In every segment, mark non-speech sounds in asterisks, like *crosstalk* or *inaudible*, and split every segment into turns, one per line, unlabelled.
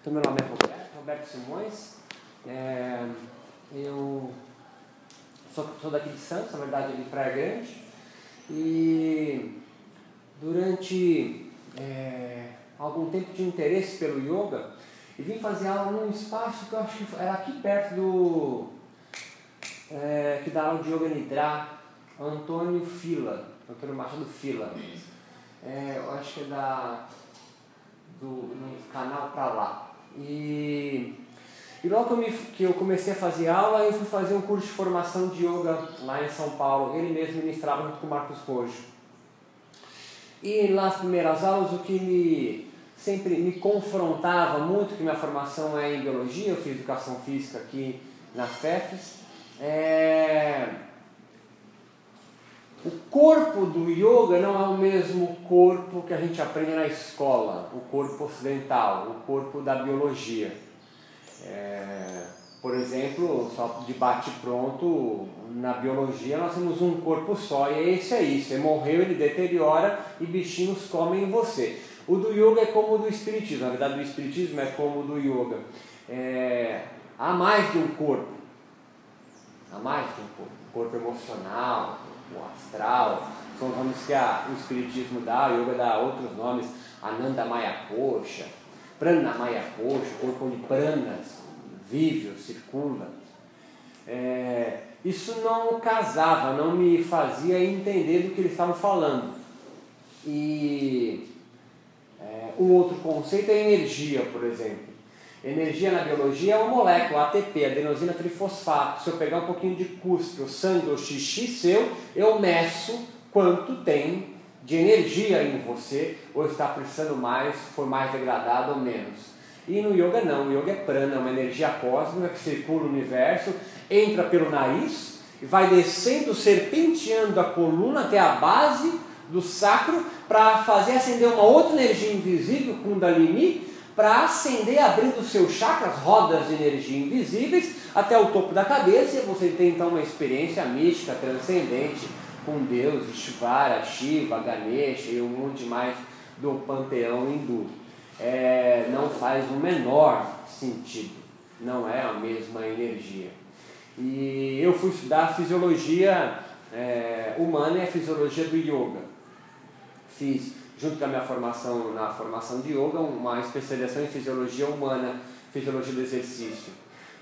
Então, meu nome é Roberto, Roberto Simões. É, eu sou, sou daqui de Santos, na verdade, de Praia Grande. E durante é, algum tempo de interesse pelo yoga e vim fazer aula num espaço que eu acho que era aqui perto do. É, que dá aula de yoga nidra, Antônio Fila, Antônio Machado Fila. É, eu acho que é da, do no canal para lá. E, e logo que eu, me, que eu comecei a fazer aula, eu fui fazer um curso de formação de yoga lá em São Paulo. Ele mesmo ministrava junto com o Marcos Rojo. E nas primeiras aulas, o que me sempre me confrontava muito, que minha formação é em biologia, eu fiz educação física aqui na FEFES, é... o corpo do yoga não é o mesmo corpo que a gente aprende na escola, o corpo ocidental, o corpo da biologia. É... Por exemplo, só de bate-pronto, na biologia nós temos um corpo só e esse é isso. Você morreu, ele deteriora e bichinhos comem você. O do yoga é como o do espiritismo, na verdade o espiritismo é como o do yoga. É, há mais de um corpo. Há mais de um corpo. Corpo emocional, o astral, são nomes que a, o espiritismo dá, o yoga dá outros nomes, Ananda Maya Kosha, Prana Maya Kosha, corpo onde pranas vive circula. É, isso não casava, não me fazia entender do que eles estavam falando. E é, um outro conceito é energia, por exemplo. Energia na biologia é uma molécula, ATP, adenosina trifosfato. Se eu pegar um pouquinho de cuspe, o sangue ou xixi seu, eu meço quanto tem de energia em você, ou está precisando mais, foi mais degradado ou menos. E no yoga não, o yoga é prana, é uma energia cósmica que circula o universo, entra pelo nariz e vai descendo, serpenteando a coluna até a base do sacro para fazer acender uma outra energia invisível, Kundalini, para acender abrindo seus chakras, rodas de energia invisíveis, até o topo da cabeça e você tem então uma experiência mística, transcendente com Deus, Shivara, Shiva, Ganesha e um monte mais do panteão hindu é, não faz o menor sentido, não é a mesma energia. E eu fui estudar fisiologia é, humana e a fisiologia do yoga. Fiz, junto com a minha formação na formação de yoga, uma especialização em fisiologia humana, fisiologia do exercício.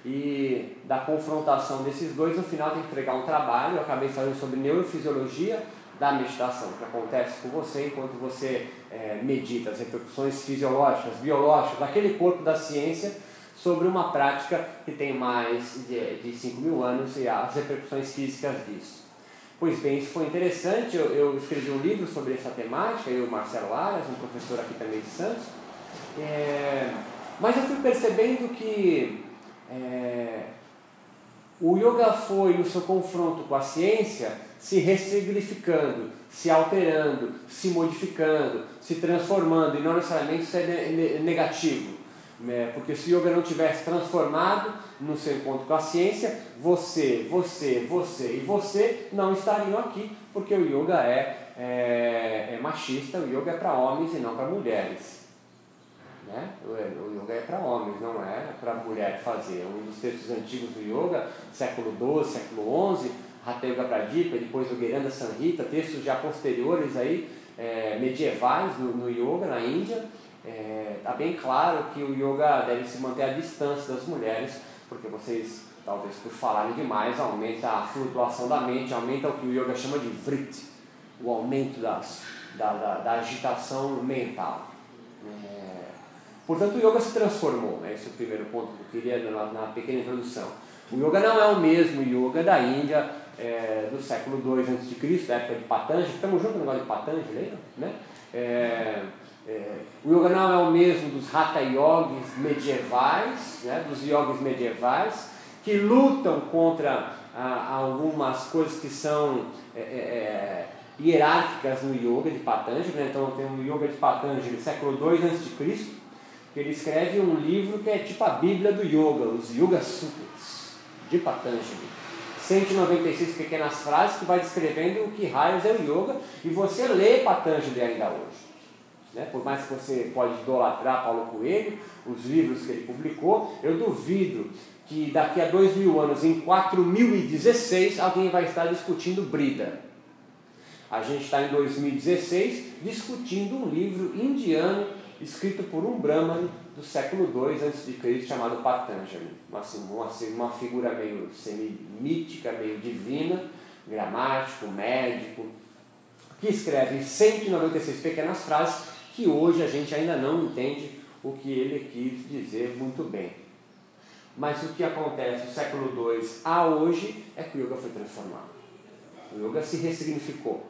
E da confrontação desses dois, no final tem que entregar um trabalho, eu acabei falando sobre neurofisiologia da meditação, que acontece com você enquanto você é, medita, as repercussões fisiológicas, biológicas, daquele corpo da ciência sobre uma prática que tem mais de, de 5 mil anos e as repercussões físicas disso. Pois bem, isso foi interessante, eu, eu escrevi um livro sobre essa temática, eu e o Marcelo Aras, um professor aqui também de Santos, é, mas eu fui percebendo que é, o yoga foi, no seu confronto com a ciência, se ressignificando, se alterando, se modificando, se transformando, e não necessariamente ser negativo. Né? Porque se o yoga não tivesse transformado no seu encontro com a ciência, você, você, você e você não estariam aqui, porque o yoga é, é, é machista, o yoga é para homens e não para mulheres. Né? O yoga é para homens, não é para mulher fazer. Um dos textos antigos do yoga, século XII, século XI, Hatha Yoga Pradipa, depois o Geranda Sanhita, textos já posteriores aí, é, medievais no, no, yoga na Índia, está é, bem claro que o yoga deve se manter à distância das mulheres, porque vocês, talvez por falarem demais, aumenta a flutuação da mente, aumenta o que o yoga chama de vrit, o aumento das, da, da, da agitação mental. Portanto, o yoga se transformou, né? esse é o primeiro ponto que eu queria na, na pequena introdução. O yoga não é o mesmo yoga da Índia é, do século II a.C., da época de Patanjali. Estamos juntos no negócio de Patanjali, né? É, é, o yoga não é o mesmo dos Hatha Yogis medievais, né? dos yogis medievais, que lutam contra ah, algumas coisas que são é, é, é, hierárquicas no yoga de Patanjali. Né? Então, tem o yoga de Patanjali, século II a.C., que ele escreve um livro que é tipo a Bíblia do Yoga, os Yoga Sutras, de Patanjali. 196 pequenas frases que vai descrevendo o que raios é o yoga e você lê Patanjali ainda hoje. Né? por mais que você pode idolatrar Paulo Coelho, os livros que ele publicou, eu duvido que daqui a dois mil anos, em 4016, alguém vai estar discutindo Brida. A gente está em 2016 discutindo um livro indiano escrito por um Brahman do século II a.C., chamado Patanjali. Uma, uma, uma figura meio semi-mítica, meio divina, gramático, médico, que escreve 196 pequenas frases que hoje a gente ainda não entende o que ele quis dizer muito bem. Mas o que acontece do século II a hoje é que o yoga foi transformado. O yoga se ressignificou.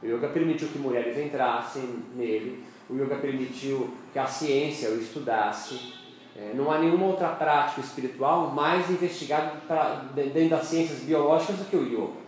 O yoga permitiu que mulheres entrassem nele, o yoga permitiu que a ciência o estudasse. É, não há nenhuma outra prática espiritual mais investigada pra, dentro das ciências biológicas do que o yoga.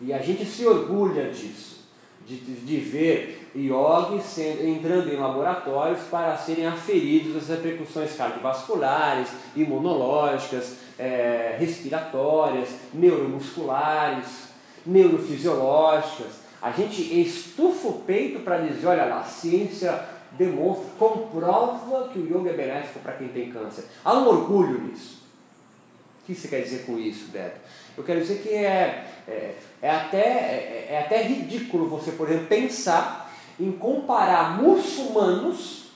E a gente se orgulha disso, de, de ver yogis entrando em laboratórios para serem aferidos as repercussões cardiovasculares, imunológicas, é, respiratórias, neuromusculares, neurofisiológicas. A gente estufa o peito para dizer, olha lá, a ciência demonstra, comprova que o yoga é benéfico para quem tem câncer. Há um orgulho nisso. O que você quer dizer com isso, Beto? Eu quero dizer que é, é, é até, é, é até ridículo você, por exemplo, pensar em comparar muçulmanos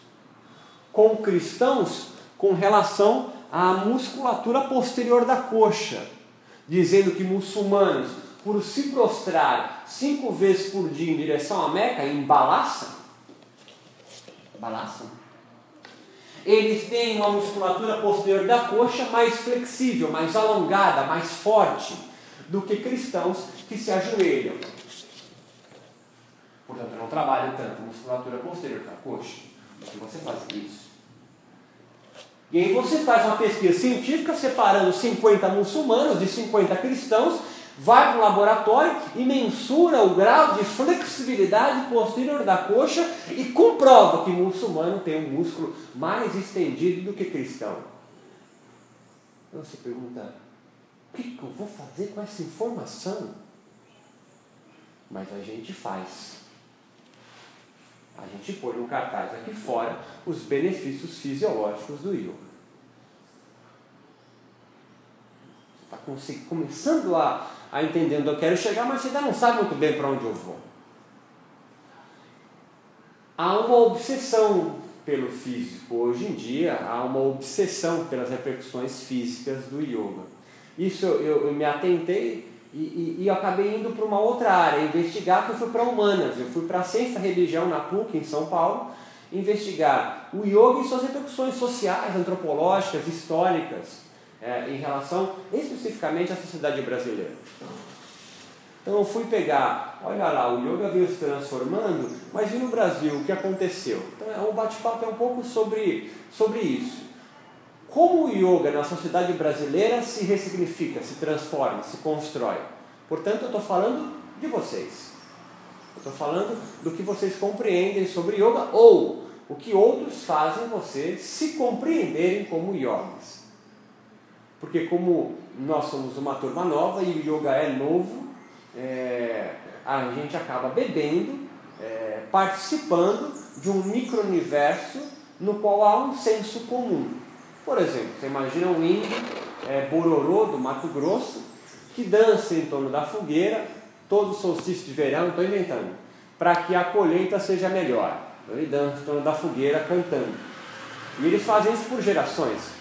com cristãos com relação à musculatura posterior da coxa, dizendo que muçulmanos, por se prostrar cinco vezes por dia em direção à Meca, embalaçam, embalaçam, eles têm uma musculatura posterior da coxa mais flexível, mais alongada, mais forte do que cristãos que se ajoelham. Portanto, não trabalho tanto musculatura posterior da coxa que você faz isso. E aí você faz uma pesquisa científica separando 50 muçulmanos de 50 cristãos vai para o laboratório e mensura o grau de flexibilidade posterior da coxa e comprova que muçulmano tem um músculo mais estendido do que cristão. Então você pergunta, o que, eu vou fazer com essa informação? Mas a gente faz. A gente põe no cartaz aqui fora os benefícios fisiológicos do yoga. Você está começando a a entender onde eu quero chegar, mas você ainda não sabe muito bem para onde eu vou. Há uma obsessão pelo físico. Hoje em dia, há uma obsessão pelas repercussões físicas do yoga. Isso eu, eu me atentei e, e, e acabei indo para uma outra área, investigar, que eu fui para humanas. Eu fui para a ciência religião na PUC, em São Paulo, investigar o yoga e suas repercussões sociais, antropológicas, históricas é, em relação especificamente à sociedade brasileira. Então eu fui pegar, olha lá, o yoga veio se transformando, mas e no Brasil, o que aconteceu? Então o é bate-papo é um pouco sobre, sobre isso. Como o yoga na sociedade brasileira se ressignifica, se transforma, se constrói. Portanto, eu estou falando de vocês. Estou falando do que vocês compreendem sobre yoga ou o que outros fazem vocês se compreenderem como yogis. Porque como nós somos uma turma nova e o yoga é novo, é, a gente acaba bebendo, é, participando de um micro-universo no qual há um senso comum. Por exemplo, você imagina um índio é, bororô do Mato Grosso que dança em torno da fogueira todo solstício de verão, estou inventando, para que a colheita seja melhor. Então, ele dança em torno da fogueira cantando. E eles fazem isso por gerações.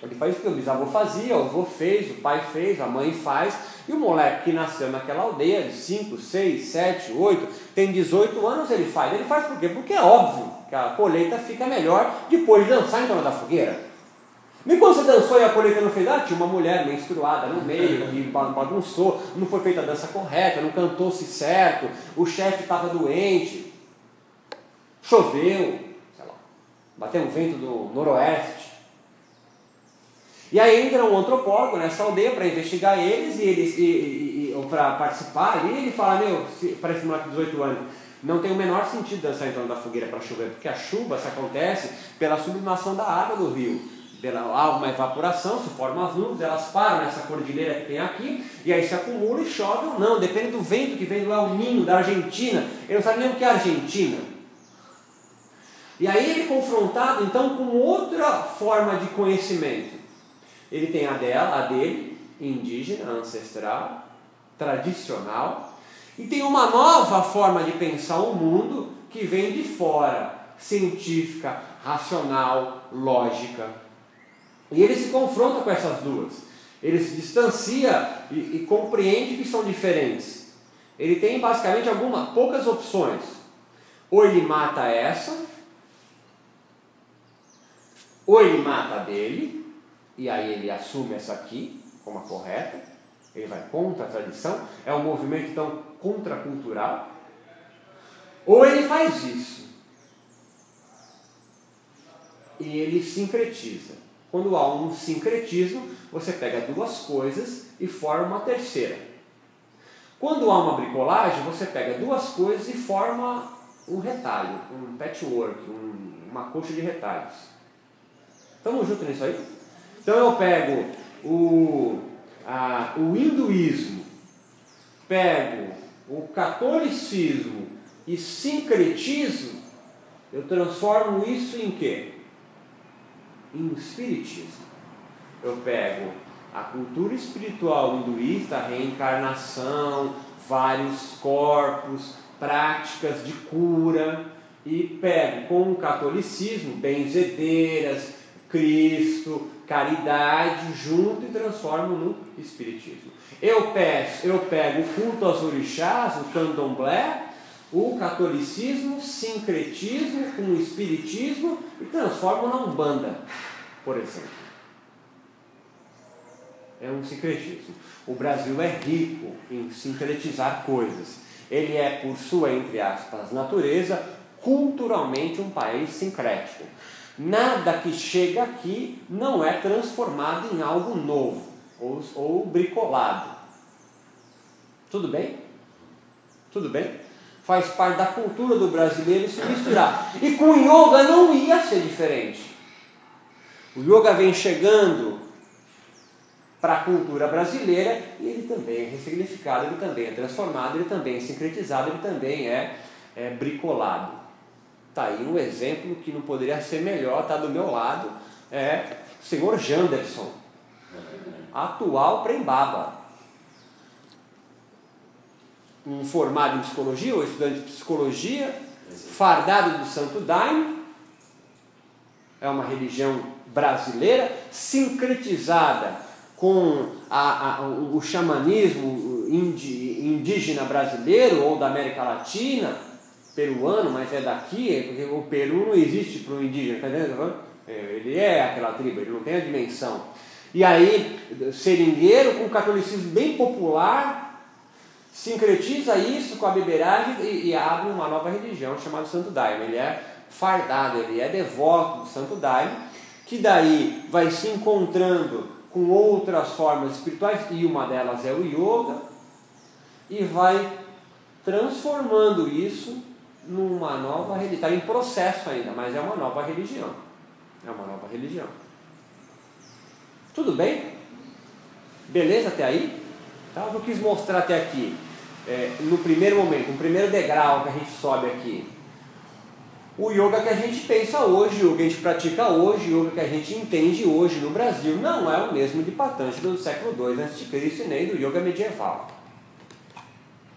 Ele faz o que o bisavô fazia, o avô fez, o pai fez, a mãe faz, e o moleque que nasceu naquela aldeia de 5, 6, 7, 8, tem 18 anos, ele faz. Ele faz por quê? Porque é óbvio que a colheita fica melhor depois de dançar em torno da fogueira. E quando você dançou e a colheita não fez nada, tinha uma mulher menstruada no meio, que bagunçou, não foi feita a dança correta, não cantou-se certo, o chefe estava doente, choveu, sei lá, bateu um vento do noroeste, e aí entra um antropólogo nessa aldeia para investigar eles e eles e, e, e para participar ali, ele fala, meu, para esse moleque de 18 anos, não tem o menor sentido dançar em torno da fogueira para chover, porque a chuva se acontece pela sublimação da água do rio. Há uma evaporação, se formam as nuvens, elas param nessa cordilheira que tem aqui, e aí se acumula e chove ou não, depende do vento que vem do El Ninho, da Argentina. Ele não sabe nem o que é Argentina. E aí ele é confrontado então com outra forma de conhecimento. Ele tem a dela, a dele, indígena, ancestral, tradicional, e tem uma nova forma de pensar o mundo que vem de fora, científica, racional, lógica. E ele se confronta com essas duas. Ele se distancia e, e compreende que são diferentes. Ele tem basicamente algumas poucas opções. Ou ele mata essa, ou ele mata a dele, e aí ele assume essa aqui como a correta, ele vai contra a tradição, é um movimento então contracultural, ou ele faz isso e ele sincretiza. Quando há um sincretismo, você pega duas coisas e forma uma terceira. Quando há uma bricolagem, você pega duas coisas e forma um retalho, um patchwork, um, uma coxa de retalhos. Estamos juntos nisso aí? Então eu pego o, a, o hinduísmo, pego o catolicismo e sincretizo, eu transformo isso em quê? Em espiritismo. Eu pego a cultura espiritual hinduísta, reencarnação, vários corpos, práticas de cura, e pego com o catolicismo benzedeiras, Cristo, caridade, junto e transformo no espiritismo. Eu, peço, eu pego o culto aos orixás, o candomblé, o catolicismo, sincretismo com o espiritismo e transforma na Umbanda, por exemplo. É um sincretismo. O Brasil é rico em sincretizar coisas. Ele é, por sua, entre aspas, natureza, culturalmente um país sincrético. Nada que chega aqui não é transformado em algo novo ou, ou bricolado. Tudo bem? Tudo bem? Faz parte da cultura do brasileiro se misturar. E com o yoga não ia ser diferente. O yoga vem chegando para a cultura brasileira e ele também é ressignificado, ele também é transformado, ele também é sincretizado, ele também é, é bricolado. Está aí um exemplo que não poderia ser melhor, está do meu lado, é o senhor Janderson, atual Prembaba um formado em psicologia ou estudante de psicologia, fardado do Santo Daime, é uma religião brasileira, sincretizada com a, a, o xamanismo indígena brasileiro ou da América Latina, peruano, mas é daqui, porque o Peru não existe para o indígena, tá vendo? É, ele é aquela tribo, ele não tem a dimensão. E aí, seringueiro com catolicismo bem popular, sincretiza isso com a beberagem e, e, abre uma nova religião chamada Santo Daime. Ele é fardado, ele é devoto do Santo Daime, que daí vai se encontrando com outras formas espirituais, e uma delas é o yoga, e vai transformando isso numa nova religião. Está em processo ainda, mas é uma nova religião. É uma nova religião. Tudo bem? Beleza até aí? Tá? Eu quis mostrar até aqui é, no primeiro momento, no primeiro degrau que a gente sobe aqui, o yoga que a gente pensa hoje, o que a gente pratica hoje, o que a gente entende hoje no Brasil, não é o mesmo de Patanjali do século II a.C. nem do yoga medieval.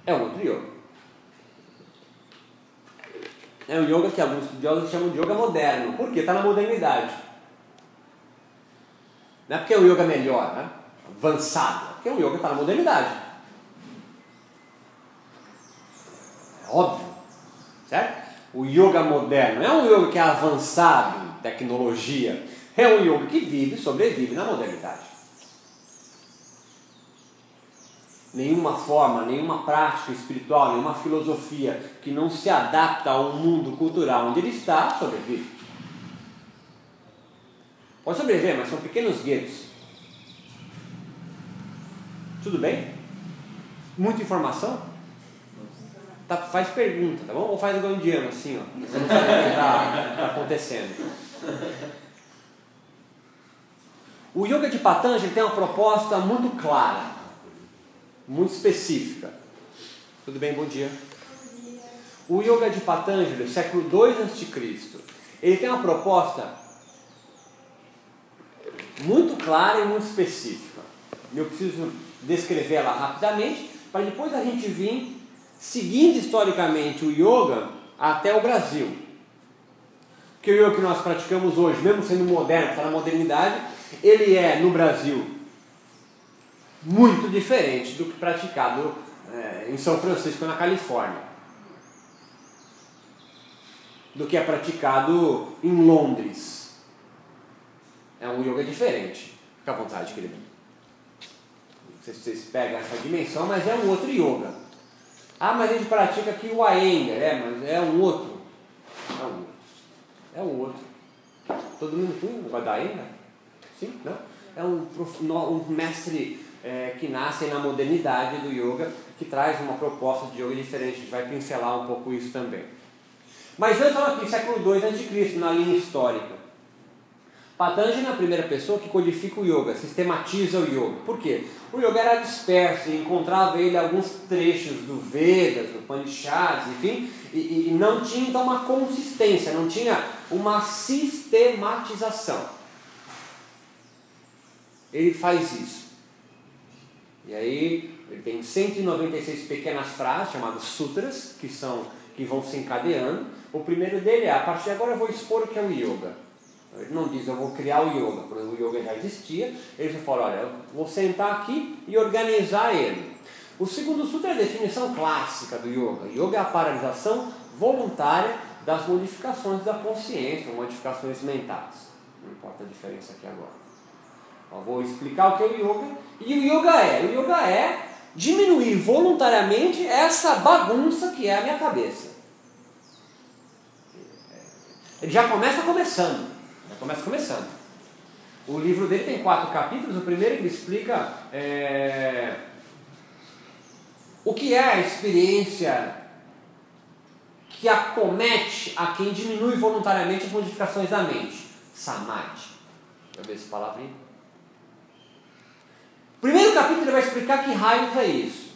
É um outro yoga. É um yoga que alguns estudiosos chamam de yoga moderno. Por quê? Está na modernidade. Não é porque é um yoga melhor, né? avançado. É porque é um yoga está na modernidade. óbvio, certo? O yoga moderno é um yoga que é avançado em tecnologia, é um yoga que vive, sobrevive na modernidade. Nenhuma forma, nenhuma prática espiritual, nenhuma filosofia que não se adapta ao mundo cultural onde ele está, sobrevive. Pode sobreviver, mas são pequenos guetos. Tudo bem? Muita informação? tá, faz pergunta, tá bom? Ou faz igual indiano, assim, ó. Você não sabe o que está tá acontecendo. O Yoga de Patanjali tem uma proposta muito clara, muito específica. Tudo bem? Bom dia. O Yoga de Patanjali, século II a.C., ele tem uma proposta muito clara e muito específica. Eu preciso descrever ela rapidamente, para depois a gente vir seguindo historicamente o yoga até o Brasil. Porque o yoga que nós praticamos hoje, mesmo sendo moderno, está na modernidade, ele é no Brasil muito diferente do que praticado é, em São Francisco, na Califórnia, do que é praticado em Londres. É um yoga diferente. Fica à vontade, querido. Não sei se vocês pegam essa dimensão, mas é um outro yoga. Ah, mas a gente pratica aqui o Aenga, é, mas é um outro. É um outro. É um outro. Todo mundo conhece o da Aenga? Sim? Não? É um, um mestre é, que nasce na modernidade do yoga, que traz uma proposta de yoga diferente. A gente vai pincelar um pouco isso também. Mas antes, aqui, século II a.C., na linha histórica. Patanjali é a primeira pessoa que codifica o yoga, sistematiza o yoga. Por quê? O yoga era disperso e encontrava ele alguns trechos do Vedas, do Upanishads, enfim, e, e não tinha então uma consistência, não tinha uma sistematização. Ele faz isso. E aí ele tem 196 pequenas frases chamadas sutras, que são que vão se encadeando. O primeiro dele é, a partir de agora eu vou expor o que é o yoga. Ele não diz, eu vou criar o yoga, porque o yoga já existia. Ele só fala, olha, eu vou sentar aqui e organizar ele. O segundo sutra é a definição clássica do yoga. Yoga é a paralisação voluntária das modificações da consciência, modificações mentais. Não importa a diferença aqui agora. Eu vou explicar o que é o yoga. E o yoga é? O yoga é diminuir voluntariamente essa bagunça que é a minha cabeça. Ele já começa começando. Começa começando. O livro dele tem quatro capítulos. O primeiro ele explica é, o que é a experiência que acomete a quem diminui voluntariamente as modificações da mente. Samadhi. Deixa eu ver essa palavra aí. Primeiro capítulo ele vai explicar que raios é isso.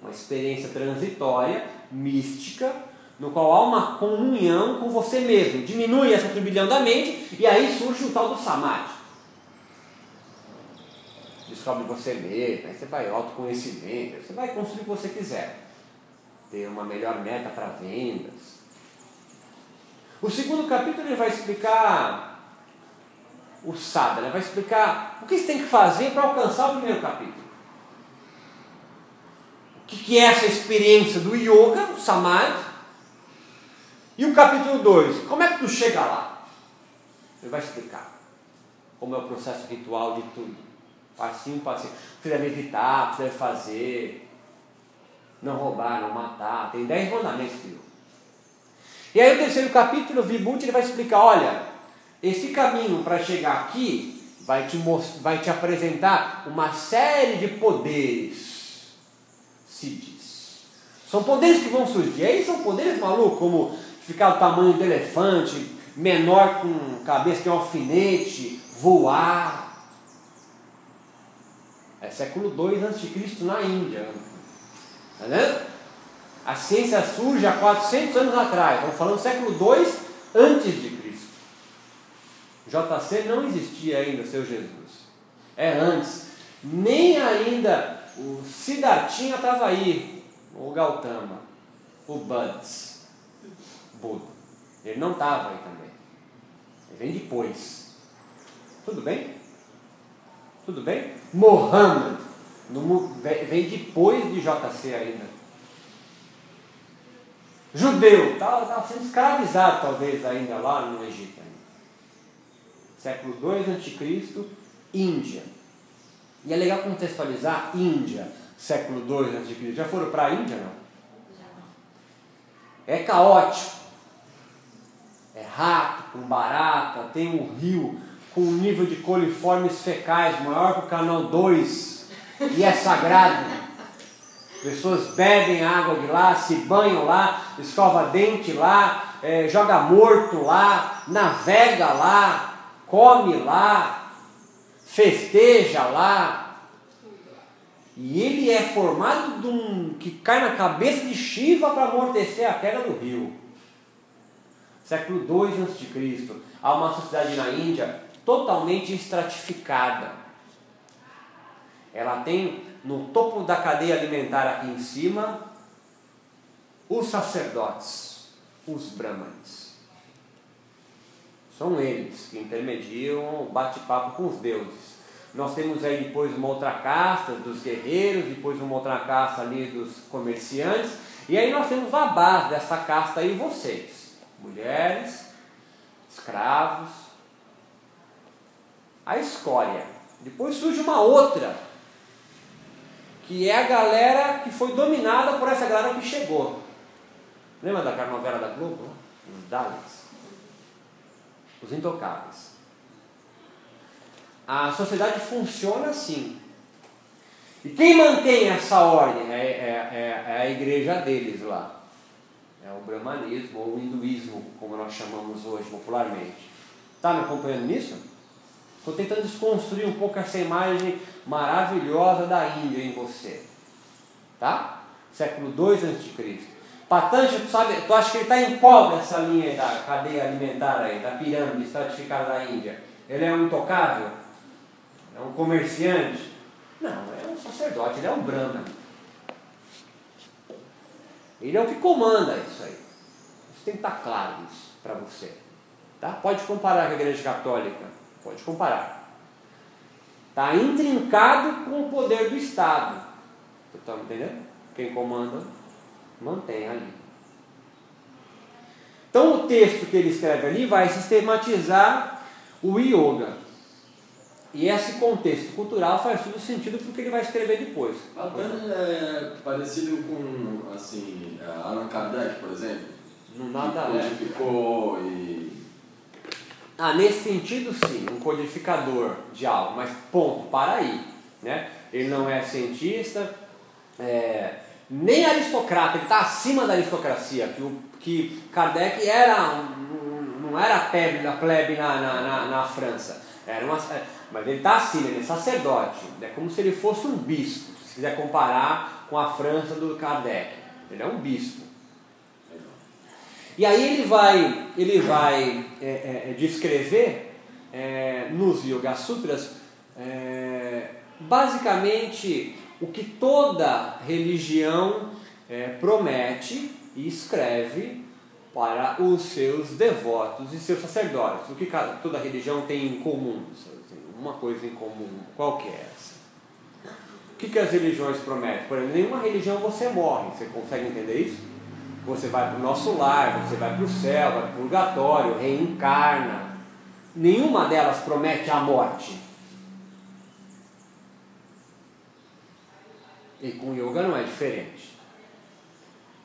Uma experiência transitória, mística, no qual há uma comunhão com você mesmo. Diminui essa turbilhão da mente e aí surge o tal do samadhi. Descobre você mesmo, aí você vai autoconhecimento, você vai construir o que você quiser. Ter uma melhor meta para vendas. O segundo capítulo ele vai explicar o sadhana, vai explicar o que você tem que fazer para alcançar o primeiro capítulo. O que é essa experiência do yoga, o samadhi, e o capítulo 2, como é que tu chega lá? Ele vai explicar como é o processo ritual de tudo. Passinho, passinho. Você deve evitar, você deve fazer. Não roubar, não matar. Tem dez mandamentos de E aí o terceiro capítulo, Vibhuti, ele vai explicar, olha, esse caminho para chegar aqui vai te, vai te apresentar uma série de poderes, se diz. São poderes que vão surgir. E aí são poderes malucos, como ficar do tamanho do elefante, menor com cabeça que um alfinete, voar. É século II a.C. na Índia. Está vendo? A ciência surge há 400 anos atrás. Estamos falando do século II antes de Cristo. JC não existia ainda, seu Jesus. É antes. Nem ainda o Siddhartha estava aí, o Gautama, o Buds. Ele não estava aí também. Ele vem depois. Tudo bem? Tudo bem? Mohammed vem depois de JC ainda. Judeu, estava sendo escravizado talvez ainda lá no Egito. Ainda. Século II a.C., Índia. E é legal contextualizar Índia, século II a.C. Já foram para a Índia, não? É caótico é rato, com barata, tem um rio com um nível de coliformes fecais maior que o canal 2 e é sagrado. Pessoas bebem água de lá, se banham lá, escova dente lá, é, joga morto lá, navega lá, come lá, festeja lá. E ele é formado de um que cai na cabeça de Shiva para amortecer a queda do rio. Século II a.C. Há uma sociedade na Índia totalmente estratificada. Ela tem no topo da cadeia alimentar aqui em cima os sacerdotes, os brahmanes. São eles que intermediam o bate-papo com os deuses. Nós temos aí depois uma outra casta dos guerreiros, depois uma outra casta ali dos comerciantes, e aí nós temos a base dessa casta aí vocês, mulheres, escravos, a escória. Depois surge uma outra, que é a galera que foi dominada por essa galera que chegou. Lembra da novela da Globo? Os Daleks. Os intocáveis. A sociedade funciona assim. E quem mantém essa ordem é, é, é, é a igreja deles lá. É o brahmanismo ou o hinduísmo, como nós chamamos hoje popularmente. Está me acompanhando nisso? Estou tentando desconstruir um pouco essa imagem maravilhosa da Índia em você. Tá? Século II a.C. Patanjali, tu, sabe, tu acha que ele está em qual dessa linha da cadeia alimentar aí, da pirâmide estratificada da Índia? Ele é um intocável? É um comerciante? Não, é um sacerdote, ele é um brahma. Ele é o que comanda isso aí. Isso tem que estar claro isso para você. Tá? Pode comparar com a igreja católica. Pode comparar. Está intrincado com o poder do Estado. Você está entendendo? Quem comanda, mantém ali. Então o texto que ele escreve ali vai sistematizar o yoga. E esse contexto cultural faz todo sentido porque ele vai escrever depois.
Patanjali é parecido com assim, Allan Kardec, por exemplo?
Não nada
que codificou e.
Ah, nesse sentido sim, um codificador de algo, mas ponto, para aí. Né? Ele não é cientista, é, nem aristocrata, ele está acima da aristocracia, que, o, que Kardec era, não era plebe, plebe na, na, na, na França, era uma, mas ele está acima, ele é sacerdote. É como se ele fosse um bispo, se quiser comparar com a França do Kardec. Ele é um bispo. E aí ele vai, ele vai é, é, é descrever é, nos Yoga Sutras é, basicamente o que toda religião é, promete e escreve para os seus devotos e seus sacerdotes. O que toda religião tem em comum? uma coisa em comum. Qual que é essa? O que, que as religiões prometem? Por exemplo, nenhuma religião você morre. Você consegue entender isso? Você vai para o nosso lar, você vai para o céu, vai para o purgatório, reencarna. Nenhuma delas promete a morte. E com yoga não é diferente.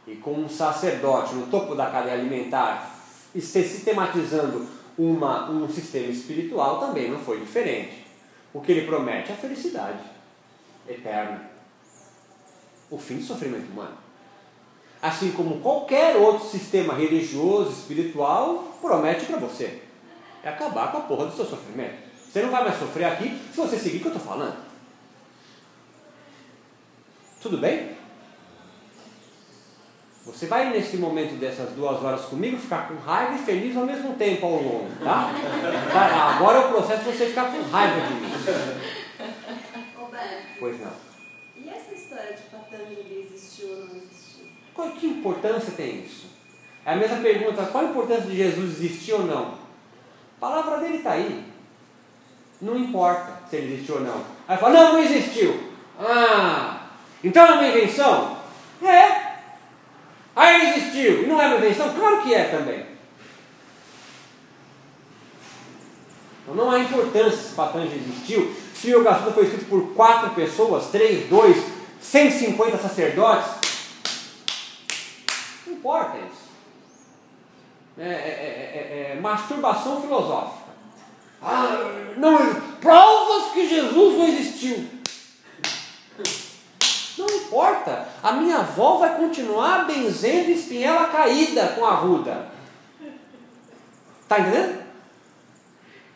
E com um sacerdote no topo da cadeia alimentar, e sistematizando uma, um sistema espiritual também não foi diferente. O que ele promete é a felicidade eterna, o fim do sofrimento humano. Assim como qualquer outro sistema religioso, espiritual, promete para você. É acabar com a porra do seu sofrimento. Você não vai mais sofrer aqui se você seguir o que eu estou falando. Tudo bem? Você vai nesse momento dessas duas horas comigo ficar com raiva e feliz ao mesmo tempo ao longo, tá? agora é o processo de você ficar com raiva de mim.
Roberto.
Pois não.
E essa história de Patanjali existiu ou não existiu?
Qual, que importância tem isso? É a mesma pergunta, qual a importância de Jesus existir ou não? A palavra dele está aí. Não importa se ele existiu ou não. Aí fala, não, não existiu. Ah, então é uma invenção? É, ah, ele existiu. E não é uma invenção? Claro que é também. Então não há importância se Patanjali existiu. Se o Yoga foi escrito por quatro pessoas, três, dois, 150 sacerdotes, não importa isso. É, é, é, é, é masturbação filosófica. Ah, não, provas que Jesus não existiu. Não importa. A minha avó vai continuar benzendo espinhela caída com a ruda. Está entendendo?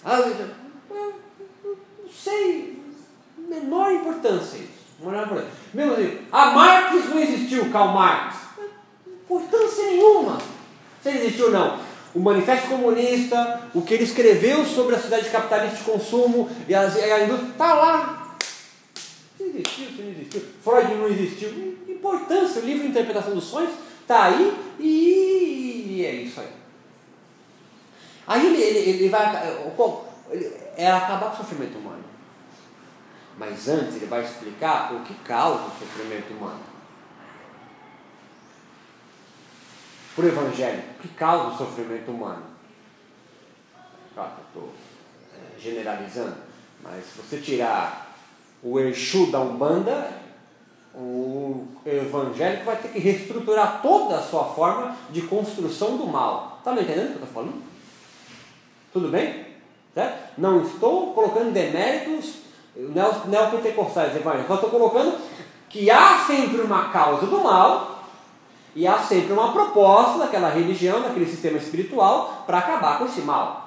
Ah, sei, menor importância isso. Menor importância. Mesmo assim, a Marx não existiu, Karl Marx. Importância nenhuma. Se ele existiu ou não. O Manifesto Comunista, o que ele escreveu sobre a sociedade capitalista de consumo e a, a indústria, está lá. Se existiu, se não existiu. Freud não existiu. Importância, o livro de interpretação dos sonhos está aí e, e é isso aí. Aí ele, ele, ele vai. Ele, é acabar com o sofrimento humano. Mas antes ele vai explicar o que causa o sofrimento humano. Por evangelho, o que causa o sofrimento humano? Claro, estou é, generalizando, mas se você tirar o Exu da Umbanda, o evangélico vai ter que reestruturar toda a sua forma de construção do mal. Está me entendendo o que eu estou falando? Tudo bem? Certo? Não estou colocando deméritos neopentecostais evangélicos, só estou colocando que há sempre uma causa do mal e há sempre uma proposta daquela religião, daquele sistema espiritual para acabar com esse mal.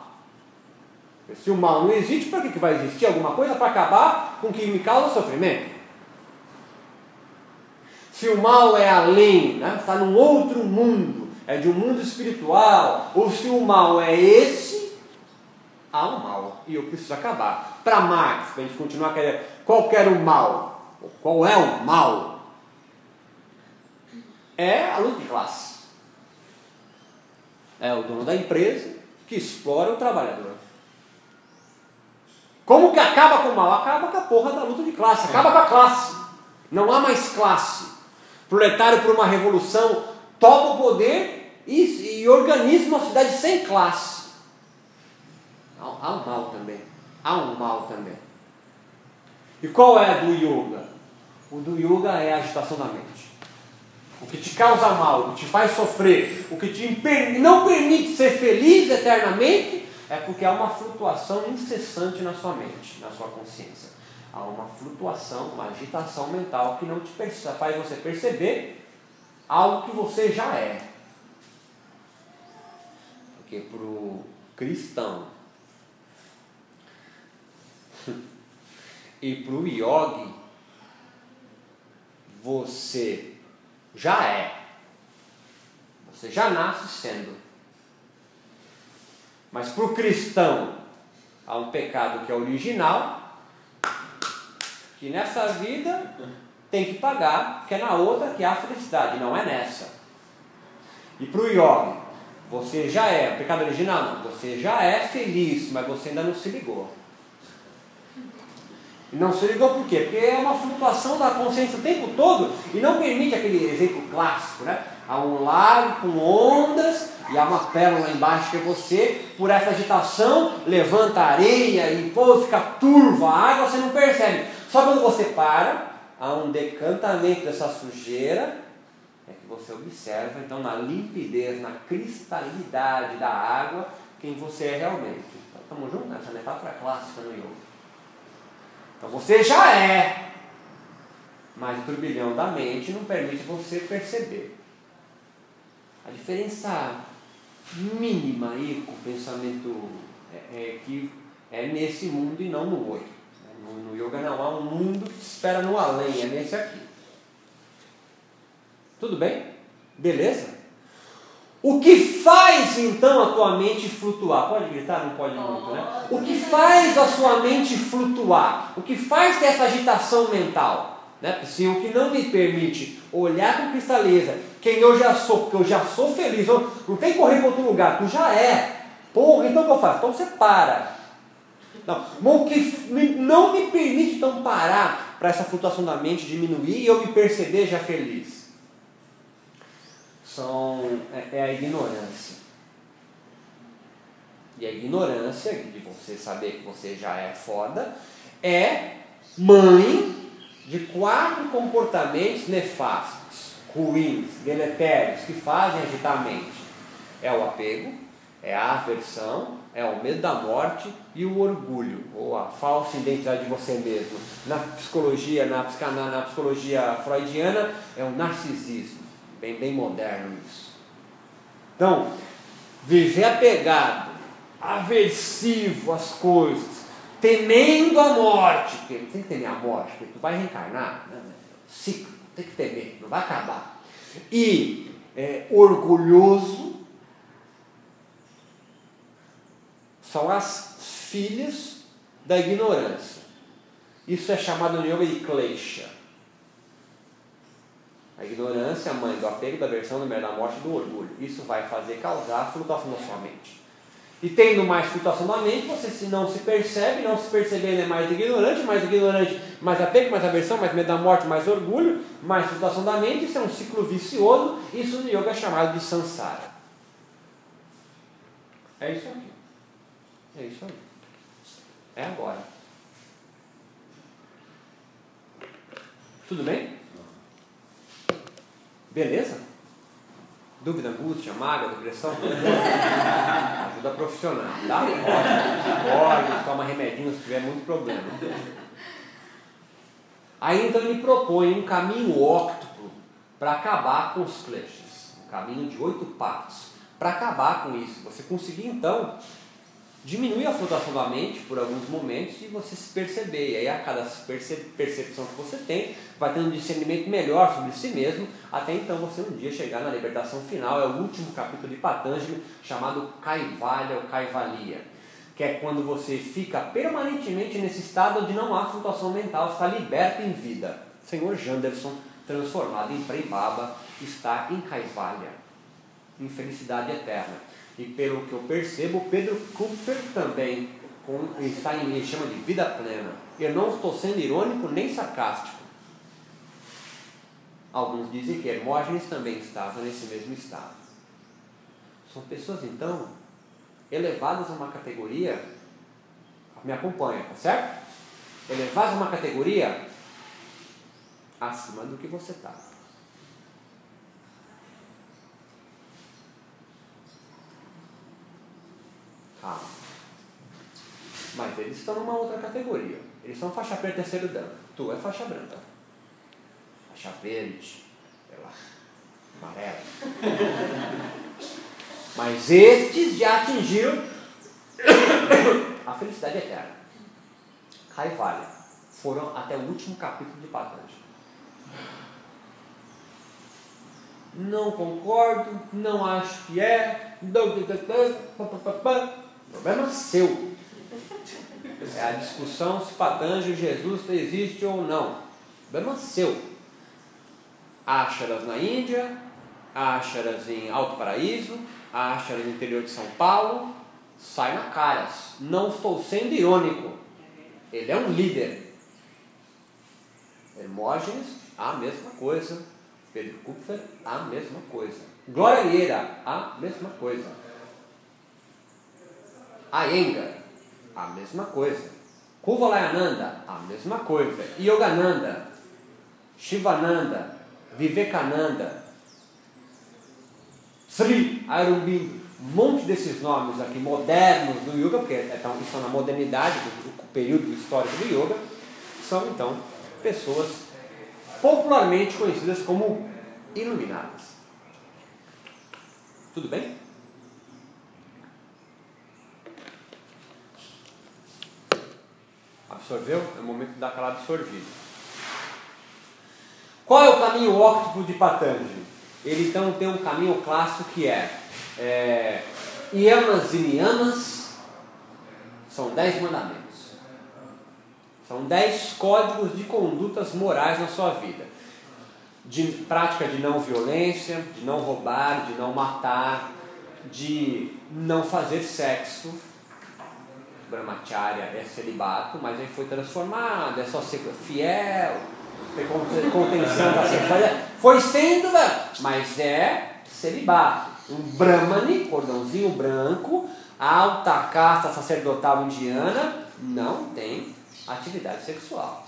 Se o mal não existe, para que, que vai existir alguma coisa para acabar com o que me causa sofrimento? Se o mal é além, né? está num outro mundo, é de um mundo espiritual, ou se o mal é esse, há um mal e eu preciso acabar. Para Marx, para a gente continuar querendo, qual era o mal? Qual é o mal? É a luta de classe. É o dono da empresa que explora o trabalhador. Como que acaba com o mal? Acaba com a porra da luta de classe, acaba com a classe. Não há mais classe. Proletário por uma revolução toma o poder e, e organiza uma cidade sem classe. Há um mal também. Há um mal também. E qual é a do yoga? O do yoga é a agitação da mente. O que te causa mal, o que te faz sofrer, o que te não permite ser feliz eternamente, é porque há uma flutuação incessante na sua mente, na sua consciência. Há uma flutuação, uma agitação mental que não te faz você perceber algo que você já é. Porque para o cristão, *laughs* e para o yogi, você já é. Você já nasce sendo. Mas para o cristão, há um pecado que é original, que nessa vida tem que pagar, que é na outra que há felicidade, não é nessa. E para o yogi, você já é, o pecado original não, você já é feliz, mas você ainda não se ligou. E não se ligou por quê? Porque é uma flutuação da consciência o tempo todo e não permite aquele exemplo clássico, né? Há um lago com ondas e há uma pérola embaixo que é você, por essa agitação, levanta a areia e pô, fica turva a água, você não percebe. Só quando você para, há um decantamento dessa sujeira, é que você observa, então, na limpidez, na cristalidade da água, quem você é realmente. Então, estamos juntos nessa metáfora clássica no yoga. Então você já é, mas o turbilhão da mente não permite você perceber. A diferença mínima aí com o pensamento é, é que é nesse mundo e não no outro. No, no yoga não há um mundo que espera no além, é nesse aqui. Tudo bem? Beleza? O que faz então a tua mente flutuar? Pode gritar? Não pode muito, né? O que faz a sua mente flutuar? O que faz ter essa agitação mental? Né? Se o que não me permite olhar com cristaleza quem eu já sou, porque eu já sou feliz, eu, não tem correr para outro lugar, tu já é. Porra, então o que eu faço? Então você para. Não, o que não me permite então parar para essa flutuação da mente diminuir e eu me perceber já feliz são, é, é a ignorância. E a ignorância, de você saber que você já é foda, é mãe de quatro comportamentos nefastos, ruins, deletérios, que fazem agitar a mente. É o apego, é a aversão, é o medo da morte e o orgulho, ou a falsa identidade de você mesmo. Na psicologia, na, na psicologia freudiana, é o narcisismo. Bem, bem moderno isso. Então, viver apegado, aversivo às coisas, temendo a morte, porque tem que temer a morte, porque tu vai reencarnar, né? ciclo, tem que temer, não vai acabar. E é, orgulhoso são as filhas da ignorância. Isso é chamado no yoga de klesha. A ignorância é a mãe do apego, da aversão, do medo da morte do orgulho. Isso vai fazer causar flutuação na sua mente. E tendo mais flutuação na mente, você se não se percebe, não se percebendo é mais ignorante, mais ignorante, mais apego, mais aversão, mais medo da morte, mais orgulho, mais flutuação da mente, isso é um ciclo vicioso, isso no yoga é chamado de samsara. É isso aqui. É isso aí. É agora. Tudo bem? Beleza? Dúvida, angústia, mágoa, depressão? *laughs* Ajuda profissional, tá? Pode, toma remedinho se tiver muito problema. Aí então ele propõe um caminho óctuplo para acabar com os clashes. Um caminho de oito passos. Para acabar com isso. Você conseguir então diminui a flutuação da mente por alguns momentos e você se perceber. E aí, a cada percepção que você tem, vai tendo um discernimento melhor sobre si mesmo, até então você um dia chegar na libertação final. É o último capítulo de Patanjali, chamado Kaivalya ou Kaivalya, que é quando você fica permanentemente nesse estado onde não há flutuação mental, está liberto em vida. Senhor Janderson, transformado em Prem Baba, está em Kaivalya, em felicidade eterna. E pelo que eu percebo, Pedro Kupfer também com, está em ele chama de vida plena. Eu não estou sendo irônico nem sarcástico. Alguns dizem que Hermógenes também estava nesse mesmo estado. São pessoas então elevadas a uma categoria, me acompanha, tá certo? Elevadas a uma categoria acima do que você está. Mas eles estão numa outra categoria. Eles são faixa preta terceiro dan. Tu é faixa branca. Faixa verde, sei lá, amarela. Mas estes já atingiram a felicidade eterna. Kaivalya. Foram até o último capítulo de Patanjali. Não concordo, não acho que é. Problema seu. É a discussão se Patanjali Jesus existe ou não. Problema seu. Acharas na Índia, acharas em Alto Paraíso, acharas no interior de São Paulo, sai na caras. Não estou sendo irônico. Ele é um líder. Hermógenes, a mesma coisa. Pedro Kupfer, a mesma coisa. Glória Vieira, a mesma coisa. Ayenga, a mesma coisa. Kuvalayananda, a mesma coisa. Yogananda, Shivananda, Vivekananda, Sri Aurobindo, um monte desses nomes aqui modernos do yoga, porque estão, estão na modernidade do, do período histórico do yoga, são então pessoas popularmente conhecidas como iluminadas. Tudo bem? Absorveu? É o momento de dar aquela absorvida. Qual é o caminho óctuplo de Patanjali? Ele então tem um caminho clássico que é, é Yamas e Niyamas são dez mandamentos. São dez códigos de condutas morais na sua vida. De prática de não violência, de não roubar, de não matar, de não fazer sexo, brahmacharya é celibato, mas ele foi transformado, é só ser fiel, contenção da sexualidade. Foi sendo, mas é celibato. Um brahmani, cordãozinho branco, alta casta sacerdotal indiana, não tem atividade sexual.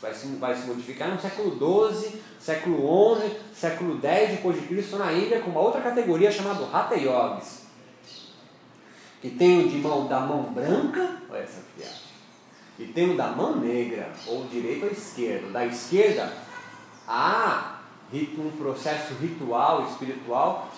Vai se, vai se modificar no século XII, século XI, século X depois de Cristo na Índia, com uma outra categoria chamada Hatha Yogis que tem o de mão da mão branca, olha essa viagem, e tem o da mão negra, ou direita ou esquerda. Da esquerda há um processo ritual, espiritual,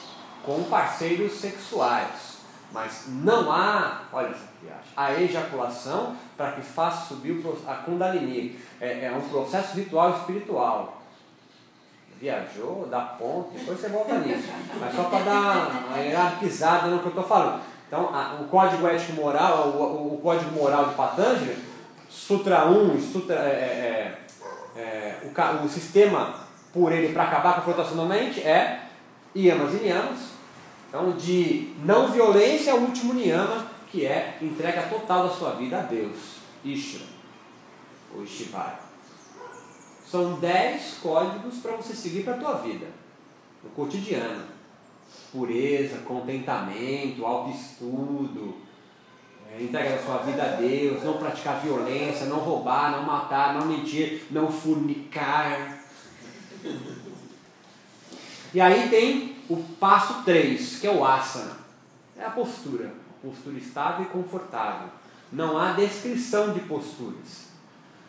com parceiros sexuais. Mas não há, olha essa viagem, a ejaculação para que faça subir a Kundalini. É, é um processo ritual espiritual. Viajou, dá ponto, depois você volta nisso. Mas só para dar uma hierarquizada no que eu estou falando. Então, a, o código ético moral, o, o, código moral de Patanjali, Sutra 1 Sutra, é, é, é, o, o sistema por ele para acabar com a flutuação da mente é yamas e niyamas. Então, de não violência ao último niyama, que é entrega total da sua vida a Deus, Ishra, ou Ishivara. São dez códigos para você seguir para a tua vida, no cotidiano pureza, contentamento, autoestudo, é, entrega a sua vida a Deus, não praticar violência, não roubar, não matar, não mentir, não fornicar. E aí tem o passo 3, que é o asana. É a postura, postura estável e confortável. Não há descrição de posturas.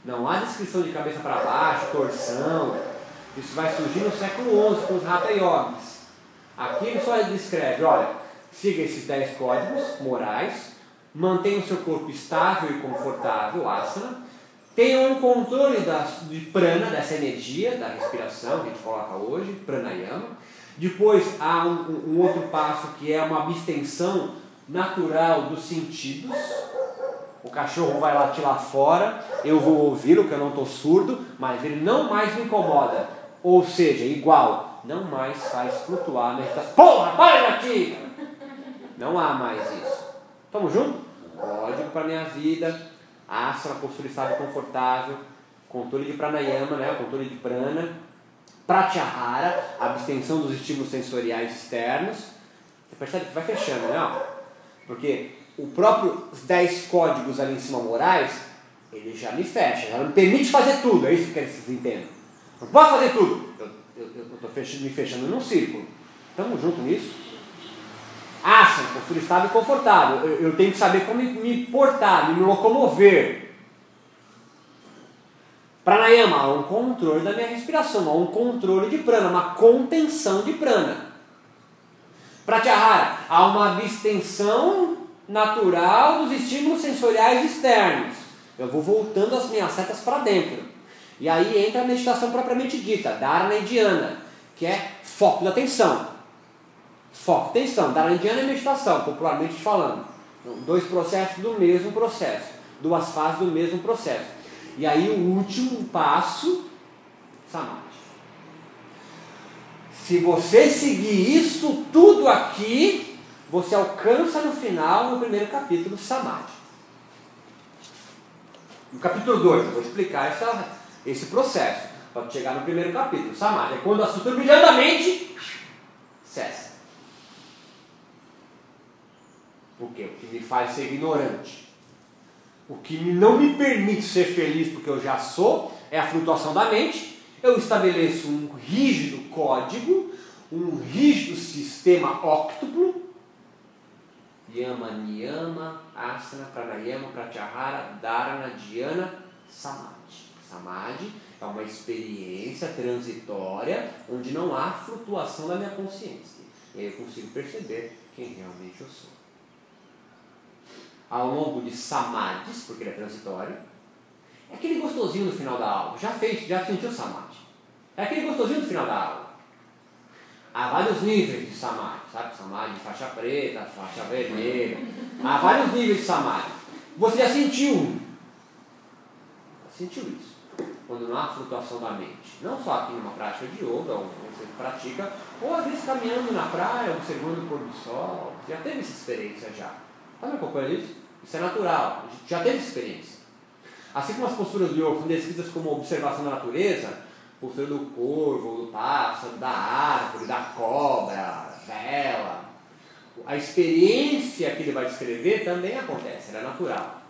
Não há descrição de cabeça para baixo, torção. Isso vai surgir no século XI com os Hatha Yogis. Aqui ele só descreve, olha, siga esses 10 códigos morais, mantenha o seu corpo estável e confortável, asana, tenha um controle da, de prana, dessa energia, da respiração que a gente coloca hoje, pranayama. Depois há um, um outro passo que é uma abstenção natural dos sentidos. O cachorro vai latir lá fora, eu vou ouvi-lo, porque eu não estou surdo, mas ele não mais me incomoda. Ou seja, igual, não mais faz flutuar a meditação. Porra, para aqui! Não há mais isso. Tamo junto? Código para minha vida, asana, postura estável confortável, controle de pranayama, né? controle de prana, pratyahara, abstenção dos estímulos sensoriais externos. Você percebe que vai fechando, né? Porque o próprio 10 códigos ali em cima morais, ele já me fecha, já me permite fazer tudo, é isso que vocês entendem. Não posso fazer tudo. Eu estou me fechando num círculo. Estamos juntos nisso? Asana, postura estável e confortável. Eu, eu, tenho que saber como me portar, me locomover. Pranayama, há um controle da minha respiração, há um controle de prana, uma contenção de prana. Pratyahara, há uma abstenção natural dos estímulos sensoriais externos. Eu vou voltando as minhas setas para dentro. E aí entra a meditação propriamente dita, Dharana Dhyana, que é foco da atenção. Foco, atenção. Dharana Dhyana é meditação, popularmente falando. Então, dois processos do mesmo processo. Duas fases do mesmo processo. E aí o último passo, Samadhi. Se você seguir isso tudo aqui, você alcança no final, no primeiro capítulo, Samadhi. No capítulo 2, eu vou explicar essa esse processo para chegar no primeiro capítulo. Samadhi é quando a sutura brilhantemente cessa. O que? O que me faz ser ignorante. O que não me permite ser feliz porque eu já sou é a flutuação da mente. Eu estabeleço um rígido código, um rígido sistema óctuplo. Yama, Niyama, Asana, Pranayama, Pratyahara, Dharana, Dhyana, Samadhi. Samadhi é uma experiência transitória onde não há flutuação da minha consciência. E aí eu consigo perceber quem realmente eu sou. Ao longo de samadhis, porque ele é transitório, é aquele gostosinho no final da aula. Já fez, já sentiu samadhi. É aquele gostosinho no final da aula. Há vários níveis de samadhi, sabe? Samadhi faixa preta, faixa vermelha. Há vários níveis de samadhi. Você já sentiu um. Sentiu isso quando não há flutuação da mente. Não só aqui numa prática de yoga, onde você pratica, ou às vezes caminhando na praia, observando o pôr do sol. Já teve essa experiência já. Está me acompanhando isso? Isso é natural, já teve experiência. Assim como as posturas do yoga são descritas como observação da natureza, postura do corvo, do pássaro, da árvore, da cobra, vela. A experiência que ele vai descrever também acontece, ela é natural.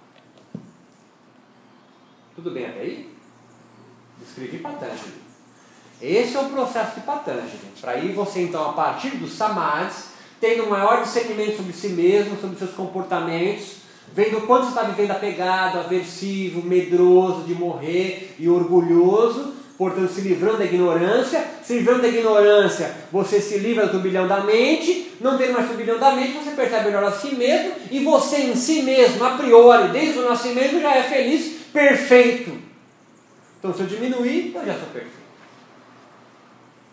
Tudo bem até aí? Escrevi Patanjali. Esse é o processo de Patanjali. Para aí você então, a partir dos samadhis, tendo um maior discernimento sobre si mesmo, sobre seus comportamentos, vendo o quanto você está vivendo apegado, aversivo, medroso de morrer e orgulhoso, portanto, se livrando da ignorância. Se livrando da ignorância, você se livra do turbilhão da mente. Não tendo mais turbilhão da mente, você percebe melhor a si mesmo. E você em si mesmo, a priori, desde o nascimento, já é feliz, perfeito. Então, se eu diminuir, eu já sou perfeito.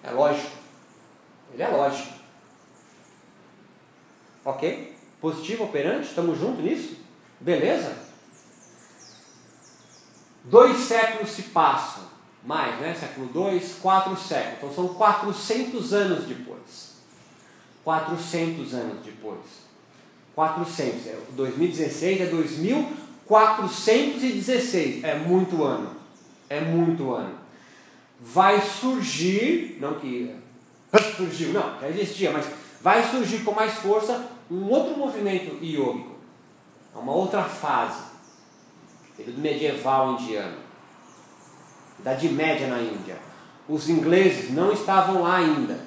É lógico. Ele é lógico. Ok? Positivo operante? Estamos juntos nisso? Beleza? Dois séculos se passam. Mais, né? Século 2, quatro séculos. Então são 400 anos depois. 400 anos depois. 400. 2016 é 2416. É muito ano. É muito ano. Vai surgir, não que surgiu, não, já existia, mas vai surgir com mais força um outro movimento iógico, uma outra fase, período medieval indiano, Idade Média na Índia. Os ingleses não estavam lá ainda,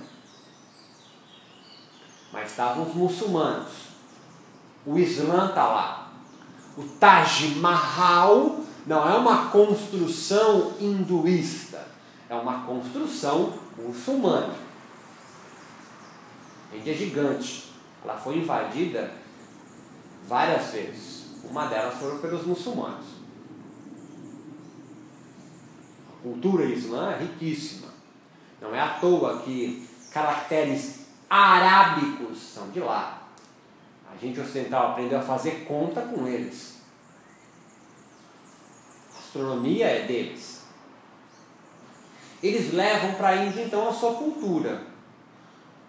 mas estavam os muçulmanos. O Islã está lá. O Taj Mahal não é uma construção hinduísta, é uma construção muçulmana. A Índia é gigante. Ela foi invadida várias vezes. Uma delas foram pelos muçulmanos. A cultura islã é riquíssima. Não é à toa que caracteres arábicos são de lá. A gente ocidental aprendeu a fazer conta com eles. Astronomia é deles. Eles levam para a Índia então a sua cultura.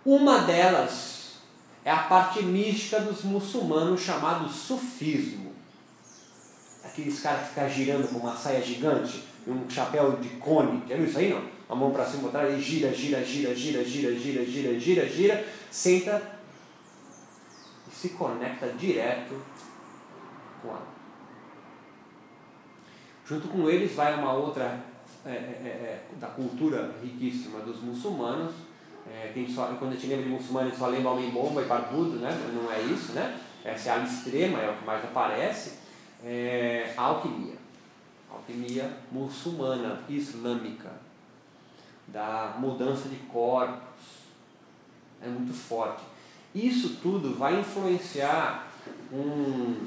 Uma delas é a parte mística dos muçulmanos chamado sufismo. Aqueles caras que ficam girando com uma saia gigante e um chapéu de cone. Já viu isso aí não? A mão para cima, e gira, gira, gira, gira, gira, gira, gira, gira, gira, senta e se conecta direto com a. Junto com eles vai uma outra é, é, é, da cultura riquíssima dos muçulmanos, é, que a gente só, quando a gente lembra de muçulmano, a gente só lembra homem-bomba e barbudo, né? não é isso, né? Essa é a extrema, é o que mais aparece. É, a alquimia. A alquimia muçulmana, islâmica, da mudança de corpos. É muito forte. Isso tudo vai influenciar um,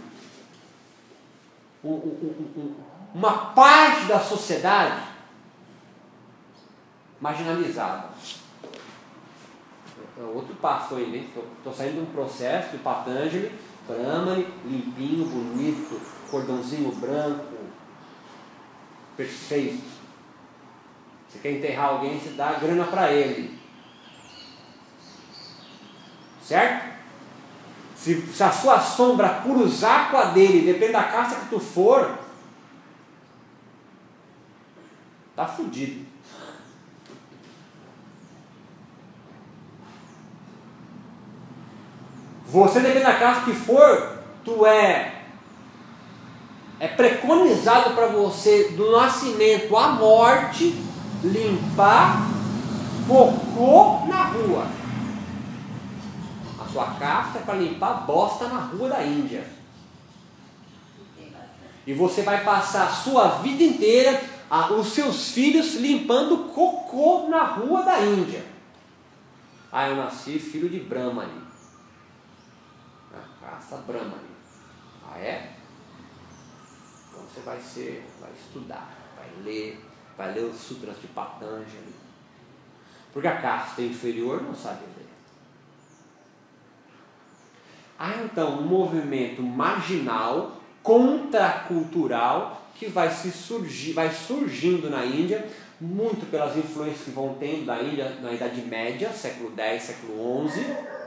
um, um, uma parte da sociedade marginalizada. É outro passo aí, Estou saindo de um processo de Patanjali, Brahmani, limpinho, bonito, cordãozinho branco, perfeito. Você quer enterrar alguém, você dá grana para ele. Certo? Se, se, a sua sombra cruzar com a dele, depende da casa que tu for, tá fudido. Você, depende da casa que for, tu é é preconizado para você do nascimento à morte limpar cocô na rua. A sua casta é para limpar bosta na rua da Índia. E você vai passar a sua vida inteira, a, os seus filhos limpando cocô na rua da Índia. Ah, eu nasci filho de Brahmani raça Brahmani. Ah, é? Então você vai ser, vai estudar, vai ler, vai ler os sutras de Patanjali. Porque a casta inferior não sabe ler. Há então um movimento marginal, contracultural, que vai, se surgir, vai surgindo na Índia, muito pelas influências que vão tendo da Índia na Idade Média, século X, século XI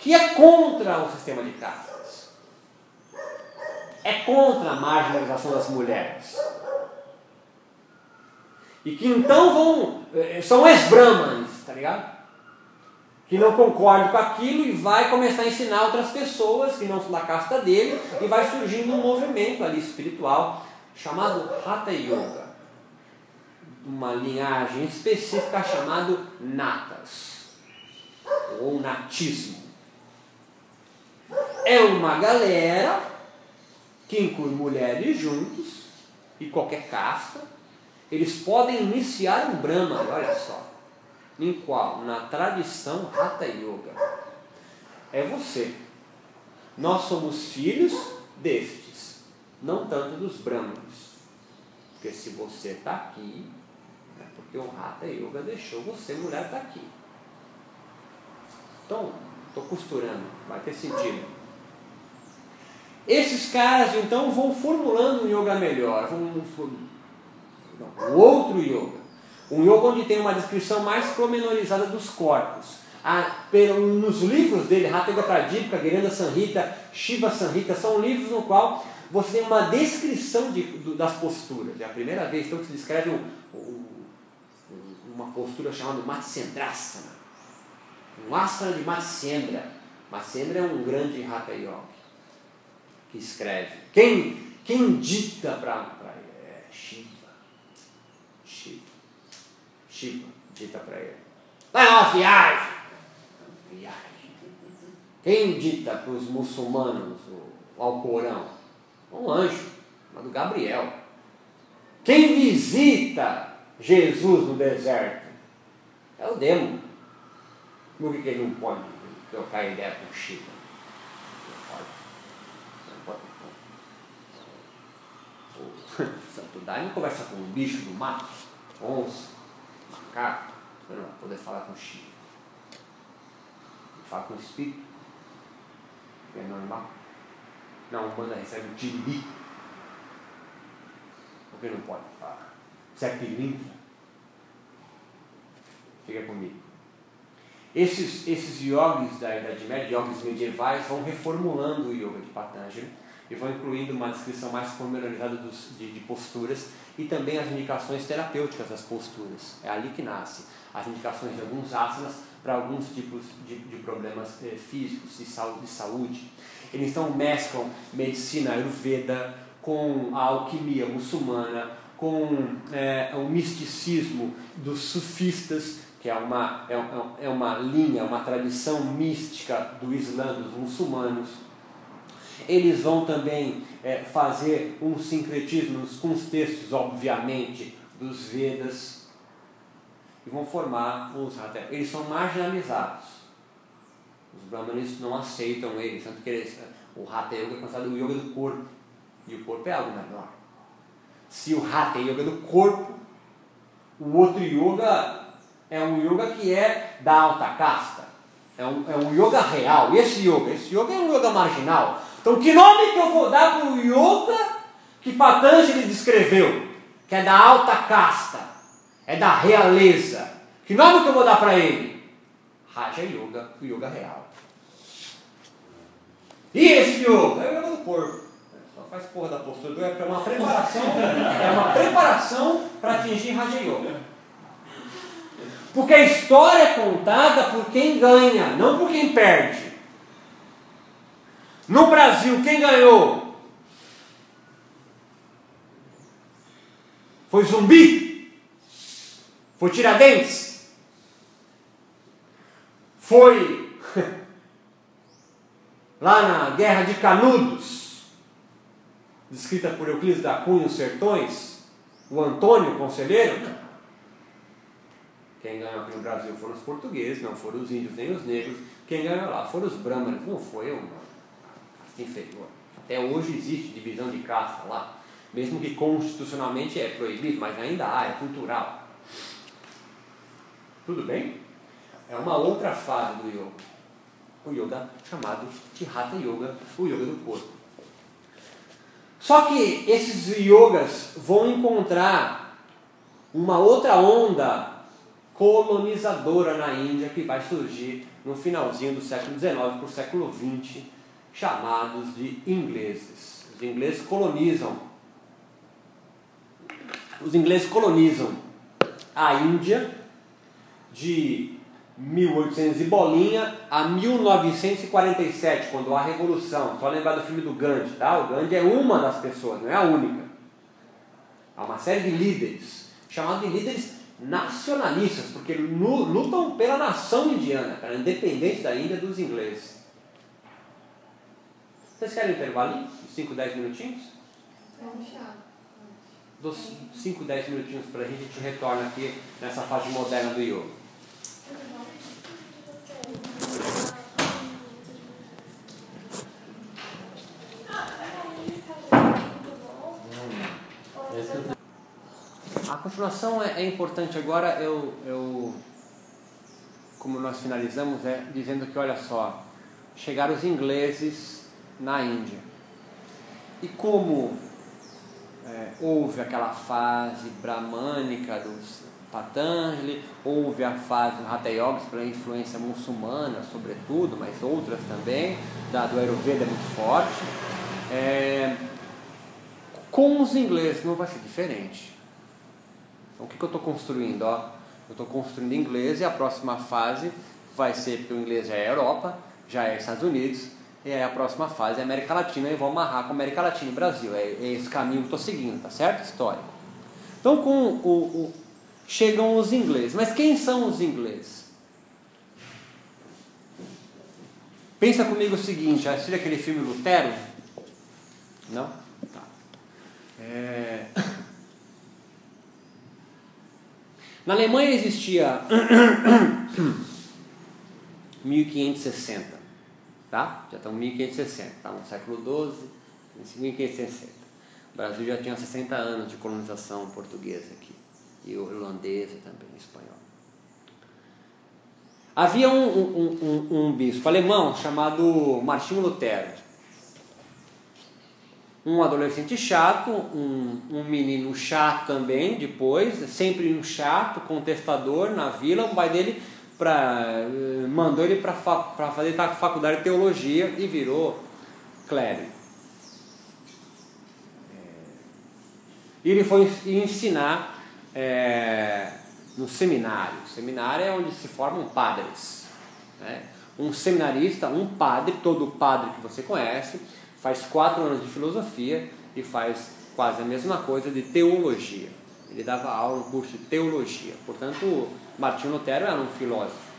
que é contra o sistema de castas. É contra a marginalização das mulheres. E que então vão. Eh, são ex-brahmanes, tá ligado? Que não concordam com aquilo e vai começar a ensinar outras pessoas que não são da casta dele, e vai surgindo um movimento ali espiritual chamado Hatha Yoga. Uma linhagem específica chamado Natas, ou Natismo é uma galera que inclui mulheres juntos e qualquer casta eles podem iniciar um Brahma, olha só. Em qual? Na tradição Hatha Yoga. É você. Nós somos filhos destes, não tanto dos Brahmanos. Porque se você está aqui, é porque o Hatha Yoga deixou você, mulher, estar tá aqui. Então, estou costurando, vai ter sentido. Esses caras então vão formulando um yoga melhor, vão, o outro yoga. Um yoga onde tem uma descrição mais promenorizada dos corpos. Ah, nos livros dele, Hatha Yoga Pradipika, Geranda Sanhita, Shiva Sanhita, são livros no qual você tem uma descrição de, das posturas. É a primeira vez então, que se descreve um, um, uma postura chamada Matsyendrasana. Um asana de Matsyendra. Matsyendra é um grande Hatha Yoga que escreve. Quem, quem dita para? É. Shiva. Shiva dita para ele. Vai uma viagem. Viagem. Quem dita para os muçulmanos o Alcorão? Um anjo, chamado Gabriel. Quem visita Jesus no deserto? É o demo. Por que ele não pode trocar ideia com Shiva? Santo Daime conversa com um bicho do mato, onça, macaco, vai poder falar com Chico. Fala com o espírito, é normal. Não, manda recebe um tiriri. Porque não pode falar. Você é pilintra. Fica comigo. Esses, esses yogis da Idade Média, yogis medievais, vão reformulando o yoga de Patanjali e vão incluindo uma descrição mais pormenorizada dos, de, de, posturas e também as indicações terapêuticas das posturas. É ali que nasce as indicações de alguns asanas para alguns tipos de, de problemas eh, físicos e de saúde. Eles então mesclam medicina ayurveda com a alquimia muçulmana, com eh, o misticismo dos sufistas, que é uma, é, é uma linha, uma tradição mística do Islã, dos muçulmanos eles vão também é, fazer um sincretismo com os textos, obviamente, dos Vedas, e vão formar os Hatha. Eles são marginalizados. Os Brahmanes não aceitam eles, tanto que eles, o Hatha Yoga é considerado o yoga do corpo, e o corpo é algo menor. Se o Hatha é yoga do corpo, o outro yoga é um yoga que é da alta casta. É um, é um yoga real. E esse yoga? Esse yoga é um yoga marginal. Então, que nome que eu vou dar para o yoga que Patanjali descreveu? Que é da alta casta, é da realeza. Que nome que eu vou dar para ele? Raja Yoga, o yoga real. E esse yoga? É o yoga do corpo. Só faz porra da postura, é uma preparação, é uma preparação para atingir Raja Yoga. Porque a história é contada por quem ganha, não por quem perde. No Brasil, quem ganhou? Foi Zumbi? Foi Tiradentes? Foi *laughs* lá na Guerra de Canudos, descrita por Euclides da Cunha, os Sertões? O Antônio, conselheiro? Quem ganhou aqui no Brasil foram os portugueses, não foram os índios nem os negros. Quem ganhou lá foram os brahmanes, não foi eu, não inferior. Até hoje existe divisão de casta lá, mesmo que constitucionalmente é proibido, mas ainda há, é cultural. Tudo bem? É uma outra fase do yoga. O yoga chamado de Hatha Yoga, o yoga do corpo. Só que esses yogas vão encontrar uma outra onda colonizadora na Índia que vai surgir no finalzinho do século XIX para o século XX chamados de ingleses. Os ingleses colonizam. Os ingleses colonizam a Índia de 1800 e bolinha a 1947, quando há a revolução. Só lembrar do filme do Gandhi, tá? O Gandhi é uma das pessoas, não é a única. Há uma série de líderes, chamados de líderes nacionalistas, porque lutam pela nação indiana, pela independência da Índia dos ingleses. Vocês querem um intervalinho? 5, 10 minutinhos? Dou 5, 10 minutinhos para a gente, a gente retorna aqui nessa fase moderna do yoga. A continuação é, é importante agora, eu, eu, como nós finalizamos, é dizendo que, olha só, chegaram os ingleses na Índia. E como é, houve aquela fase bramânica dos Patanjali, houve a fase do Hatha Yoga pela influência muçulmana, sobretudo, mas outras também, da, do Ayurveda muito forte. É, com os ingleses não vai ser diferente. Então, o que, que eu estou construindo? Ó, eu estou construindo inglês e a próxima fase vai ser, porque o inglês já é Europa, já é Estados Unidos, e aí a próxima fase é América Latina e vou amarrar com América Latina e Brasil. É, é esse caminho que estou seguindo, tá certo? Histórico. Então com o, o, chegam os ingleses. Mas quem são os ingleses? Pensa comigo o seguinte, assistiu aquele filme Lutero? Não? Tá. É... Na Alemanha existia *coughs* 1560 tá? Já em 1560, tá no século XII, 1560. O Brasil já tinha 60 anos de colonização portuguesa aqui, e holandesa também, espanhol. Havia um, um, um, um bispo alemão chamado Martinho Lutero. Um adolescente chato, um, um menino chato também, depois, sempre um chato, contestador na vila. O pai dele pra, eh, mandou ele para fazer faculdade de teologia e virou clérigo. E ele foi ensinar é, no seminário. O seminário é onde se formam padres. Né? Um seminarista, um padre, todo padre que você conhece, faz quatro anos de filosofia e faz quase a mesma coisa de teologia. Ele dava aula no curso de teologia. Portanto, Martinho Lutero era um filósofo,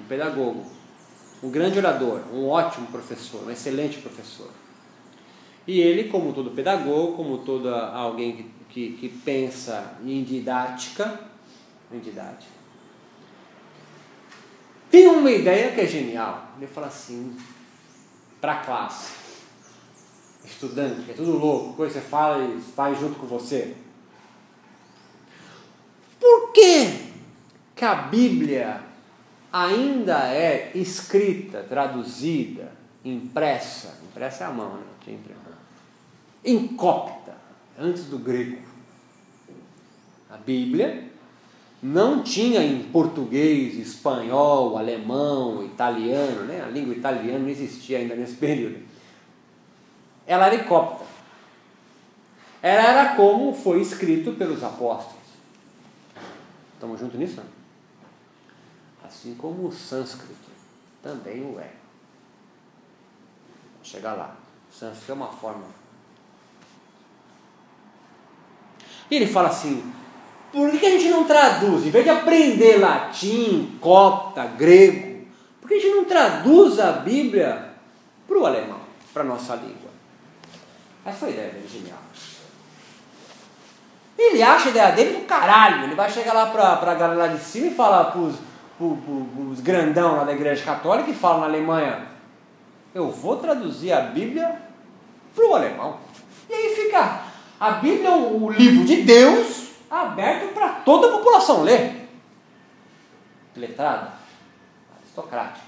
um pedagogo, um grande orador, um ótimo professor, um excelente professor. E ele, como todo pedagogo, como todo alguém que, que, que pensa em didática, em didática, tem uma ideia que é genial. Ele fala assim, para a classe, estudante, que é tudo louco, coisa que você fala e faz junto com você. Por que que a Bíblia ainda é escrita, traduzida, impressa, impressa é a mão, né? Tinha incópita, antes do grego. A Bíblia não tinha em português, espanhol, alemão, italiano, né? a língua italiana não existia ainda nesse *laughs* período. Ela era incópita. Ela era como foi escrito pelos apóstolos. Estamos juntos nisso? Assim como o sânscrito também o é. Vou chegar lá. O sânscrito é uma forma. E ele fala assim: por que a gente não traduz? Em vez de aprender latim, copta, grego, por que a gente não traduz a Bíblia para o alemão, para a nossa língua? Essa foi a ideia dele, genial. Ele acha a ideia dele do caralho. Ele vai chegar lá para a galera lá de cima e falar para os grandão lá da igreja católica e falam na Alemanha, eu vou traduzir a Bíblia para o alemão. E aí fica a Bíblia, o livro de Deus, aberto para toda a população ler. Letrada, aristocrática.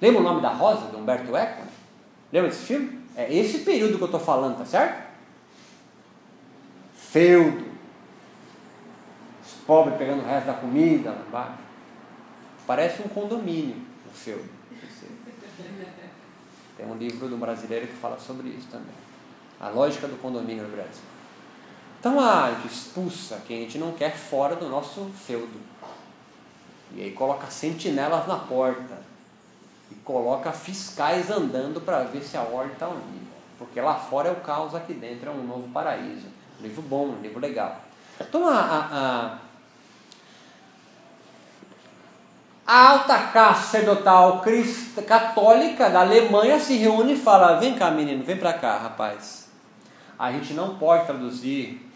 Lembra o nome da Rosa, de Humberto Eco? Lembra desse filme? É esse período que eu estou falando, tá certo? Feudo, pobre pegando o resto da comida lá embaixo. Parece um condomínio o feudo. Tem um livro do brasileiro que fala sobre isso também. A lógica do condomínio no Brasil. Então a gente expulsa quem a gente não quer fora do nosso feudo. E aí coloca sentinelas na porta. E coloca fiscais andando para ver se a ordem está unida. Porque lá fora é o caos, aqui dentro é um novo paraíso. Um livro bom, um livro legal. Então a, a, a A alta casta sacerdotal católica da Alemanha se reúne e fala: Vem cá, menino, vem para cá, rapaz. a gente não pode traduzir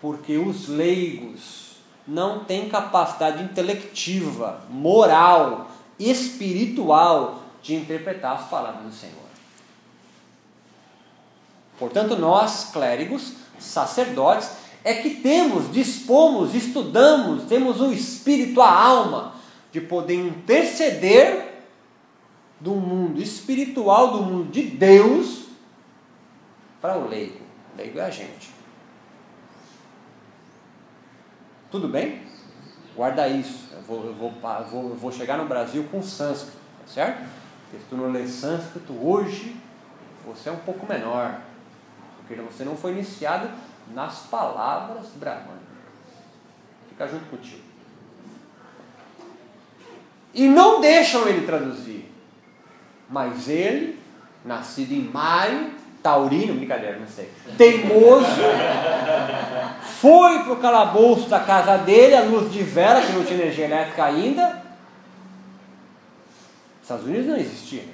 porque os leigos não têm capacidade intelectiva, moral, espiritual de interpretar as palavras do Senhor. Portanto, nós, clérigos, sacerdotes, é que temos, dispomos, estudamos, temos o espírito, a alma, de poder interceder do mundo espiritual, do mundo de Deus, para o leigo. O leigo é a gente. Tudo bem? Guarda isso. Eu vou, eu vou, eu vou, eu vou chegar no Brasil com sânscrito, tá certo? Porque se tu não lê sânscrito hoje, você é um pouco menor. Porque você não foi iniciado nas palavras brahmanas. Fica junto contigo. E não deixam ele traduzir. Mas ele, nascido em maio, taurino, brincadeira, não sei, teimoso, foi para o calabouço da casa dele, a luz de vela, que não tinha energia elétrica ainda. Estados Unidos não existia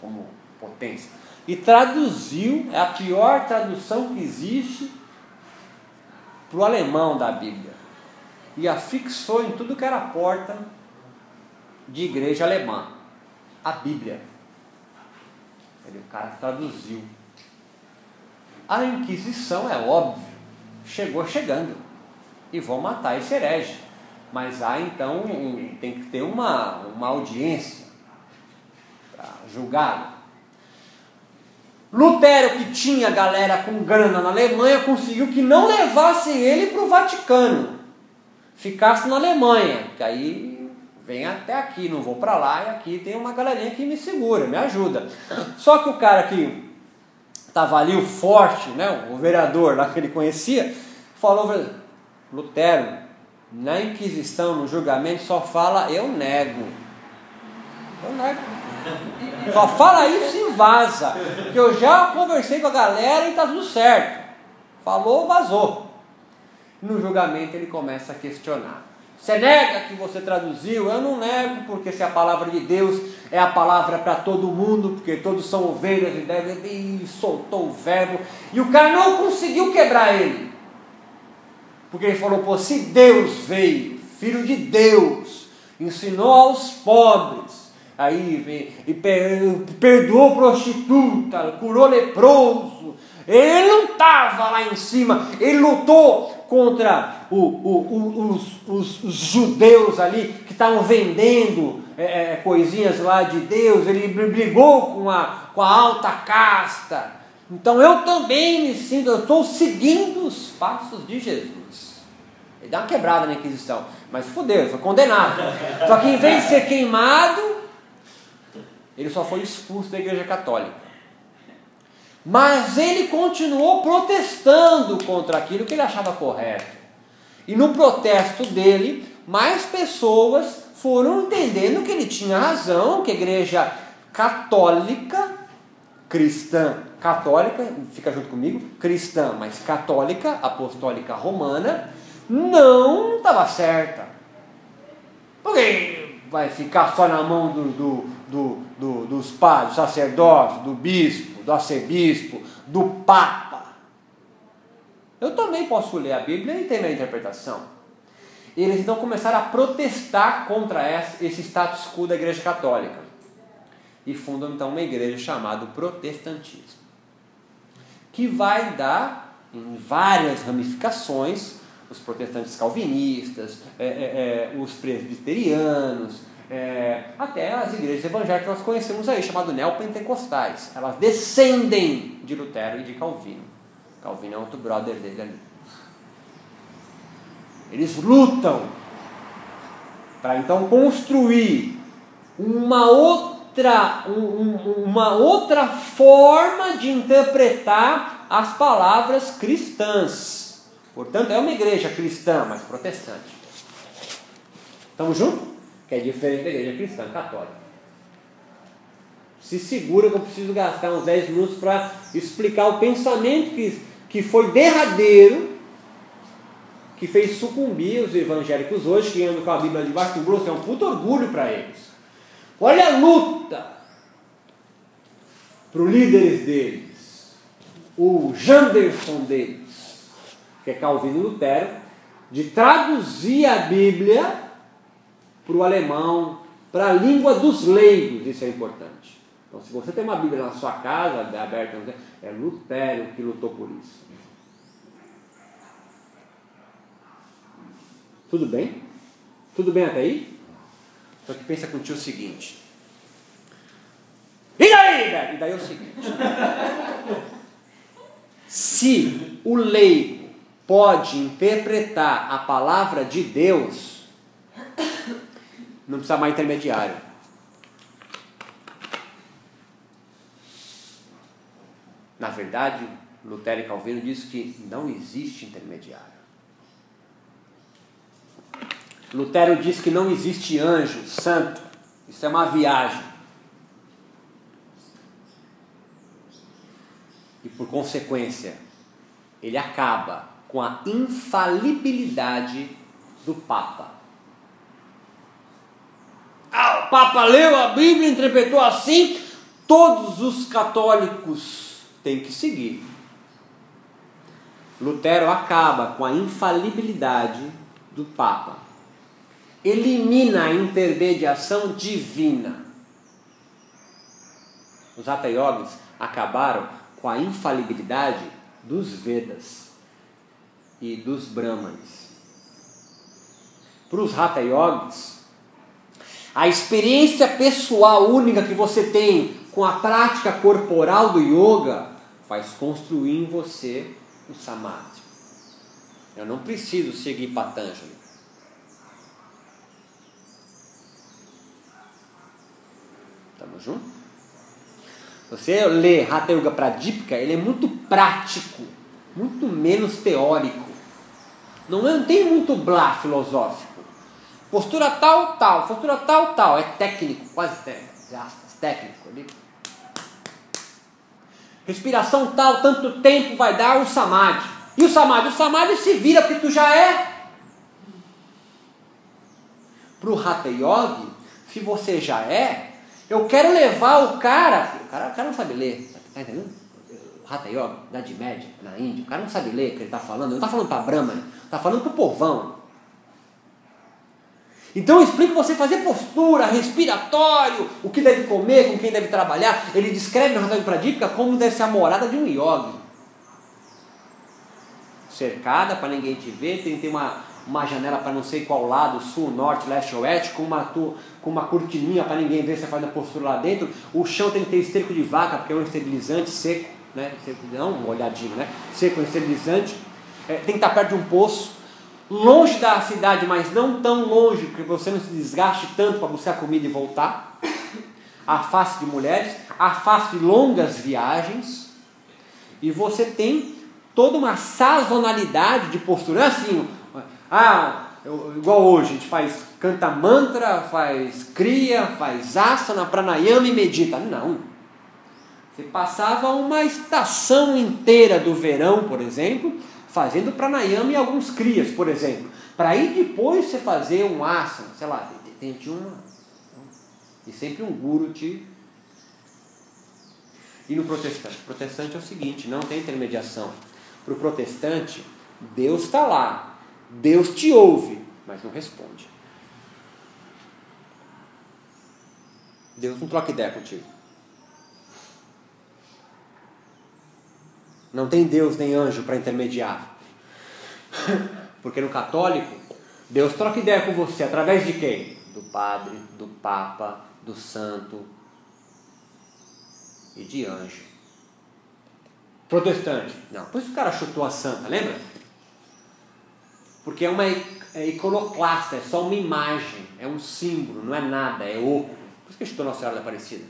como potência. E traduziu, é a pior tradução que existe para o alemão da Bíblia. E a fixou em tudo que era porta de igreja alemã. A Bíblia. Ele, o cara traduziu. A Inquisição, é óbvio, chegou chegando. E vão matar esse herege. Mas há então, um, tem que ter uma, uma audiência para julgá-lo. Lutero, que tinha galera com grana na Alemanha, conseguiu que não levasse ele para o Vaticano, ficasse na Alemanha, que aí vem até aqui, não vou para lá, e aqui tem uma galerinha que me segura, me ajuda. Só que o cara que estava ali, o forte, né, o vereador lá que ele conhecia, falou: Lutero, na Inquisição, no julgamento, só fala eu nego. Eu nego. Só fala isso e vaza. Que eu já conversei com a galera e tá tudo certo. Falou, vazou. No julgamento ele começa a questionar. Você nega que você traduziu? Eu não nego, porque se a palavra de Deus é a palavra para todo mundo, porque todos são ovelhas e devem. E soltou o verbo. E o cara não conseguiu quebrar ele. Porque ele falou: pô, se Deus veio, filho de Deus, ensinou aos pobres, aí e perdoou prostituta, curou leproso. Ele não estava lá em cima, ele lutou contra o, o, o, os, os, judeus ali que estavam vendendo é, é, coisinhas lá de Deus, ele brigou com a, com a alta casta. Então eu também me sinto, eu estou seguindo os passos de Jesus. Ele dá uma quebrada na Inquisição, mas fudeu, foi condenado. Só que em vez de ser queimado, ele só foi expulso da Igreja Católica. Mas ele continuou protestando contra aquilo que ele achava correto. E no protesto dele, mais pessoas foram entendendo que ele tinha razão, que a Igreja Católica, cristã, católica, fica junto comigo, cristã, mas católica, apostólica romana, não estava certa. Porque vai ficar só na mão do, do, do, do dos padres, do sacerdote, do bispo, do arcebispo, do papa. Eu também posso ler a Bíblia e ter minha interpretação. Eles então começaram a protestar contra esse status quo da Igreja Católica e fundam então uma igreja chamada Protestantismo, que vai dar em várias ramificações os protestantes calvinistas, é, é, é, os presbiterianos, é, até as igrejas evangélicas que nós conhecemos aí, chamado neopentecostais. Elas descendem de Lutero e de Calvino. Calvino é outro brother dele ali. Eles lutam para então construir uma outra, um, uma outra forma de interpretar as palavras cristãs. Portanto, é uma igreja cristã, mas protestante. Estamos juntos? Que é diferente da igreja cristã católica. Se segura que eu preciso gastar uns 10 minutos para explicar o pensamento que, que foi derradeiro, que fez sucumbir os evangélicos hoje, que andam com a Bíblia debaixo do grosso, é um puto orgulho para eles. Olha a luta para os líderes deles. o Janderson deles, que é Calvino Lutero, de traduzir a Bíblia para o alemão, para a língua dos leigos, isso é importante. Então, se você tem uma Bíblia na sua casa, aberta, é Lutero que lutou por isso. Tudo bem? Tudo bem até aí? Só que pensa contigo o seguinte. E daí, Beto? E daí é o seguinte. Se o leigo pode interpretar a palavra de Deus, não precisa mais intermediário. Na verdade, Lutero e Calvino diz que não existe intermediário. Lutero diz que não existe anjo santo. Isso é uma viagem. E por consequência, ele acaba com a infalibilidade do Papa. O Papa leu a Bíblia, interpretou assim, todos os católicos têm que seguir. Lutero acaba com a infalibilidade do Papa elimina a intermediação divina. Os Hatha Yogis acabaram com a infalibilidade dos Vedas e dos Brahmanes. Para os Hatha Yogis, a experiência pessoal única que você tem com a prática corporal do yoga faz construir em você o samadhi. Eu não preciso seguir Patanjali. Estamos juntos? Você lê Hatha Yoga Pradipika, ele é muito prático, muito menos teórico. Não, é, não tem muito blá filosófico. Postura tal, tal, postura tal, tal. É técnico, quase técnico. técnico ali. Respiração tal, tanto tempo vai dar o samadhi. E o samadhi? O samadhi se vira porque tu já é. Para o Hatha Yoga, se você já é, eu quero levar o cara. O cara, o cara não sabe ler, tá entendendo? O Hatha Yoga, Idade Média, na Índia, o cara não sabe ler o que ele está falando. Ele não está falando para Brahma, está falando para o povão. Então eu explico você fazer postura, respiratório, o que deve comer, com quem deve trabalhar. Ele descreve no Hatha Yoga Pradipika como deve ser a morada de um yogi. Cercada para ninguém te ver, tem, tem uma, uma janela para não sei qual lado, sul, norte, leste, oeste, com uma, com uma cortininha para ninguém ver você faz a postura lá dentro. O chão tem que ter esterco de vaca, porque é um esterilizante seco, né? não molhadinho, né? Seco, um esterilizante. É, tem que estar perto de um poço, longe da cidade, mas não tão longe, que você não se desgaste tanto para buscar comida e voltar. Afaste de mulheres, afaste de longas viagens. E você tem toda uma sazonalidade de postura. Assim, ah, igual hoje, a gente faz, canta mantra, faz cria, faz asana, pranayama e medita. Não. Você passava uma estação inteira do verão, por exemplo, fazendo pranayama e alguns crias, por exemplo. Para aí depois você fazer um asana, sei lá, tente uma. E sempre um guru te. E no protestante? O protestante é o seguinte: não tem intermediação. Para o protestante, Deus está lá, Deus te ouve, mas não responde. Deus não troca ideia contigo. Não tem Deus nem anjo para intermediar. Porque no católico, Deus troca ideia com você através de quem? Do padre, do papa, do santo e de anjo. Protestante, não. Por isso o cara chutou a santa, lembra? Porque é uma é iconoclasta, é só uma imagem, é um símbolo, não é nada, é oco. Por isso que estou Nossa Senhora da Aparecida.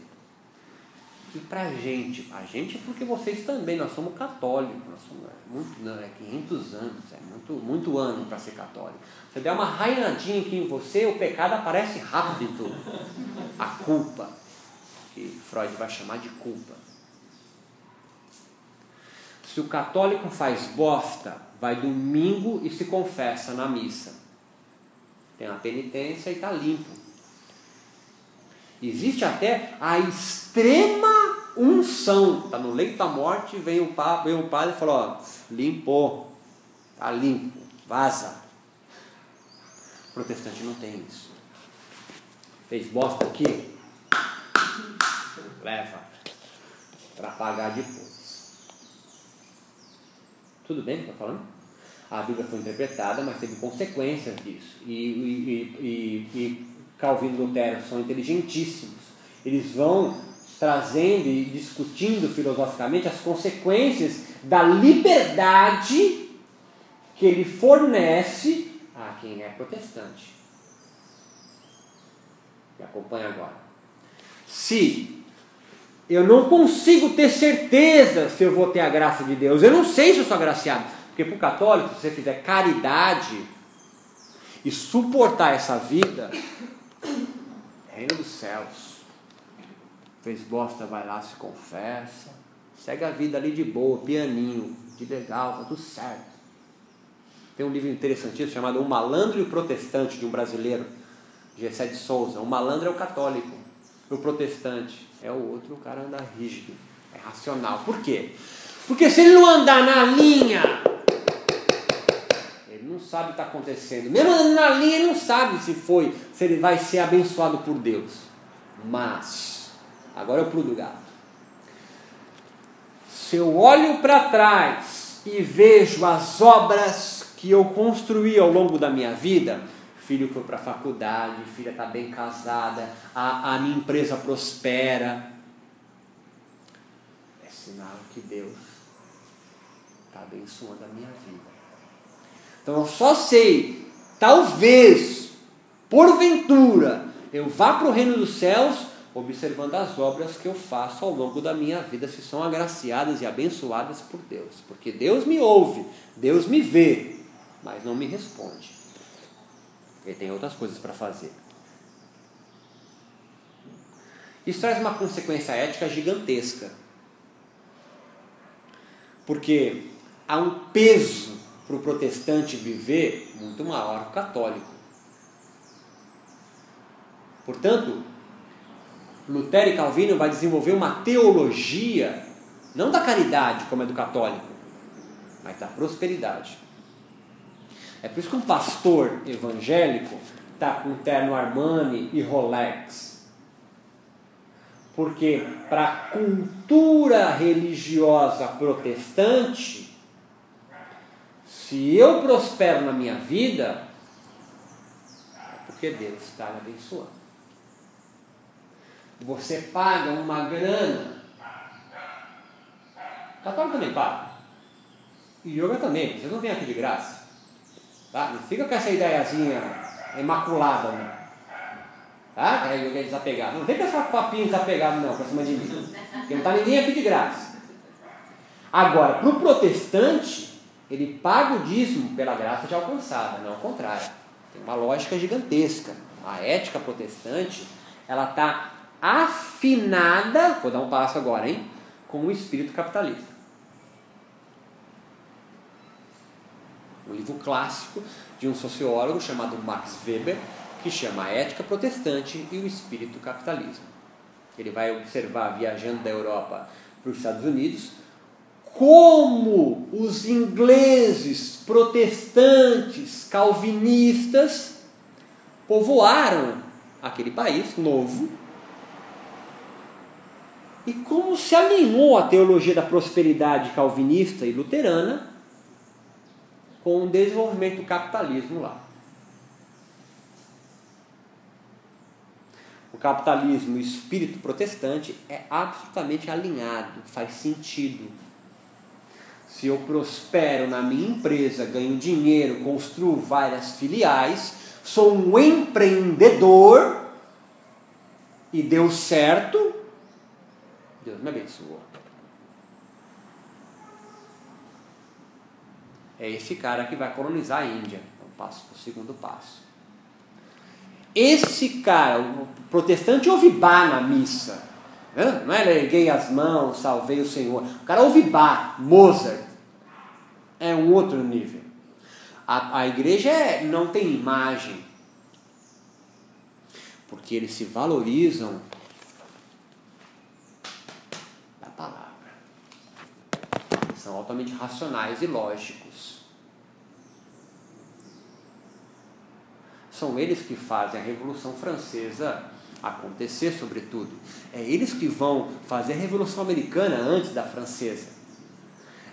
E pra gente, a gente é porque vocês também, nós somos católicos, nós somos é muito, não, é 500 anos, é muito, muito ano para ser católico. Você der uma rainadinha aqui em você, o pecado aparece rápido. A culpa, que Freud vai chamar de culpa. Se o católico faz bosta, vai domingo e se confessa na missa. Tem a penitência e está limpo. Existe até a extrema unção, está no leito da morte, vem o, padre, vem o padre e fala, ó, limpou, está limpo, vaza. O protestante não tem isso. Fez bosta aqui? Leva. Para pagar depois. Tudo bem que estou falando? A Bíblia foi interpretada, mas teve consequências disso. E, e, e, e Calvino e Lutero são inteligentíssimos. Eles vão trazendo e discutindo filosoficamente as consequências da liberdade que ele fornece a quem é protestante. Me acompanha agora. Se eu não consigo ter certeza se eu vou ter a graça de Deus, eu não sei se eu sou agraciado. Porque para o católico, se você fizer caridade e suportar essa vida, reino dos céus. Fez bosta, vai lá, se confessa. Segue a vida ali de boa, pianinho, de legal, tá tudo certo. Tem um livro interessantíssimo chamado O Malandro e o Protestante, de um brasileiro, Gessé de Souza. O malandro é o católico, o protestante é o outro, o cara anda rígido, é racional. Por quê? Porque se ele não andar na linha, sabe o que está acontecendo. Mesmo linha, ele não sabe se foi, se ele vai ser abençoado por Deus. Mas, agora eu pulo do gato. Se eu olho para trás e vejo as obras que eu construí ao longo da minha vida, filho foi para a faculdade, filha está bem casada, a, a minha empresa prospera. É sinal que Deus está abençoando a minha vida. Então eu só sei, talvez, porventura, eu vá para o reino dos céus observando as obras que eu faço ao longo da minha vida, se são agraciadas e abençoadas por Deus. Porque Deus me ouve, Deus me vê, mas não me responde. Ele tem outras coisas para fazer. Isso traz uma consequência ética gigantesca. Porque há um peso para o protestante viver muito maior que o católico. Portanto, Lutero e Calvino vai desenvolver uma teologia não da caridade como é do católico, mas da prosperidade. É por isso que um pastor evangélico está com terno Armani e Rolex. Porque para a cultura religiosa protestante, se eu prospero na minha vida, é porque Deus está me abençoando. Você paga uma grana. Católico também paga. E yoga também, vocês não vêm aqui de graça. Tá? Não fica com essa ideiazinha imaculada, não. Tá? Que é desapegado. Não vem com essa papinha desapegado, não, pra cima de mim. Porque não está ninguém aqui de graça. Agora, para o protestante, ele paga o dízimo pela graça de alcançada, não ao contrário. Tem uma lógica gigantesca. A ética protestante, ela está afinada, vou dar um passo agora, hein? Com o espírito capitalista. um livro clássico de um sociólogo chamado Max Weber, que chama A Ética Protestante e o Espírito Capitalismo. Ele vai observar, viajando da Europa para os Estados Unidos, como os ingleses protestantes calvinistas povoaram aquele país novo e como se alinhou a teologia da prosperidade calvinista e luterana com o desenvolvimento do capitalismo lá. O capitalismo o espírito protestante é absolutamente alinhado, faz sentido. Se eu prospero na minha empresa, ganho dinheiro, construo várias filiais, sou um empreendedor e deu certo, Deus me abençoou. É esse cara que vai colonizar a Índia. Então, passo para o segundo passo. Esse cara, o protestante, ouve bar na missa. Não é erguei as mãos, salvei o Senhor. O cara ouve bar, Mozart. É um outro nível. A, a igreja é, não tem imagem. Porque eles se valorizam são altamente racionais e lógicos. São eles que fazem a Revolução Francesa acontecer, sobretudo. É eles que vão fazer a Revolução Americana antes da francesa.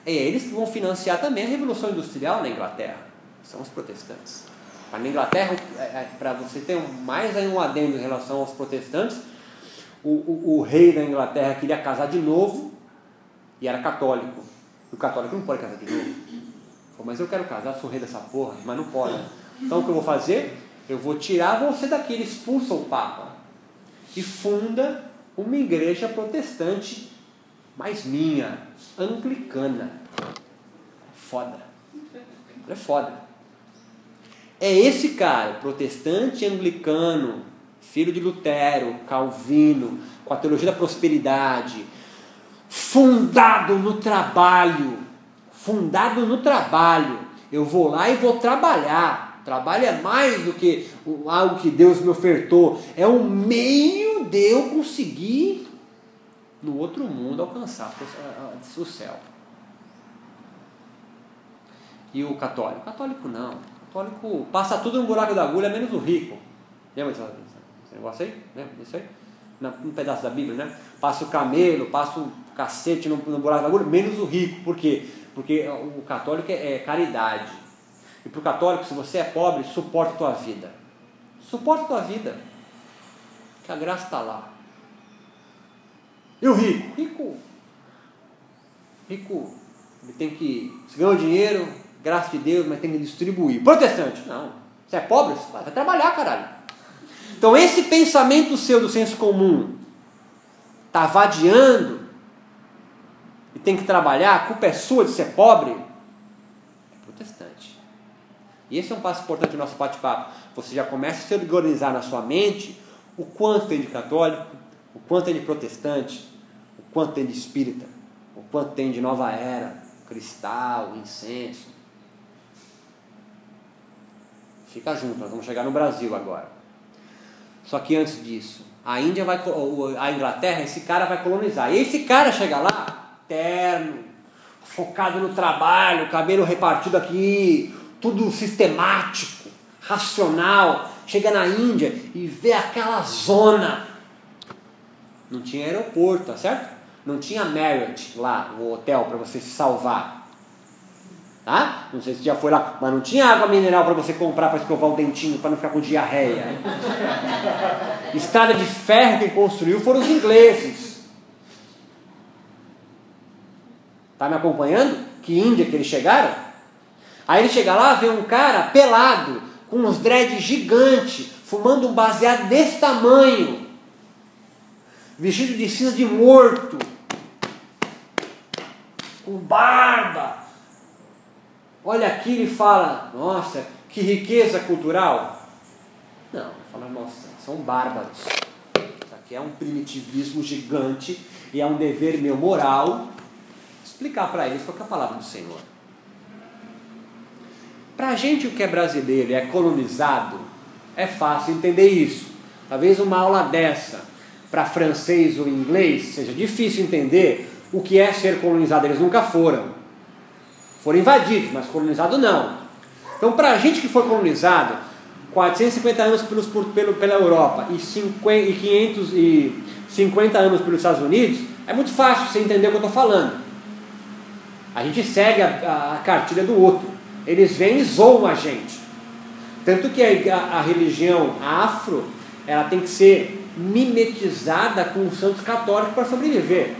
É eles que vão financiar também a Revolução Industrial na Inglaterra. São os protestantes. Na Inglaterra, é, é, para você ter mais aí um adendo em relação aos protestantes, o, o, o, rei da Inglaterra queria casar de novo e era católico. O católico não pode casar de novo. mas eu quero casar, sou rei dessa porra, mas não pode. Então o que eu vou fazer? Eu vou tirar você daqui, ele expulsa o Papa e funda uma igreja protestante, mas minha, anglicana. Foda. É foda. É esse cara, protestante anglicano, filho de Lutero, Calvino, com a teologia da prosperidade, fundado no trabalho, fundado no trabalho. Eu vou lá e vou trabalhar. Trabalho é mais do que algo que Deus me ofertou, é um meio de eu conseguir no outro mundo alcançar o céu. E o católico? Católico não. Católico passa tudo no buraco da agulha, menos o rico. Lembra desse negócio aí? Lembra disso aí? Um pedaço da Bíblia, né? Passa o camelo, passa o cacete no, no buraco da agulha, menos o rico. Por quê? Porque o católico é, é caridade. E para o católico, se você é pobre, suporta a tua vida. Suporta a tua vida. Que a graça está lá. E o rico? Rico. Rico, ele tem que. Se ganhou dinheiro, graça de Deus, mas tem que distribuir. Protestante, não. Você é pobre? Vai trabalhar, caralho. Então, esse pensamento seu do senso comum está vadiando e tem que trabalhar, a culpa é sua de ser pobre. E esse é um passo importante do nosso bate-papo. Você já começa a se organizar na sua mente o quanto tem de católico, o quanto tem de protestante, o quanto tem de espírita, o quanto tem de nova era, cristal, incenso. Fica junto, nós vamos chegar no Brasil agora. Só que antes disso, a Índia vai, a Inglaterra, esse cara vai colonizar. E esse cara chega lá, terno, focado no trabalho, cabelo repartido aqui, tudo sistemático, racional. Chega na Índia e vê aquela zona. Não tinha aeroporto, tá certo? Não tinha Marriott lá, o hotel para você se salvar. Tá? Não sei se já foi lá, mas não tinha água mineral para você comprar para escovar o dentinho, para não ficar com diarreia. *laughs* Estrada de ferro quem construiu foram os ingleses. Tá me acompanhando? Que Índia que eles chegaram? Aí ele chega lá, vê um cara pelado, com uns dreads gigantes, fumando um baseado desse tamanho, vestido de cinza de morto, com barba. Olha aqui ele fala, nossa, que riqueza cultural. Não, ele fala, nossa, são bárbaros. Isso aqui é um primitivismo gigante e é um dever meu moral explicar para eles qual é a palavra do Senhor. Para a gente que é brasileiro é colonizado, é fácil entender isso. Talvez uma aula dessa para francês ou inglês seja difícil entender o que é ser colonizado. Eles nunca foram. Foram invadidos, mas colonizado não. Então, para a gente que foi colonizado, 450 anos pelos, pelo, pela Europa e, 50, e 550 anos pelos Estados Unidos, é muito fácil você entender o que eu estou falando. A gente segue a, a cartilha do outro. Eles vêm e zoam a gente. Tanto que a, a religião afro ela tem que ser mimetizada com os santos católicos para sobreviver.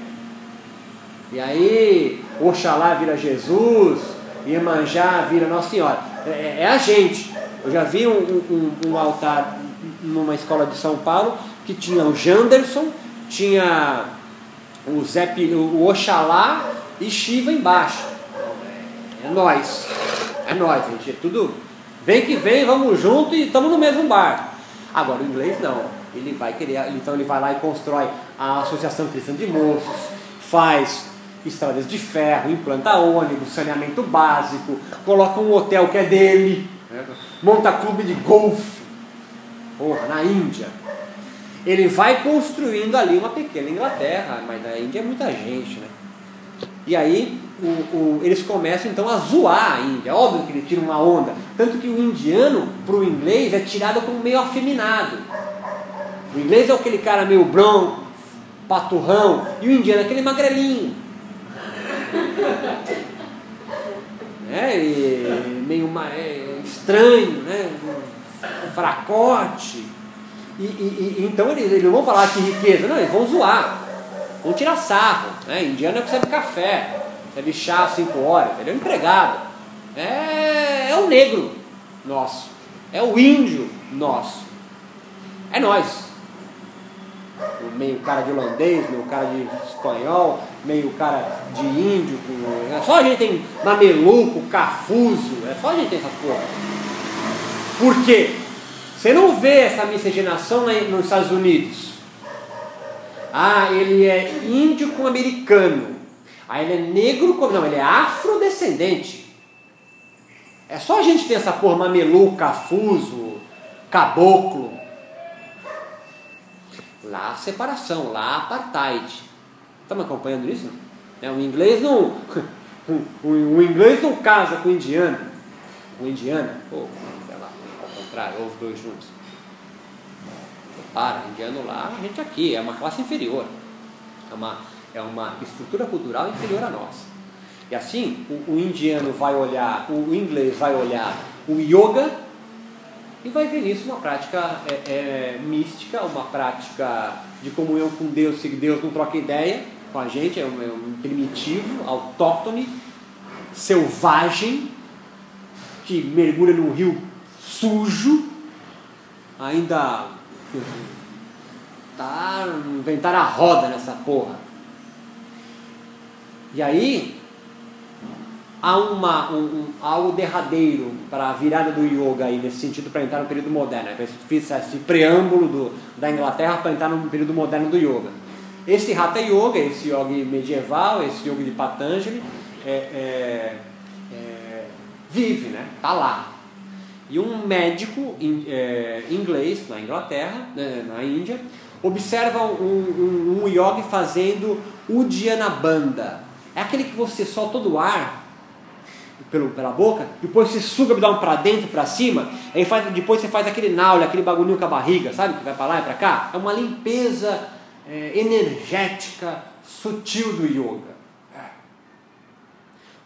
E aí, Oxalá vira Jesus, Iemanjá vira Nossa Senhora. É, é a gente. Eu já vi um, um, um, altar numa escola de São Paulo que tinha o Janderson, tinha o, Zé, o Oxalá e Shiva embaixo. É nós. É nós, gente. É tudo. Vem que vem, vamos junto e estamos no mesmo bar. Agora, o inglês não. Ele vai querer, então ele vai lá e constrói a Associação Cristã de Moços, faz estradas de ferro, implanta ônibus, saneamento básico, coloca um hotel que é dele, né? monta clube de golfe, porra, na Índia. Ele vai construindo ali uma pequena Inglaterra, mas na Índia é muita gente, né? E aí o, o, eles começam então a zoar a Índia. É óbvio que ele tira uma onda. Tanto que o indiano, para o inglês, é tirado como meio afeminado. O inglês é aquele cara meio bronco, paturrão, e o indiano é aquele magrelinho. *laughs* É, e meio é, estranho, né? fracote. E, e, e, então eles, eles não vão falar que riqueza, não, eles vão zoar, vão tirar sarro. Né? Indiano é que serve café, serve chá às 5 horas, ele é um empregado. É, é o negro nosso, é o índio nosso, é nós. Meio cara de holandês, meio cara de espanhol, meio cara de índio. É só a gente tem mameluco, cafuso, é só a gente tem essas coisas. Por quê? Você não vê essa miscigenação nos Estados Unidos. Ah, ele é índio com americano. Ah, ele é negro com. Não, ele é afrodescendente. É só a gente ter essa porra mameluco, cafuso, caboclo. Lá separação, lá apartheid. Estamos acompanhando isso? É, o inglês não. O *laughs* inglês não casa com o indiano. O indiano, pô, contrário, ou os dois juntos. Para, indiano lá, a gente aqui, é uma classe inferior. É uma, é uma estrutura cultural inferior a nossa. E assim, o, o indiano vai olhar, o inglês vai olhar o yoga e vai ver nisso uma prática é, é, mística, uma prática de comunhão com Deus, se Deus não troca ideia com a gente, é um, é um primitivo, autóctone, selvagem, que mergulha num rio sujo, ainda tá inventar a roda nessa porra. E aí há uma, um, um, algo derradeiro para a virada do yoga aí nesse sentido para entrar no período moderno. Eu fiz esse preâmbulo do, da Inglaterra para entrar no período moderno do yoga. Esse Hatha Yoga, esse yoga medieval, esse yoga de Patanjali, é, é, é, vive, né? Tá lá. E um médico é, inglês na Inglaterra, né, na Índia, observa um, um, um yogi fazendo Uddiyana Banda. É aquele que você solta todo o ar pelo, pela boca, depois você suga o abdômen para dentro, para cima, aí faz, depois você faz aquele naule, aquele bagulhinho com a barriga, sabe? Que vai para lá e para cá. É uma limpeza é, energética, sutil do yoga. É.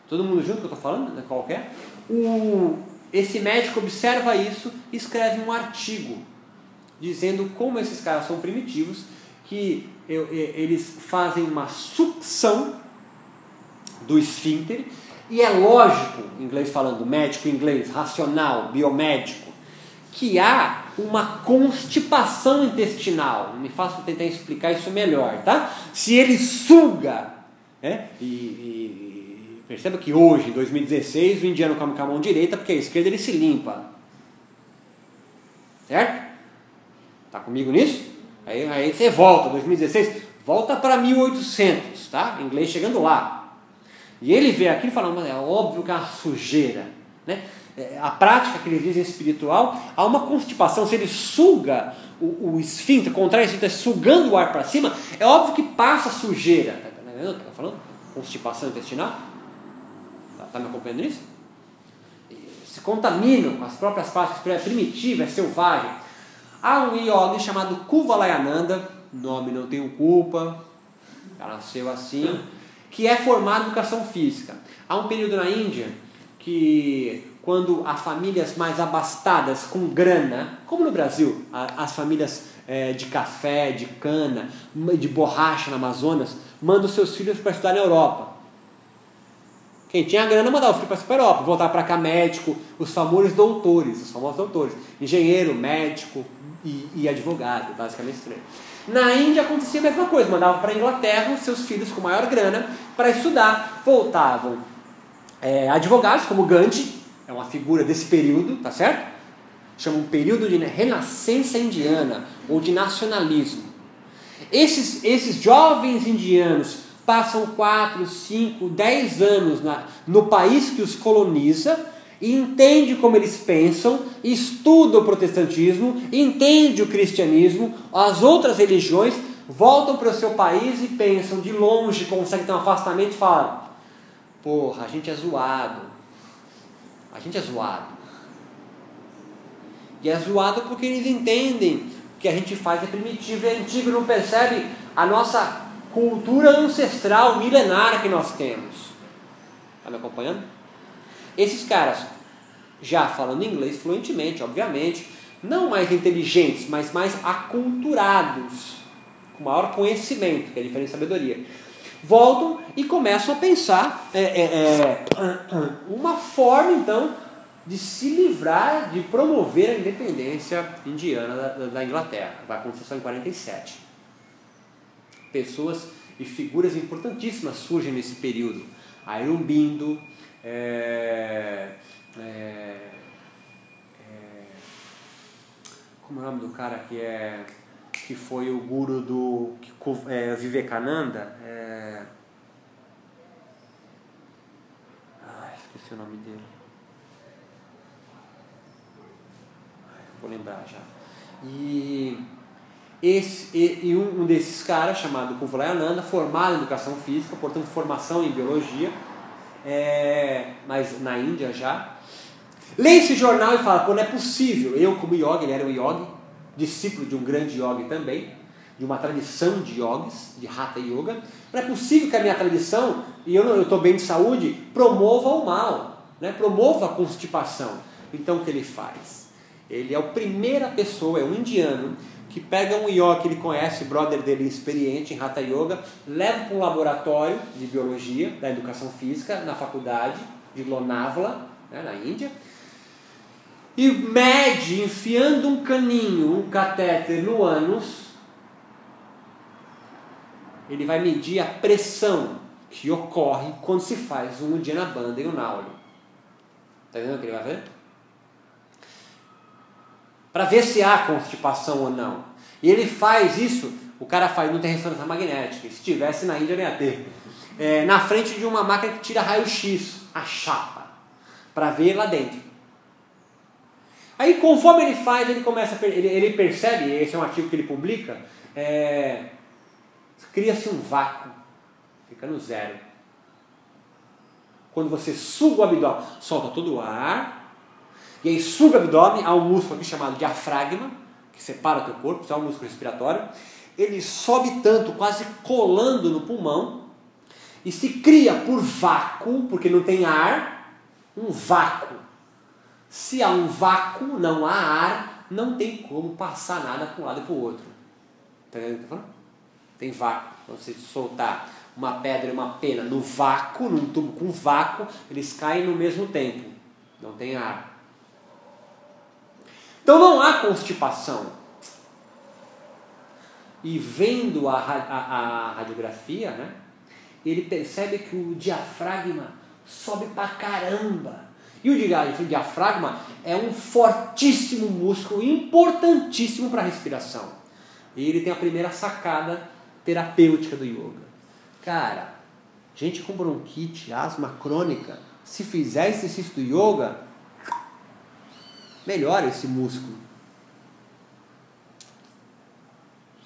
Todo mundo junto que eu estou falando? Qualquer? O, esse médico observa isso e escreve um artigo dizendo como esses caras são primitivos, que eles fazem uma sucção do esfíncter, e é lógico, inglês falando, médico inglês, racional, biomédico, que há uma constipação intestinal. Me faço tentar explicar isso melhor, tá? Se ele suga, né, e, e Perceba que hoje, em 2016, o indiano come com a mão direita porque a esquerda ele se limpa. Certo? Tá comigo nisso? Aí, aí você volta, 2016, volta para 1800, tá? Inglês chegando lá. E ele vê aquilo e fala, mas é óbvio que é uma sujeira. Né? É, a prática que eles dizem espiritual, há uma constipação, se ele suga o, o esfíncter, contrai o esfíncter, sugando o ar para cima, é óbvio que passa sujeira. Tá, vendo o que eu falando? Constipação intestinal? Está me acompanhando nisso? Se contaminam com as próprias práticas é primitiva, é selvagem. Há um yogi chamado Kuvalayananda, nome não tenho culpa, ela nasceu assim, que é formado em educação física. Há um período na Índia que quando as famílias mais abastadas com grana, como no Brasil, as famílias é, de café, de cana, de borracha no Amazonas, mandam seus filhos para estudar na Europa. Quem tinha grana mandava o filho para Europa, voltar para cá médico, os famosos doutores, os famosos doutores, engenheiro, médico e, e advogado, basicamente isso Na Índia acontecia a mesma coisa, mandavam para a Inglaterra os seus filhos com maior grana para estudar, voltavam é, advogados como Gandhi, é uma figura desse período, tá certo? Chama um período de renascença indiana ou de nacionalismo. Esses, esses jovens indianos passam 4, 5, 10 anos na, no país que os coloniza, e entende como eles pensam, estuda o protestantismo, entende o cristianismo, as outras religiões, voltam para o seu país e pensam de longe, conseguem ter um afastamento e falam: Porra, a gente é zoado. A gente é zoado. E é zoado porque eles entendem que a gente faz é primitivo e é antigo, não percebe a nossa cultura ancestral milenária que nós temos. Está me acompanhando? Esses caras, já falando inglês fluentemente, obviamente, não mais inteligentes, mas mais aculturados, com maior conhecimento, que é a diferença de sabedoria, voltam e começam a pensar é, é, é, uma forma, então, de se livrar, de promover a independência indiana da, da Inglaterra. Vai acontecer só em 47. Pessoas e figuras importantíssimas surgem nesse período. Ayurbindo, é, é, é, como é o nome do cara que é que foi o guru do é, Vivekananda? É, esqueci o nome dele. Vou lembrar já. E, esse, e, e um, um, desses caras, chamado Kuvalayananda, formado em educação física, portanto, formação em biologia, é, mas na Índia já. Lê esse jornal e fala: pô, não é possível. Eu, como yogi, ele era um yogi, discípulo de um grande yogi também, de uma tradição de yogis, de Hatha Yoga. Não é possível que a minha tradição, e eu estou bem de saúde, promova o mal, né? promova a constipação. Então o que ele faz? Ele é a primeira pessoa, é um indiano, que pega um yoga que ele conhece, brother dele experiente em Hatha Yoga, leva para um laboratório de biologia, da educação física, na faculdade de Lonavala, né, na Índia, e mede, enfiando um caninho, um catéter no ânus, ele vai medir a pressão que ocorre quando se faz um Uddiyana e um Nauli. Está vendo o que ele vai ver? Para ver se há constipação ou não. E ele faz isso, o cara faz, não tem ressonância magnética. Se tivesse na Índia, não ia ter. É, na frente de uma máquina que tira raio-x, a chapa, para ver lá dentro. Aí, conforme ele faz, ele começa, ele, ele percebe, esse é um artigo que ele publica, é, cria-se um vácuo, fica no zero. Quando você suga o abdômen, solta todo o ar, e aí suga o abdômen, há um músculo aqui chamado diafragma, que separa o teu corpo, isso é um músculo respiratório, ele sobe tanto, quase colando no pulmão, e se cria por vácuo, porque não tem ar, um vácuo. Se há um vácuo, não há ar, não tem como passar nada para um lado e para o outro. Tá o? Tem vácuo. Então, se soltar uma pedra e uma pena no vácuo, num tubo com vácuo, eles caem no mesmo tempo. Não tem ar. Então não há constipação. E vendo a, a, a radiografia, né, ele percebe que o diafragma sobe pra caramba. E o diafragma é um fortíssimo músculo, importantíssimo para a respiração. E ele tem a primeira sacada terapêutica do yoga. Cara, gente com bronquite, asma crônica, se fizer exercício do yoga, melhora esse músculo.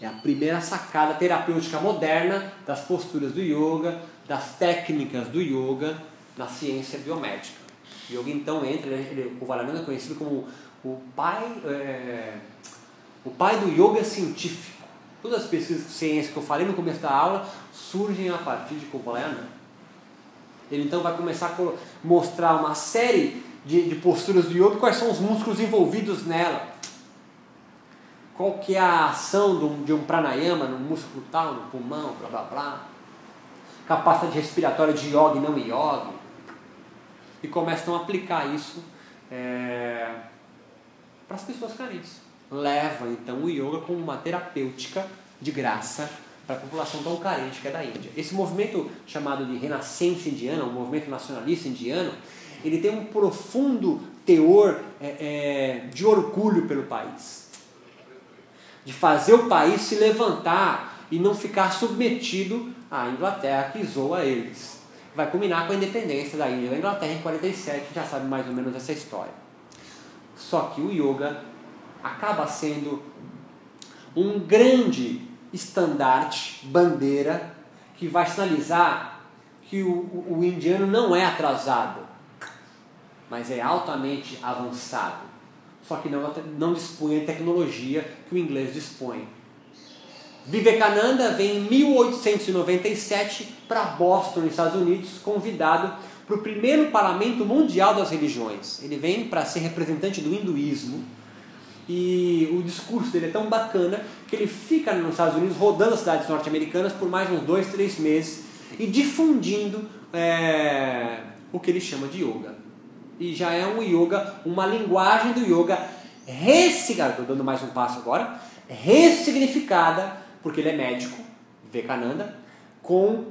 É a primeira sacada terapêutica moderna das posturas do yoga, das técnicas do yoga na ciência biomédica. O yoga então entra, ele, o Valananda é conhecido como o pai, é, o pai do yoga científico. Todas as pesquisas de ciência que eu falei no começo da aula surgem a partir de Kuvalayana. Ele então vai começar a mostrar uma série de, de posturas do yoga, quais são os músculos envolvidos nela. Qual que é a ação de um, de um pranayama no músculo tal, no pulmão, blá blá blá. Capacidade respiratória de yoga e não yoga e começam a aplicar isso é, para as pessoas carentes. Leva então o yoga como uma terapêutica de graça para a população tão carente que é da Índia. Esse movimento chamado de renascença indiana, um movimento nacionalista indiano, ele tem um profundo teor é, é, de orgulho pelo país, de fazer o país se levantar e não ficar submetido à Inglaterra que zoa eles. Vai culminar com a independência da Índia da Inglaterra em 47, já sabe mais ou menos essa história. Só que o yoga acaba sendo um grande estandarte, bandeira, que vai sinalizar que o, o, o indiano não é atrasado, mas é altamente avançado. Só que não, não dispõe da tecnologia que o inglês dispõe. Vivekananda vem em 1897 para Boston, nos Estados Unidos, convidado para o primeiro parlamento mundial das religiões. Ele vem para ser representante do hinduísmo e o discurso dele é tão bacana que ele fica nos Estados Unidos rodando as cidades norte-americanas por mais uns dois, três meses e difundindo é, o que ele chama de yoga. E já é um yoga, uma linguagem do yoga ressignificada, dando mais um passo agora, ressignificada, porque ele é médico, Vivekananda, com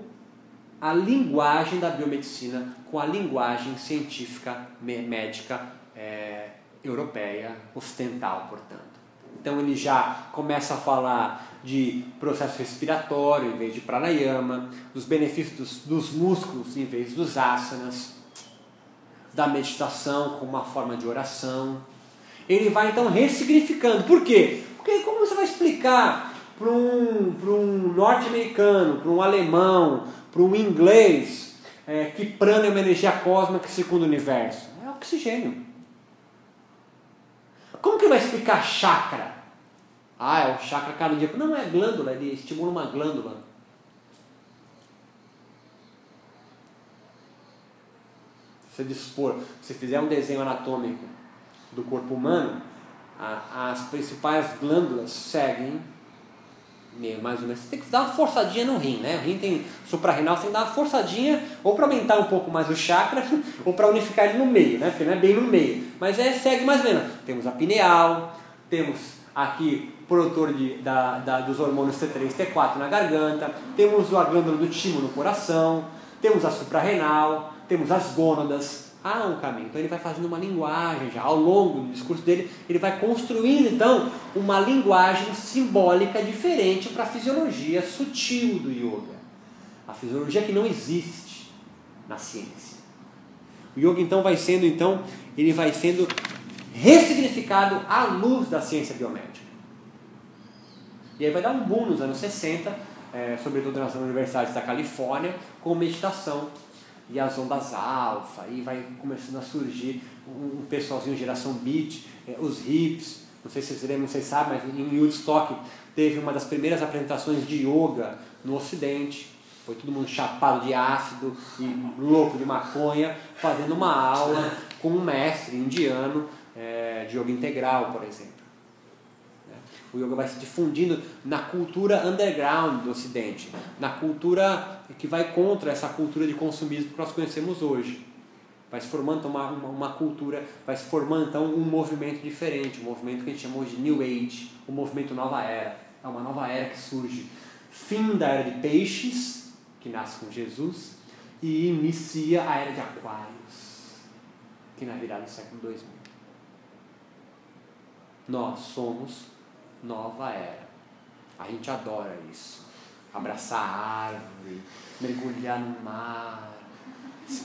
a linguagem da biomedicina, com a linguagem científica médica é, europeia ocidental, portanto. Então ele já começa a falar de processo respiratório em vez de pranayama, dos benefícios dos, dos músculos em vez dos asanas, da meditação como uma forma de oração. Ele vai então ressignificando. Por quê? Porque como você vai explicar para um, um norte-americano, para um alemão, para um inglês, é, que prana é uma energia cósmica segundo o universo? É oxigênio. Como que vai explicar chakra? Ah, é o chakra cardíaco. Não, é glândula, ele estimula uma glândula. Você dispor, se fizer um desenho anatômico do corpo humano, as principais glândulas seguem mais ou menos. Você tem que dar uma forçadinha no rim, né? O rim tem suprarrenal, você tem que dar uma forçadinha ou para aumentar um pouco mais o chakra *laughs* ou para unificar ele no meio, né? Porque não é bem no meio. Mas é, segue mais ou menos. Temos a pineal, temos aqui produtor de, da, da, dos hormônios T3 e T4 na garganta, temos a glândula do timo no coração, temos a suprarrenal, temos as gônadas, há um caminho. Então ele vai fazendo uma linguagem já ao longo do discurso dele, ele vai construindo então uma linguagem simbólica diferente para a fisiologia sutil do yoga. A fisiologia que não existe na ciência. O yoga então vai sendo então, ele vai sendo ressignificado à luz da ciência biomédica. E aí vai dar um boom nos anos 60, é, sobretudo nas universidades da Califórnia, com meditação e as ondas alfa, e vai começando a surgir um, pessoalzinho geração beat, é, os hips, não sei se vocês lembram, vocês sabem, mas em Woodstock teve uma das primeiras apresentações de yoga no ocidente, foi todo mundo chapado de ácido e louco de maconha, fazendo uma aula com um mestre indiano é, de yoga integral, por exemplo. O yoga vai se difundindo na cultura underground do Ocidente, na cultura que vai contra essa cultura de consumismo que nós conhecemos hoje. Vai se formando uma, uma, uma cultura, vai se formando então um movimento diferente, um movimento que a gente chamou de New Age, o um movimento Nova Era. É uma nova era que surge. Fim da era de peixes, que nasce com Jesus, e inicia a era de Aquários, que na virada do século 2000. Nós somos nova era. A gente adora isso. Abraçar a árvore, mergulhar no mar,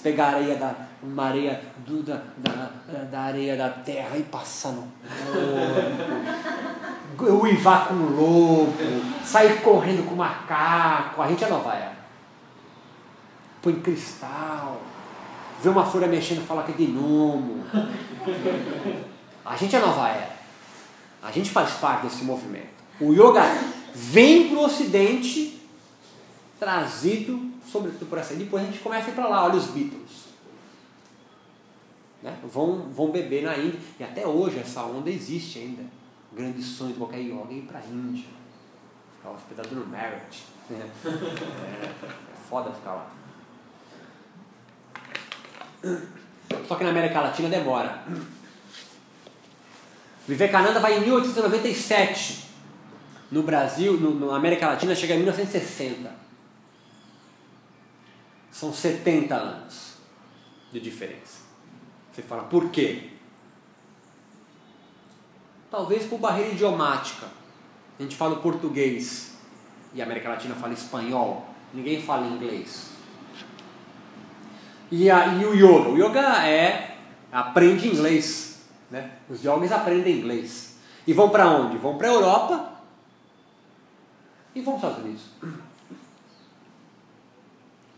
pegar areia da, uma areia do, da, da, da areia da terra e passar no corpo, uivar com o lobo, sair correndo com o macaco. A gente é nova era. Põe cristal, vê uma folha mexendo e fala que é gnomo. A gente é nova era. A gente faz parte desse movimento. O yoga vem para o ocidente, trazido sobretudo por essa. Depois a gente começa a ir para lá, olha os Beatles. Né? Vão, vão beber na Índia. E até hoje essa onda existe ainda. Grande sonho de qualquer yoga é ir para a Índia. Ficar hospedado no Marriott. É, é foda ficar lá. Só que na América Latina demora. Vivekananda vai em 1897. No Brasil, na América Latina, chega em 1960. São 70 anos de diferença. Você fala, por quê? Talvez por barreira idiomática. A gente fala português e a América Latina fala espanhol. Ninguém fala inglês. E, a, e o yoga? O yoga é aprende inglês né? Os jovens aprendem inglês. E vão para onde? Vão para a Europa e vão para os Estados Unidos.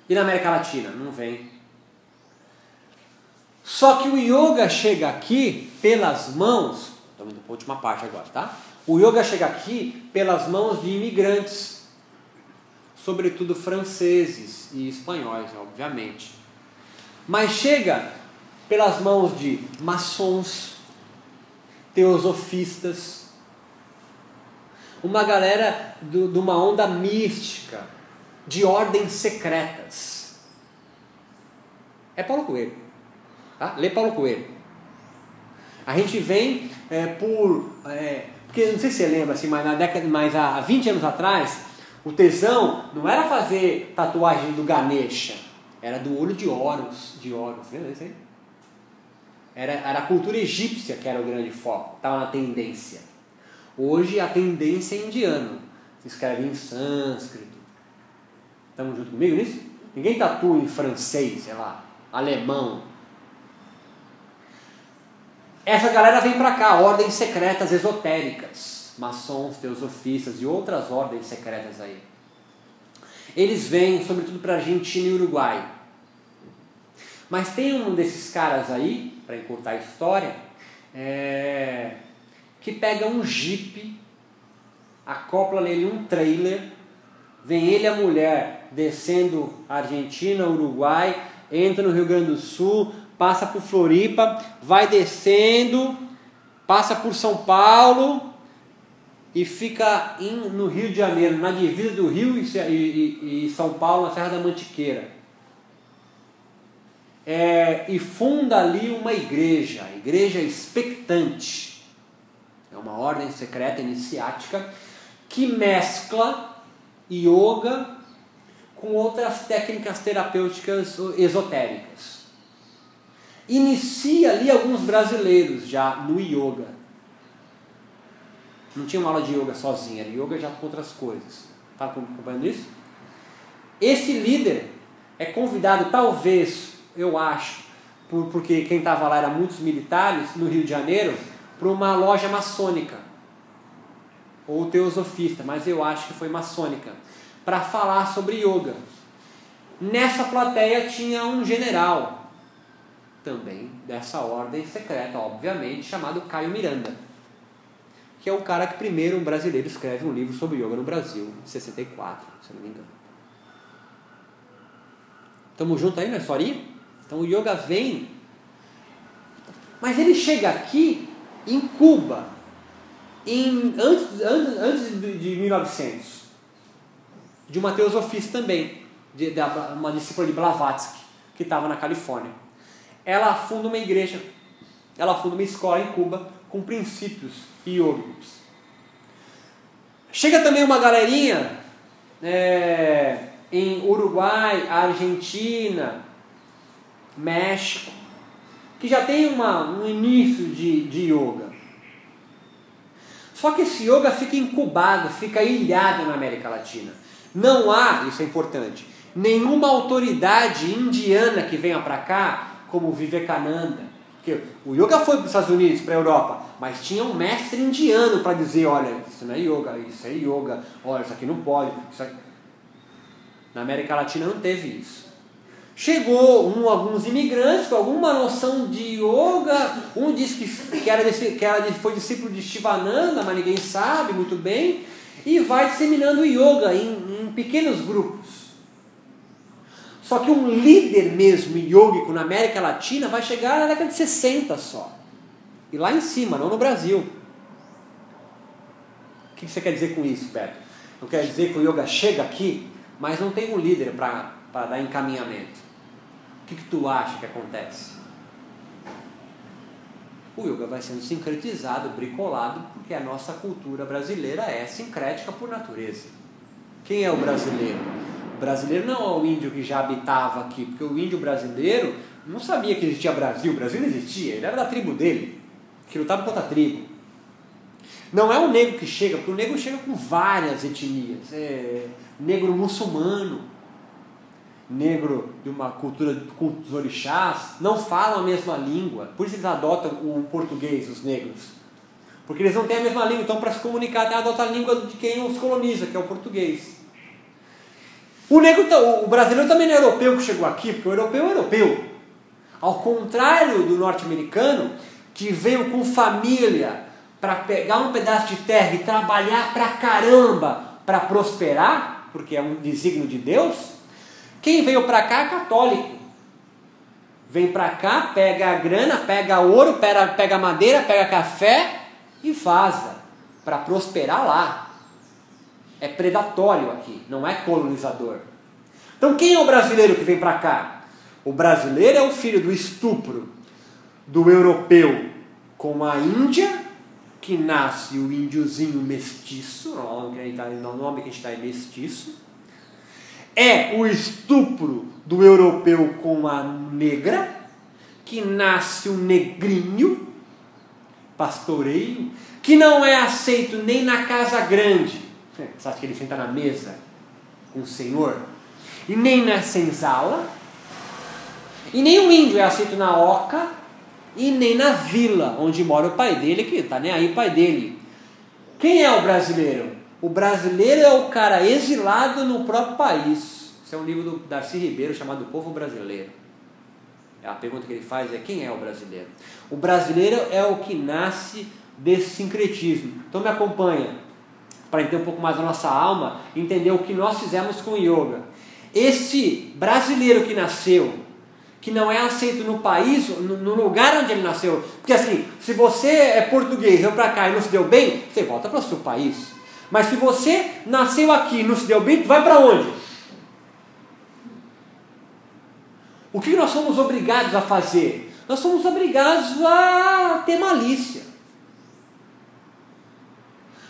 E na América Latina? Não vem. Só que o yoga chega aqui pelas mãos, estamos indo para a última parte agora, tá? O yoga chega aqui pelas mãos de imigrantes, sobretudo franceses e espanhóis, obviamente. Mas chega pelas mãos de maçons, teosofistas, uma galera de uma onda mística, de ordens secretas. É Paulo Coelho. Tá? Lê Paulo Coelho. A gente vem é, por. É, porque não sei se você lembra, assim, mas, na década, mas há 20 anos atrás, o tesão não era fazer tatuagem do Ganesha, era do olho de Horus. De Horus, lembra? Era, era a cultura egípcia que era o grande foco, estava na tendência. Hoje a tendência é indiano. Se escreve em sânscrito. Estamos junto comigo nisso? Ninguém tatua em francês, sei lá, alemão, essa galera vem para cá, ordens secretas esotéricas, maçons, teosofistas e outras ordens secretas aí. Eles vêm, sobretudo, para Argentina e Uruguai. Mas tem um desses caras aí, para encurtar a história, é, que pega um jipe, acopla nele um trailer, vem ele e a mulher descendo Argentina, Uruguai, entra no Rio Grande do Sul, passa por Floripa, vai descendo, passa por São Paulo e fica no Rio de Janeiro, na divisa do Rio e, e, e São Paulo, na Serra da Mantiqueira. É, e funda ali uma igreja, Igreja Expectante. É uma ordem secreta iniciática que mescla yoga com outras técnicas terapêuticas esotéricas inicia ali alguns brasileiros já no yoga. Não tinha uma aula de yoga sozinha, era yoga já com outras coisas. Está acompanhando isso? Esse líder é convidado, talvez, eu acho, por, porque quem estava lá era muitos militares no Rio de Janeiro, para uma loja maçônica. Ou teosofista, mas eu acho que foi maçônica. Para falar sobre yoga. Nessa plateia tinha um general, também dessa ordem secreta, obviamente, chamado Caio Miranda, que é o cara que primeiro um brasileiro escreve um livro sobre yoga no Brasil, em 64, se não me engano. Estamos juntos aí na historinha? Então o yoga vem, mas ele chega aqui em Cuba, em, antes, antes, antes de 1900, de uma teosofista também, de, de, uma discípula de Blavatsky, que estava na Califórnia ela funda uma igreja, ela funda uma escola em Cuba com princípios iogicos. Chega também uma galerinha é, em Uruguai, Argentina, México, que já tem uma, um início de, de yoga. Só que esse yoga fica incubado, fica ilhado na América Latina. Não há, isso é importante, nenhuma autoridade indiana que venha para cá como Vivekananda. Porque o yoga foi para os Estados Unidos, para a Europa, mas tinha um mestre indiano para dizer, olha, isso não é yoga, isso é yoga, olha, isso aqui não pode. Aqui... Na América Latina não teve isso. Chegou um, alguns imigrantes com alguma noção de yoga, um disse que, que, era, que era, foi discípulo de Shivananda, mas ninguém sabe muito bem, e vai disseminando o yoga em, em pequenos grupos. Só que um líder mesmo yógico na América Latina vai chegar na década de 60 só. E lá em cima, não no Brasil. O que você quer dizer com isso, Pedro? Não quer dizer que o yoga chega aqui, mas não tem um líder para dar encaminhamento. O que, que tu acha que acontece? O yoga vai sendo sincretizado, bricolado, porque a nossa cultura brasileira é sincrética por natureza. Quem é o brasileiro? O brasileiro não é o índio que já habitava aqui, porque o índio brasileiro não sabia que existia Brasil, o Brasil não existia, ele era da tribo dele, que lutava contra a tribo. Não é o negro que chega, porque o negro chega com várias etnias. É negro muçulmano, negro de uma cultura com os orixás, não falam a mesma língua, por isso eles adotam o português, os negros. Porque eles não têm a mesma língua, então para se comunicar, até adotam a língua de quem os coloniza, que é o português. O, negro, o brasileiro também não é europeu que chegou aqui, porque o europeu é europeu. Ao contrário do norte-americano, que veio com família para pegar um pedaço de terra e trabalhar pra caramba para prosperar, porque é um desígnio de Deus, quem veio para cá é católico. Vem para cá, pega a grana, pega ouro, pega, madeira, pega café e vaza para prosperar lá. É predatório aqui, não é colonizador. Então quem é o brasileiro que vem para cá? O brasileiro é o filho do estupro do europeu com a Índia, que nasce o índiozinho mestiço, o nome que a gente dá é mestiço. É o estupro do europeu com a negra, que nasce o negrinho, pastoreio, que não é aceito nem na casa grande. Você acha que ele senta na mesa com o Senhor? E nem na senzala. E nem o índio é aceito na oca e nem na vila onde mora o pai dele, que está nem aí o pai dele. Quem é o brasileiro? O brasileiro é o cara exilado no próprio país. Isso é um livro do Darcy Ribeiro chamado Povo Brasileiro. A pergunta que ele faz é quem é o brasileiro? O brasileiro é o que nasce desse sincretismo. Então me acompanha para entender um pouco mais a nossa alma, entender o que nós fizemos com o yoga. Esse brasileiro que nasceu, que não é aceito no país, no lugar onde ele nasceu, porque assim, se você é português, veio para cá e não se deu bem, você volta para o seu país. Mas se você nasceu aqui e não se deu bem, vai para onde? O que nós somos obrigados a fazer? Nós somos obrigados a ter malícia.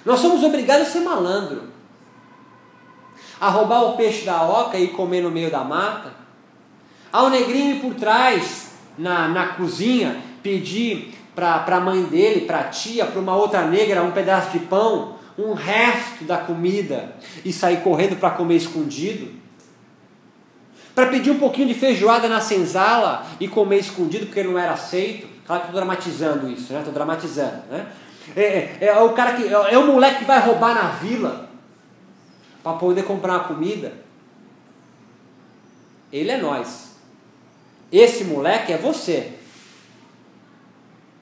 Nós somos obrigados a ser malandro, a roubar o peixe da oca e comer no meio da mata, ao negrinho ir por trás na, na cozinha pedir para a mãe dele, para a tia, para uma outra negra um pedaço de pão, um resto da comida e sair correndo para comer escondido. Para pedir um pouquinho de feijoada na senzala e comer escondido porque não era aceito. Claro que estou dramatizando isso, né? Estou dramatizando, né? É, é, é, o cara que é, é o moleque que vai roubar na vila para poder comprar uma comida. Ele é nós. Esse moleque é você.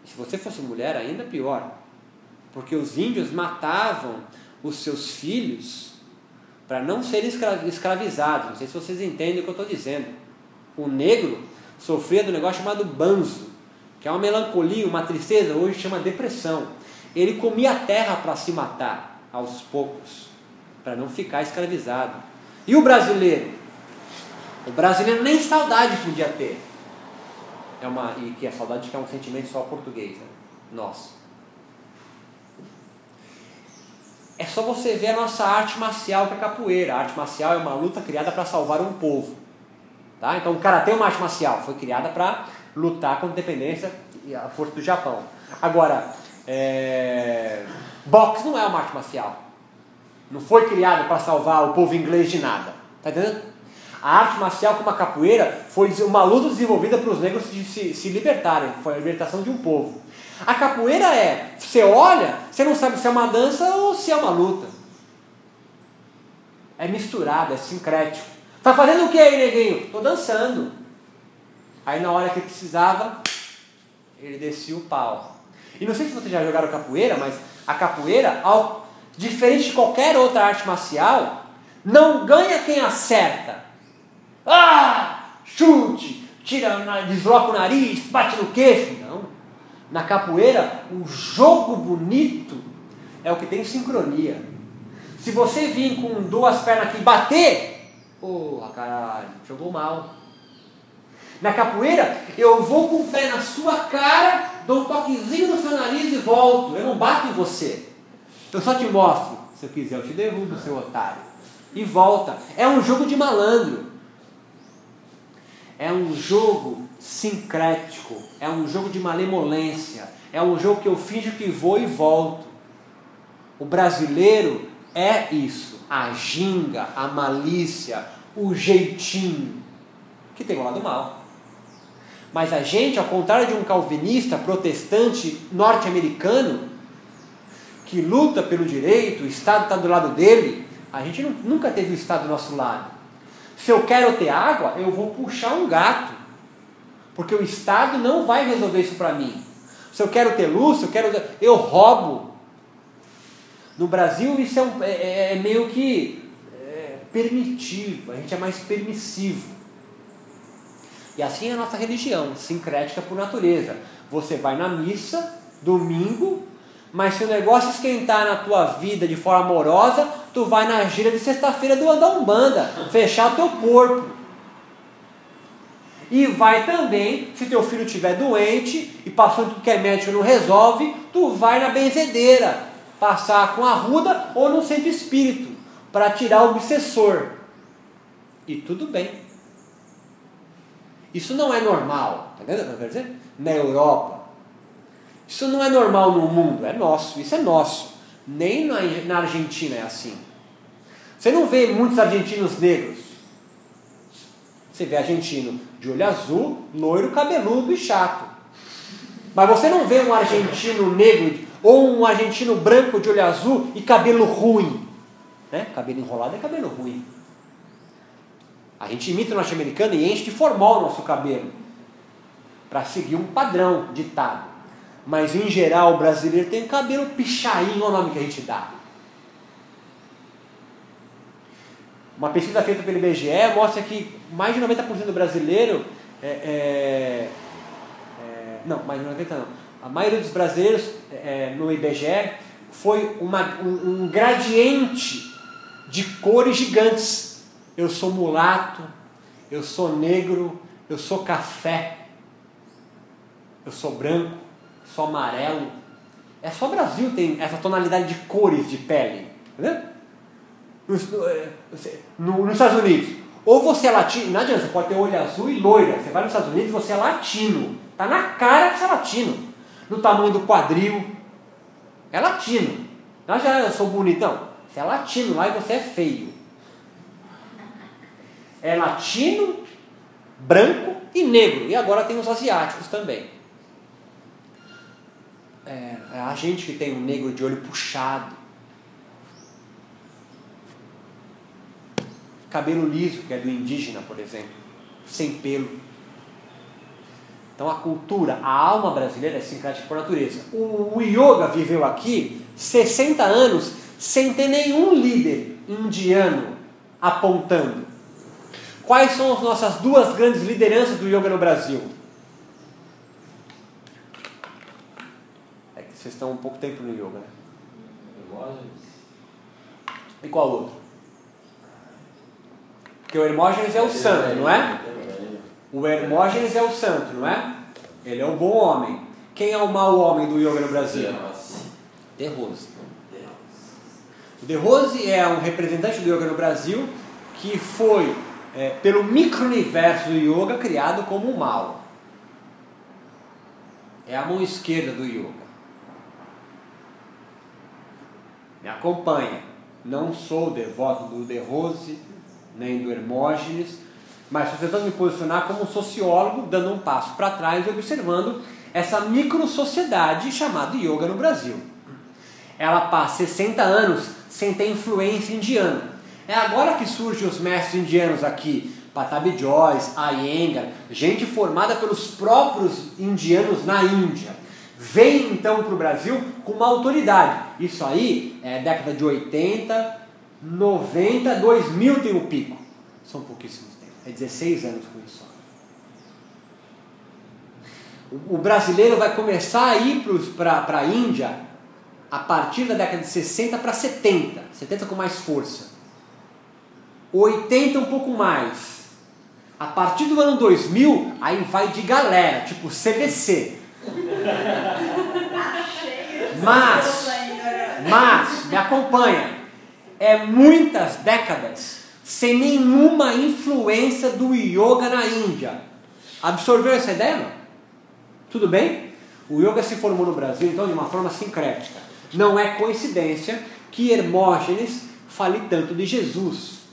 Se você fosse mulher, ainda pior. Porque os índios matavam os seus filhos para não serem escravizados. Não sei se vocês entendem o que eu estou dizendo. O negro sofria do negócio chamado banzo, que é uma melancolia, uma tristeza, hoje chama depressão. Ele comia a terra para se matar aos poucos, para não ficar escravizado. E o brasileiro? O brasileiro nem saudade podia ter. É uma, e que a saudade que é um sentimento só português, né? nosso. É só você ver a nossa arte marcial que é a capoeira. A arte marcial é uma luta criada para salvar um povo. Tá? Então o karatê é uma arte marcial, foi criada para lutar contra a independência e a força do Japão. Agora, é... Boxe não é uma arte marcial. Não foi criado para salvar o povo inglês de nada. Tá entendendo? A arte marcial como a capoeira foi uma luta desenvolvida para os negros se, se libertarem. Foi a libertação de um povo. A capoeira é, você olha, você não sabe se é uma dança ou se é uma luta. É misturado, é sincrético. Tá fazendo o que aí, neguinho? Tô dançando. Aí na hora que precisava, ele descia o pau. E não sei se vocês já jogaram capoeira, mas a capoeira, ao, diferente de qualquer outra arte marcial, não ganha quem acerta. Ah! Chute, tira, desloca o nariz, bate no queixo. Não. Na capoeira, o jogo bonito é o que tem sincronia. Se você vir com duas pernas aqui e bater, porra, caralho, jogou mal. Na capoeira, eu vou com o pé na sua cara, dou um toquezinho no seu nariz e volto. Eu não bato em você. Eu só te mostro. Se eu quiser, eu te derrubo, seu otário. E volta. É um jogo de malandro. É um jogo sincrético. É um jogo de malemolência. É um jogo que eu finjo que vou e volto. O brasileiro é isso. A ginga, a malícia, o jeitinho. Que tem o lado mal. Mas a gente, ao contrário de um calvinista protestante norte-americano, que luta pelo direito, o Estado está do lado dele, a gente nunca teve o Estado do nosso lado. Se eu quero ter água, eu vou puxar um gato. Porque o Estado não vai resolver isso para mim. Se eu quero ter luz, eu quero. Eu roubo. No Brasil, isso é, um, é, é, é meio que é, permitivo, a gente é mais permissivo. E assim é a nossa religião, sincrética por natureza. Você vai na missa, domingo, mas se o negócio esquentar na tua vida de forma amorosa, tu vai na gira de sexta-feira do da Umbanda, fechar o teu corpo. E vai também, se teu filho estiver doente e passando tudo que é médico não resolve, tu vai na benzedeira, passar com a ruda ou no centro espírito, para tirar o obsessor. E tudo bem. Isso não é normal, tá vendo? Quer dizer? Na Europa. Isso não é normal no mundo, é nosso, isso é nosso. Nem na, na Argentina é assim. Você não vê muitos argentinos negros. Você vê argentino de olho azul, loiro, cabeludo e chato. Mas você não vê um argentino negro ou um argentino branco de olho azul e cabelo ruim. Né? Cabelo enrolado é cabelo ruim. A gente imita o norte-americano e enche de formol o nosso cabelo. Para seguir um padrão ditado. Mas em geral o brasileiro tem cabelo pichain, é o nome que a gente dá. Uma pesquisa feita pelo IBGE mostra que mais de 90% do brasileiro é, é, é, não, mais de 90% não. A maioria dos brasileiros é, no IBGE foi uma, um, um gradiente de cores gigantes. Eu sou mulato, eu sou negro, eu sou café, eu sou branco, sou amarelo. É só Brasil tem essa tonalidade de cores de pele. Entendeu? Nos, eh, no, nos Estados Unidos. Ou você é latino, não adianta, você pode ter olho azul e loira. Você vai nos Estados Unidos você é latino. Tá na cara que você é latino. No tamanho do quadril. É latino. Não já eu sou bonitão. Você é latino lá e você é feio. É latino, branco e negro. E agora tem os asiáticos também. É, é a gente que tem um negro de olho puxado cabelo liso, que é do indígena, por exemplo, sem pelo. Então a cultura, a alma brasileira é sincrética por natureza. O, o yoga viveu aqui 60 anos sem ter nenhum líder indiano apontando. Quais são as nossas duas grandes lideranças do yoga no Brasil? É que vocês estão um pouco tempo no yoga, né? E qual outro? Porque o Hermógenes é o santo, não é? O Hermógenes é o santo, não é? Ele é o bom homem. Quem é o mau homem do yoga no Brasil? De Rose. O De Rose é um representante do yoga no Brasil que foi, é, pelo micro-universo do yoga, criado como o mal. É a mão esquerda do yoga. Me acompanha. Não sou devoto do De Rose, nem do Hermógenes, mas estou tentando me posicionar como um sociólogo, dando um passo para trás e observando essa micro-sociedade chamada yoga no Brasil. Ela passa 60 anos sem ter influência indiana. É agora que surgem os mestres indianos aqui, Patabi Joyce, Iyengar, gente formada pelos próprios indianos na Índia. Vem então para o Brasil com uma autoridade. Isso aí é década de 80, 90, 2000 tem o pico. São pouquíssimos tempos. É 16 anos com isso. O brasileiro vai começar a ir para a Índia a partir da década de 60 para 70. 70 com mais força. 80 um pouco mais. A partir do ano 2000, aí vai de galera, tipo CBC. Mas, mas, me acompanha é muitas décadas sem nenhuma influência do yoga na Índia. Absorveu essa ideia? Não? Tudo bem? O yoga se formou no Brasil, então, de uma forma sincrética. Não é coincidência que Hermógenes fale tanto de Jesus.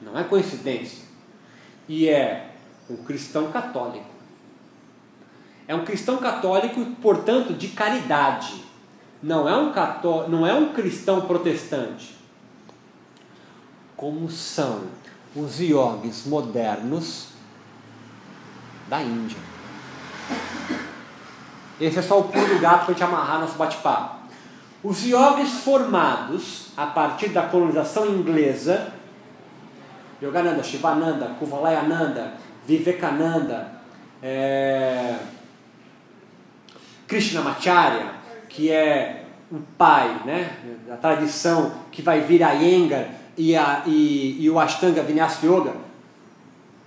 Não é coincidência. E é um cristão católico. É um cristão católico, portanto, de caridade não é um cató não é um cristão protestante. como são os yogis modernos da Índia. Esse é só o pulo do gato para a gente amarrar nosso bate-papo. Os yogis formados a partir da colonização inglesa, Yogananda, Shivananda, Kuvalayananda, Vivekananda, é, Krishnamacharya, que é o pai né, da tradição que vai vir a Iyengar e, a, e, e o Ashtanga Vinyasa Yoga,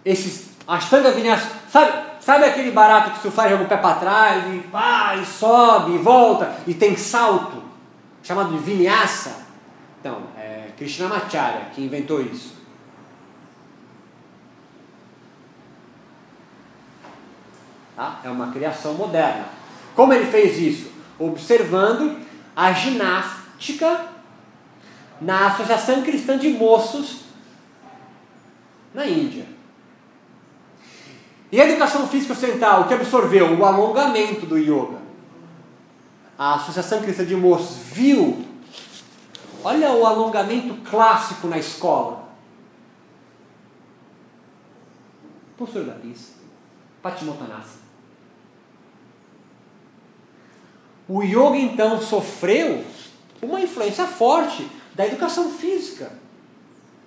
esses Ashtanga Vinyasa, sabe, sabe aquele barato que se faz joga o pé para trás e, sobe volta e tem salto, chamado de Vinyasa? Então, é Krishnamacharya que inventou isso. Tá? É uma criação moderna. Como ele fez isso? Observando a ginástica na Associação Cristã de Moços na Índia. E a educação física ocidental, que absorveu o alongamento do yoga. A Associação Cristã de Moços viu, olha o alongamento clássico na escola. Postura da pista, O yoga então sofreu uma influência forte da educação física,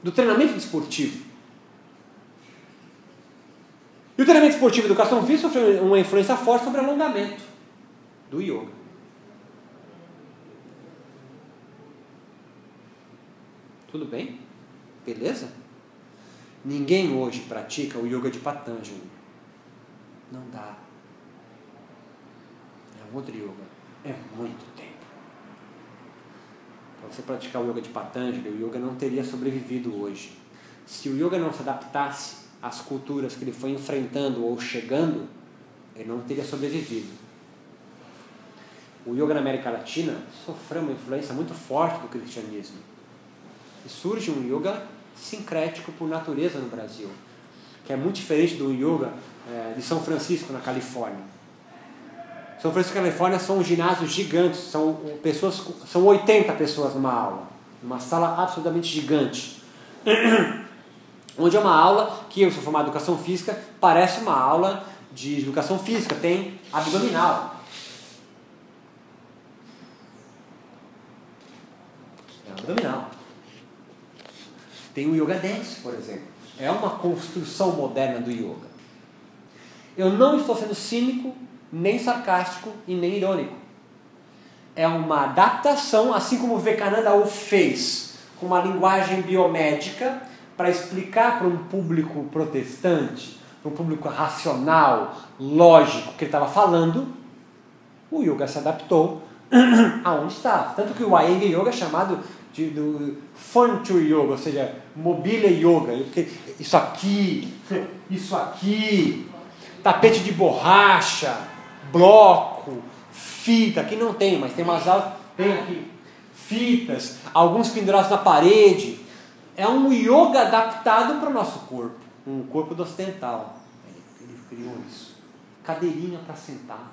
do treinamento esportivo. E o treinamento esportivo e educação física sofreu uma influência forte sobre o alongamento do yoga. Tudo bem? Beleza? Ninguém hoje pratica o yoga de Patanjali. Não dá. É um outro yoga. É muito tempo. Para você praticar o yoga de Patanjali, o yoga não teria sobrevivido hoje. Se o yoga não se adaptasse às culturas que ele foi enfrentando ou chegando, ele não teria sobrevivido. O yoga na América Latina sofreu uma influência muito forte do cristianismo. E surge um yoga sincrético por natureza no Brasil, que é muito diferente do yoga é, de São Francisco, na Califórnia. São Francisco Califórnia são ginásios gigantes, são pessoas, são 80 pessoas numa aula, uma sala absolutamente gigante. *clears throat* Onde é uma aula que eu sou formado em educação física, parece uma aula de educação física, tem abdominal. É abdominal. Tem o Yoga Dance, por exemplo. É uma construção moderna do yoga. Eu não estou sendo cínico nem sarcástico e nem irônico. É uma adaptação, assim como o Vivekananda o fez, com uma linguagem biomédica para explicar para um público protestante, para um público racional, lógico, que ele estava falando, o yoga se adaptou *clears throat* aonde está. Tanto que o Iyengar Yoga é chamado de, do yoga, ou seja, mobília yoga. Isso aqui, *laughs* isso aqui, tapete de borracha, bloco, fita, aqui não tem, mas tem umas aulas, tem aqui, fitas, alguns pendurados na parede. É um yoga adaptado para o nosso corpo, um corpo do ocidental. Ele, ele criou isso. Cadeirinha para sentar.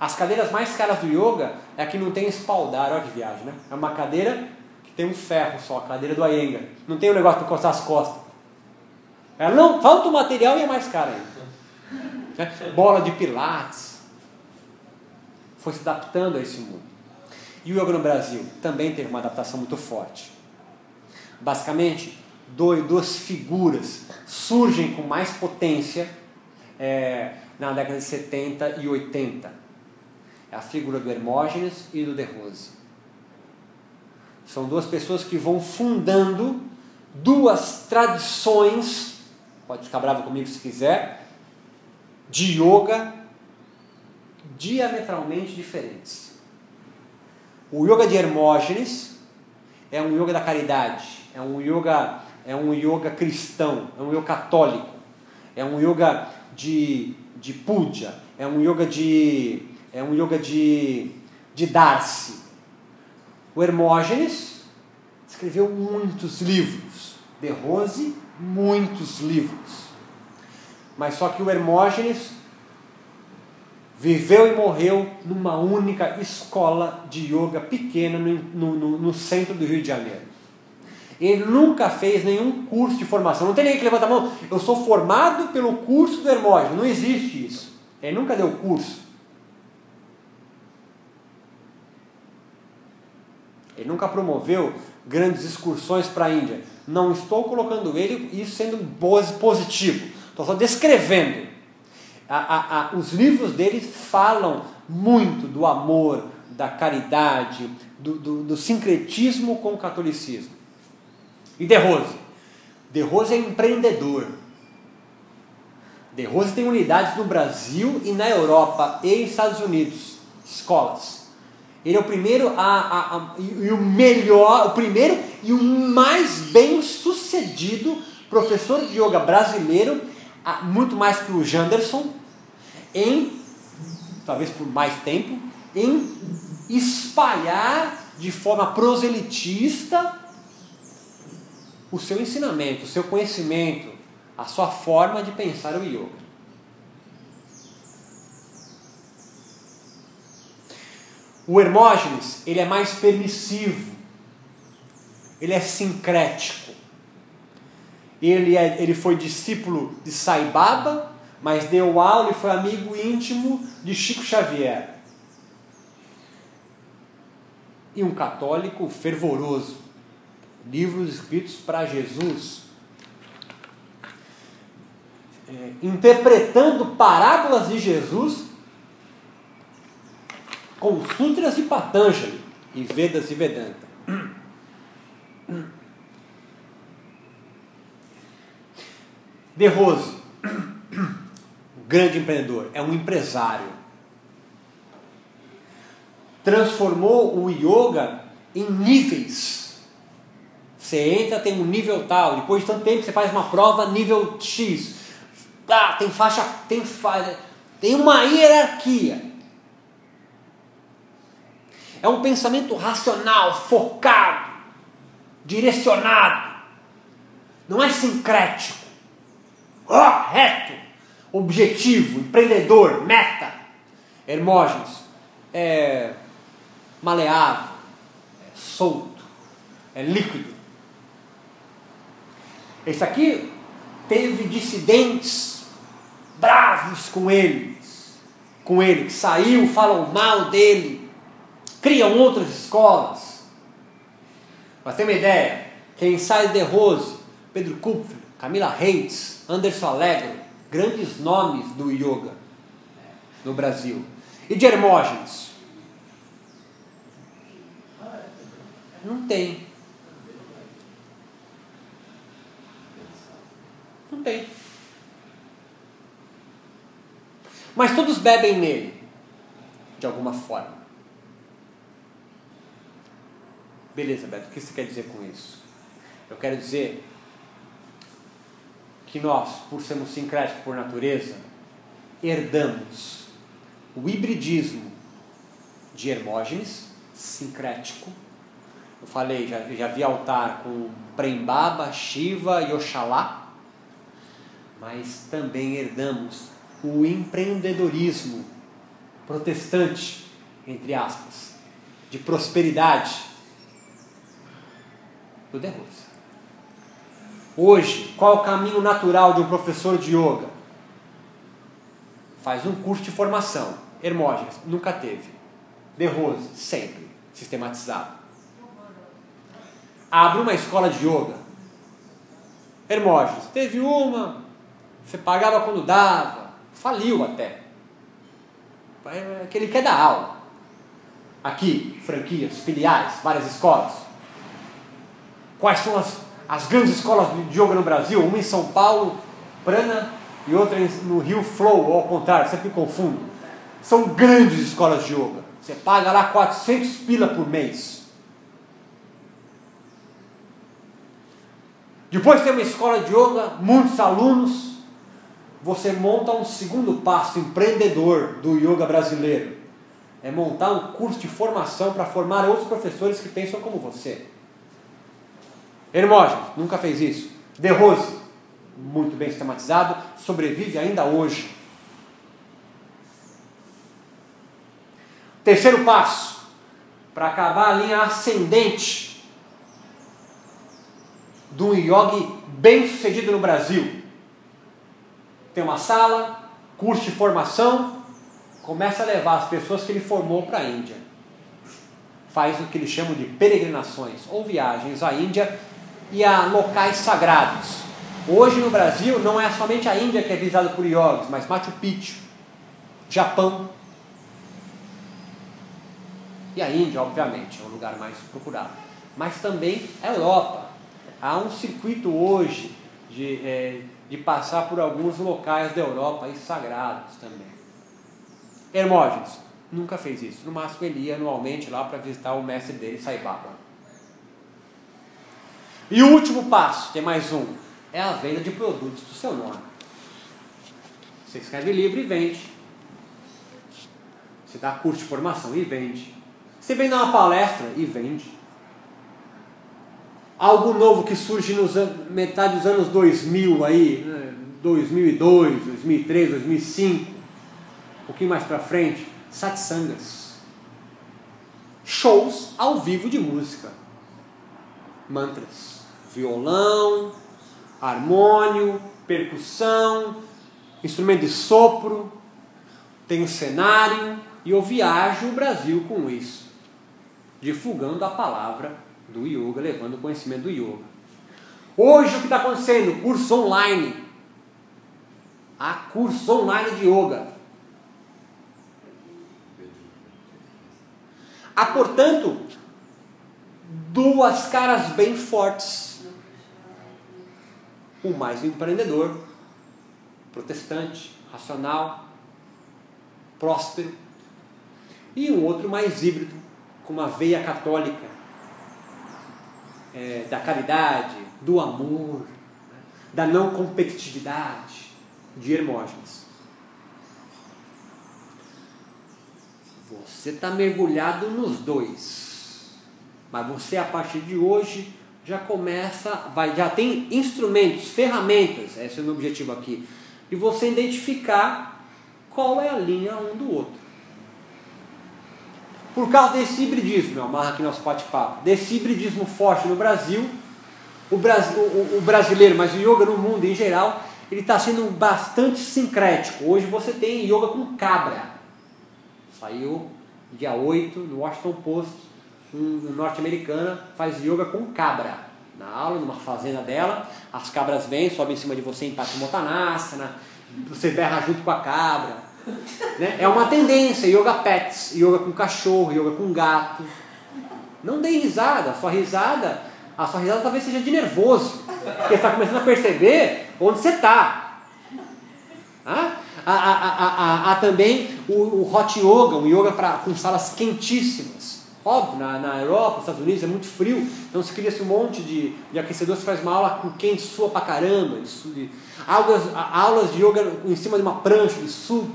As cadeiras mais caras do yoga é a que não tem espaldar, olha que viagem, né? É uma cadeira que tem um ferro só, a cadeira do Ayenga. Não tem um negócio para encostar as costas. Ela não, falta o material e é mais cara ainda. Né? Bola de pilates. Foi se adaptando a esse mundo. E o yoga no Brasil também teve uma adaptação muito forte. Basicamente, duas figuras surgem com mais potência é, na década de 70 e 80. É a figura do Hermógenes e do De Rose. São duas pessoas que vão fundando duas tradições, pode ficar bravo comigo se quiser, de yoga diametralmente diferentes. O yoga de Hermógenes é um yoga da caridade, é um yoga, é um yoga cristão, é um yoga católico, é um yoga de, de puja, é um yoga de é um yoga de, de dar-se. O Hermógenes escreveu muitos livros, De Rose, muitos livros. Mas só que o Hermógenes viveu e morreu numa única escola de yoga pequena no, no, no centro do Rio de Janeiro. Ele nunca fez nenhum curso de formação. Não tem ninguém que levanta a mão. Eu sou formado pelo curso do Hermógenes. Não existe isso. Ele nunca deu curso. Ele nunca promoveu grandes excursões para a Índia. Não estou colocando ele isso sendo positivo. Estou só descrevendo. A, a, a, os livros dele falam muito do amor, da caridade, do, do, do sincretismo com o catolicismo. E De Rose? De Rose é empreendedor. De Rose tem unidades no Brasil e na Europa e Estados Unidos, escolas. Ele é o primeiro a, a, a, e o melhor, o primeiro e o mais bem sucedido professor de yoga brasileiro, muito mais que o Janderson, em talvez por mais tempo, em espalhar de forma proselitista o seu ensinamento, o seu conhecimento, a sua forma de pensar o yoga. O Hermógenes, ele é mais permissivo, ele é sincrético. Ele, é, ele foi discípulo de Sai Baba, mas deu aula e foi amigo íntimo de Chico Xavier. E um católico fervoroso. Livros escritos para Jesus. É, interpretando parábolas de Jesus com Sutras de Patanjali e Vedas e Vedanta. De Rose, grande empreendedor, é um empresário. Transformou o yoga em níveis. Você entra, tem um nível tal, depois de tanto tempo você faz uma prova nível X. Ah, tem faixa, tem faixa, tem uma hierarquia. É um pensamento racional, focado, direcionado. Não é sincrético. Oh, reto, objetivo, empreendedor, meta. Hermógenes é maleável, é solto, é líquido. Esse aqui teve dissidentes bravos com ele, com ele, que saiu, falam mal dele, criam outras escolas. Mas tem uma ideia, quem sai de Rose, Pedro Kupfer, Camila Reis, Anderson Alegre, grandes nomes do yoga no Brasil. E de Hermógenes? Não tem. Não tem. Mas todos bebem nele, de alguma forma. Beleza, Beto, o que você quer dizer com isso? Eu quero dizer que nós, por sermos sincréticos por natureza, herdamos o hibridismo de Hermógenes, sincrético. Eu falei, já, já vi altar com Prembaba, Shiva e Oxalá, mas também herdamos o empreendedorismo protestante, entre aspas, de prosperidade, do De Rose. Hoje, qual é o caminho natural de um professor de yoga? Faz um curso de formação. Hermógenes, nunca teve. De Rose, sempre. Sistematizado. Abre uma escola de yoga. Hermógenes, teve uma, você pagava quando dava, faliu até. É que ele quer dar aula. Aqui, franquias, filiais, várias escolas. Quais são as, as grandes escolas de yoga no Brasil? Uma em São Paulo, Prana, e outra no Rio Flow, ao contrário, sempre confundo. São grandes escolas de yoga. Você paga lá 400 pila por mês. Depois tem uma escola de yoga, muitos alunos. Você monta um segundo passo empreendedor do yoga brasileiro. É montar um curso de formação para formar outros professores que pensam como você. Hermógenes, nunca fez isso. De Rose, muito bem sistematizado, sobrevive ainda hoje. Terceiro passo, para acabar a linha ascendente de um yogi bem sucedido no Brasil? Tem uma sala, curso de formação, começa a levar as pessoas que ele formou para a Índia. Faz o que eles chamam de peregrinações ou viagens à Índia e a locais sagrados. Hoje no Brasil não é somente a Índia que é visitada por yogis, mas Machu Picchu, Japão. E a Índia, obviamente, é o lugar mais procurado. Mas também a Europa. Há um circuito hoje de, é, de passar por alguns locais da Europa e sagrados também. Hermógenes nunca fez isso. No máximo ele ia anualmente lá para visitar o mestre dele, Sai Baba. E o último passo, tem mais um é a venda de produtos do seu nome. Você escreve livro e vende. Você dá curso de formação e vende. Você vem dar uma palestra e vende. Algo novo que surge nos metade dos anos 2000 aí, 2002, 2003, 2005, um pouquinho mais para frente, satsangas. Shows ao vivo de música. Mantras, violão, harmônio, percussão, instrumento de sopro, tem um cenário e eu viajo o Brasil com isso, divulgando a palavra do yoga, levando o conhecimento do yoga. Hoje o que está acontecendo? Curso online. Há curso online de yoga. Há, portanto, duas caras bem fortes o mais empreendedor, protestante, racional, próspero, e um outro mais híbrido, com uma veia católica, é, da caridade, do amor, da não competitividade, de Hermógenes. Você está mergulhado nos dois, mas você a partir de hoje já começa, vai, já tem instrumentos, ferramentas, esse é o meu objetivo aqui, e você identificar qual é a linha um do outro. Por causa desse hibridismo, amarra aqui nosso bate-papo, desse hibridismo forte no Brasil, o, Brasil, o, o brasileiro, mas o yoga no mundo em geral, ele está sendo bastante sincrético. Hoje você tem yoga com cabra. Saiu dia 8 no Washington Post um norte-americana faz yoga com cabra. Na aula, numa fazenda dela, as cabras vêm, sobem em cima de você em Patimotanasana, você berra junto com a cabra. Né? É uma tendência, yoga pets, yoga com cachorro, yoga com gato. Não dê risada, sua risada, a sua risada talvez seja de nervoso, porque está começando a perceber onde você está. Há, há, também o, o hot yoga, um yoga pra, com salas quentíssimas. Óbvio, na, na Europa, nos Estados Unidos é muito frio, então se cria-se um monte de, de aquecedor, você faz uma aula com quente, sua pra caramba, de, de, aulas, aulas de yoga em cima de uma prancha, de sup. O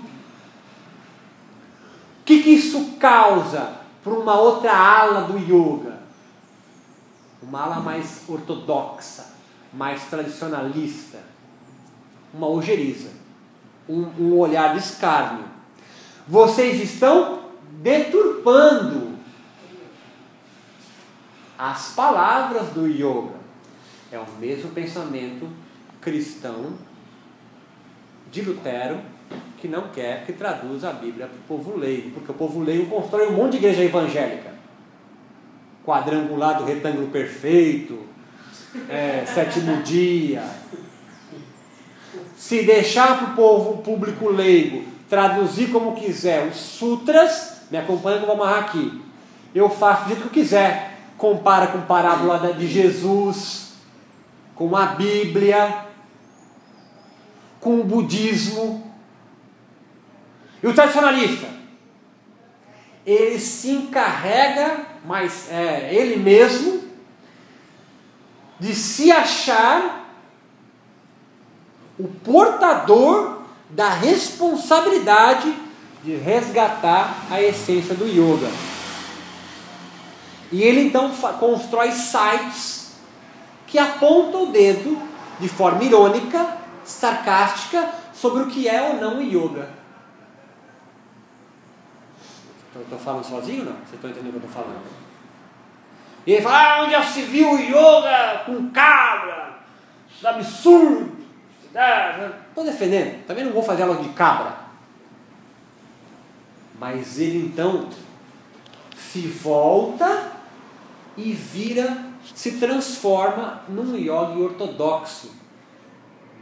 que, que isso causa para uma outra ala do yoga? Uma ala mais ortodoxa, mais tradicionalista, uma ojeriza, um, um olhar de escárnio. Vocês estão deturpando as palavras do yoga. É o mesmo pensamento cristão de Lutero que não quer que traduza a Bíblia para o povo leigo, porque o povo leigo constrói um monte de igreja evangélica. Quadrangular do retângulo perfeito, é, sétimo dia. Se deixar para o povo público leigo traduzir como quiser os sutras, me acompanha que eu vou amarrar aqui. Eu faço do jeito que eu quiser compara com parábola de Jesus, com a Bíblia, com o budismo. E o tradicionalista? Ele se encarrega, mas é, ele mesmo, de se achar o portador da responsabilidade de resgatar a essência do yoga. E ele então constrói sites que apontam o dedo de forma irônica, sarcástica, sobre o que é ou não yoga. Estou falando sozinho não? Vocês estão entendendo o que eu estou falando? E ele fala, ah, onde já se viu yoga com cabra? Isso é absurdo. Estou defendendo, também não vou fazer aula de cabra. Mas ele então se volta e vira, se transforma num yogi ortodoxo,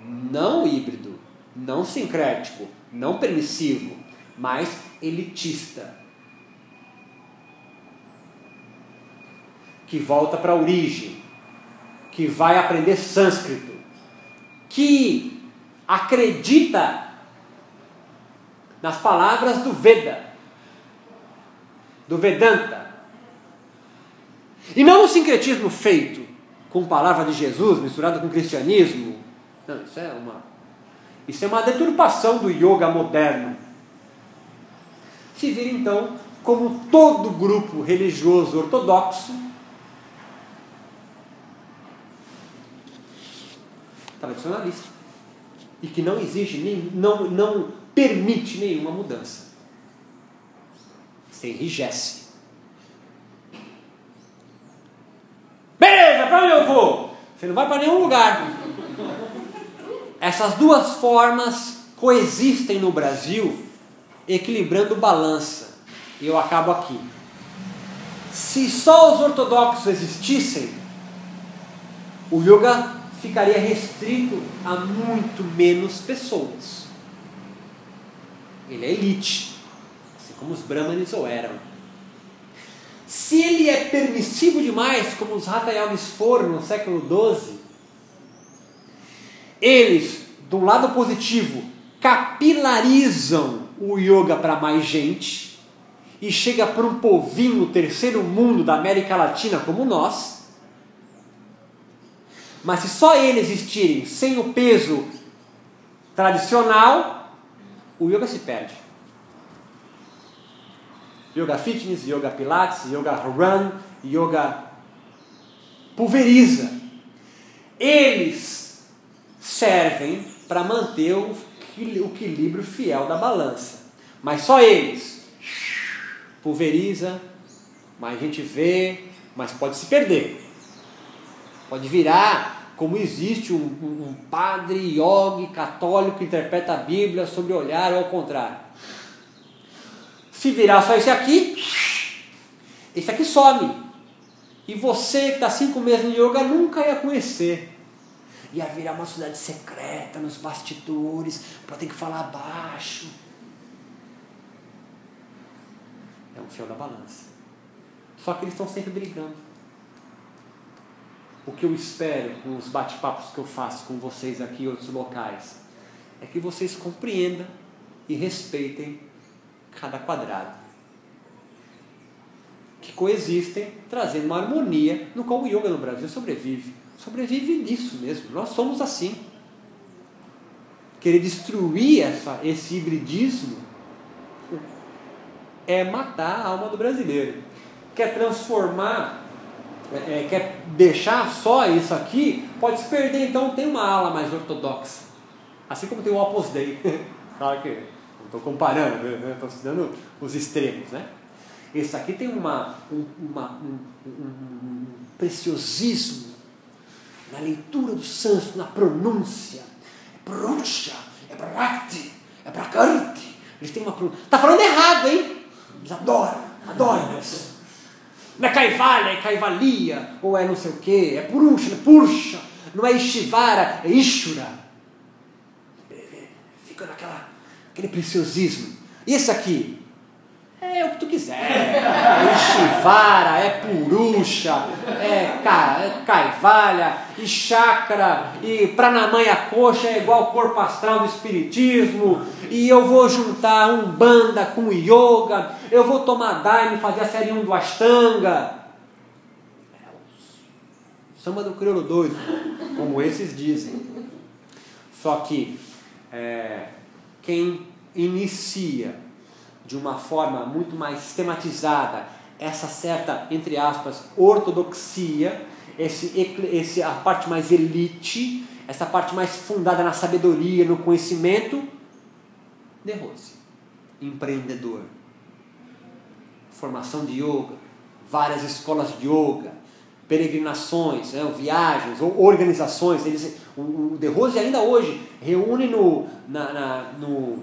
não híbrido, não sincrético, não permissivo, mas elitista. Que volta para a origem, que vai aprender sânscrito, que acredita nas palavras do Veda, do Vedanta. E não no sincretismo feito com palavra de Jesus misturado com cristianismo. Não, isso é uma isso é uma deturpação do yoga moderno. Se vira então como todo grupo religioso ortodoxo tradicionalista e que não exige nem não não permite nenhuma mudança. Você enrijece. Beleza, para onde eu vou? Você não vai para nenhum lugar. Essas duas formas coexistem no Brasil, equilibrando balança. E eu acabo aqui. Se só os ortodoxos existissem, o yoga ficaria restrito a muito menos pessoas. Ele é elite, assim como os brahmanes ou eram. Se ele é permissivo demais, como os Hatayamis foram no século XII, eles, do lado positivo, capilarizam o yoga para mais gente e chega para um povinho terceiro mundo da América Latina como nós. Mas se só eles existirem sem o peso tradicional, o yoga se perde. Yoga fitness, yoga pilates, yoga run, yoga pulveriza. Eles servem para manter o equilíbrio fiel da balança. Mas só eles. Pulveriza, mas a gente vê, mas pode se perder. Pode virar como existe um, um, padre yogi católico que interpreta a Bíblia sobre olhar ao contrário. Se virar só esse aqui, esse aqui some. E você que está cinco meses no yoga nunca ia conhecer. Ia virar uma cidade secreta nos bastidores, para ter que falar baixo. É um fiel da balança. Só que eles estão sempre brigando. O que eu espero com os bate-papos que eu faço com vocês aqui em outros locais é que vocês compreendam e respeitem cada quadrado. Que coexistem, trazendo uma harmonia no qual o yoga no Brasil sobrevive. Sobrevive nisso mesmo. Nós somos assim. Querer destruir essa, esse hibridismo é matar a alma do brasileiro. Quer transformar, é, é quer deixar só isso aqui, pode se perder. Então tem uma ala mais ortodoxa. Assim como tem o Opus Dei. *laughs* claro que estou comparando, estou né? dando os extremos. Né? Esse aqui tem uma, um, uma, um, um, preciosismo na leitura do sânscrito, na pronúncia. É pronúncia, é prakti, é prakarti. Eles têm uma pronúncia. Está falando errado, hein? Eles adoram, adoram isso. Não é Kaivalya, é Kaivalia, ou é não sei o quê, é Purusha, é Purusha, não é Ishivara, é Ishura. Fica naquela, aquele preciosismo. Esse aqui? É o que tu quiser. *laughs* É Ishivara, é Purusha, é, é Kaivalya, e Chakra, e Pranamaya Coxa é igual corpo astral do Espiritismo, e eu vou juntar um banda com Yoga, eu vou tomar Daime fazer a série 1 do Ashtanga. É o samba do crioulo doido, como esses dizem. Só que é, quem inicia de uma forma muito mais sistematizada essa certa, entre aspas, ortodoxia, esse, esse, a parte mais elite, essa parte mais fundada na sabedoria, no conhecimento, derrou-se. Empreendedor. Formação de yoga, várias escolas de yoga, peregrinações, né, viagens ou organizações. Eles, o, De Rose ainda hoje reúne no, na, na, no,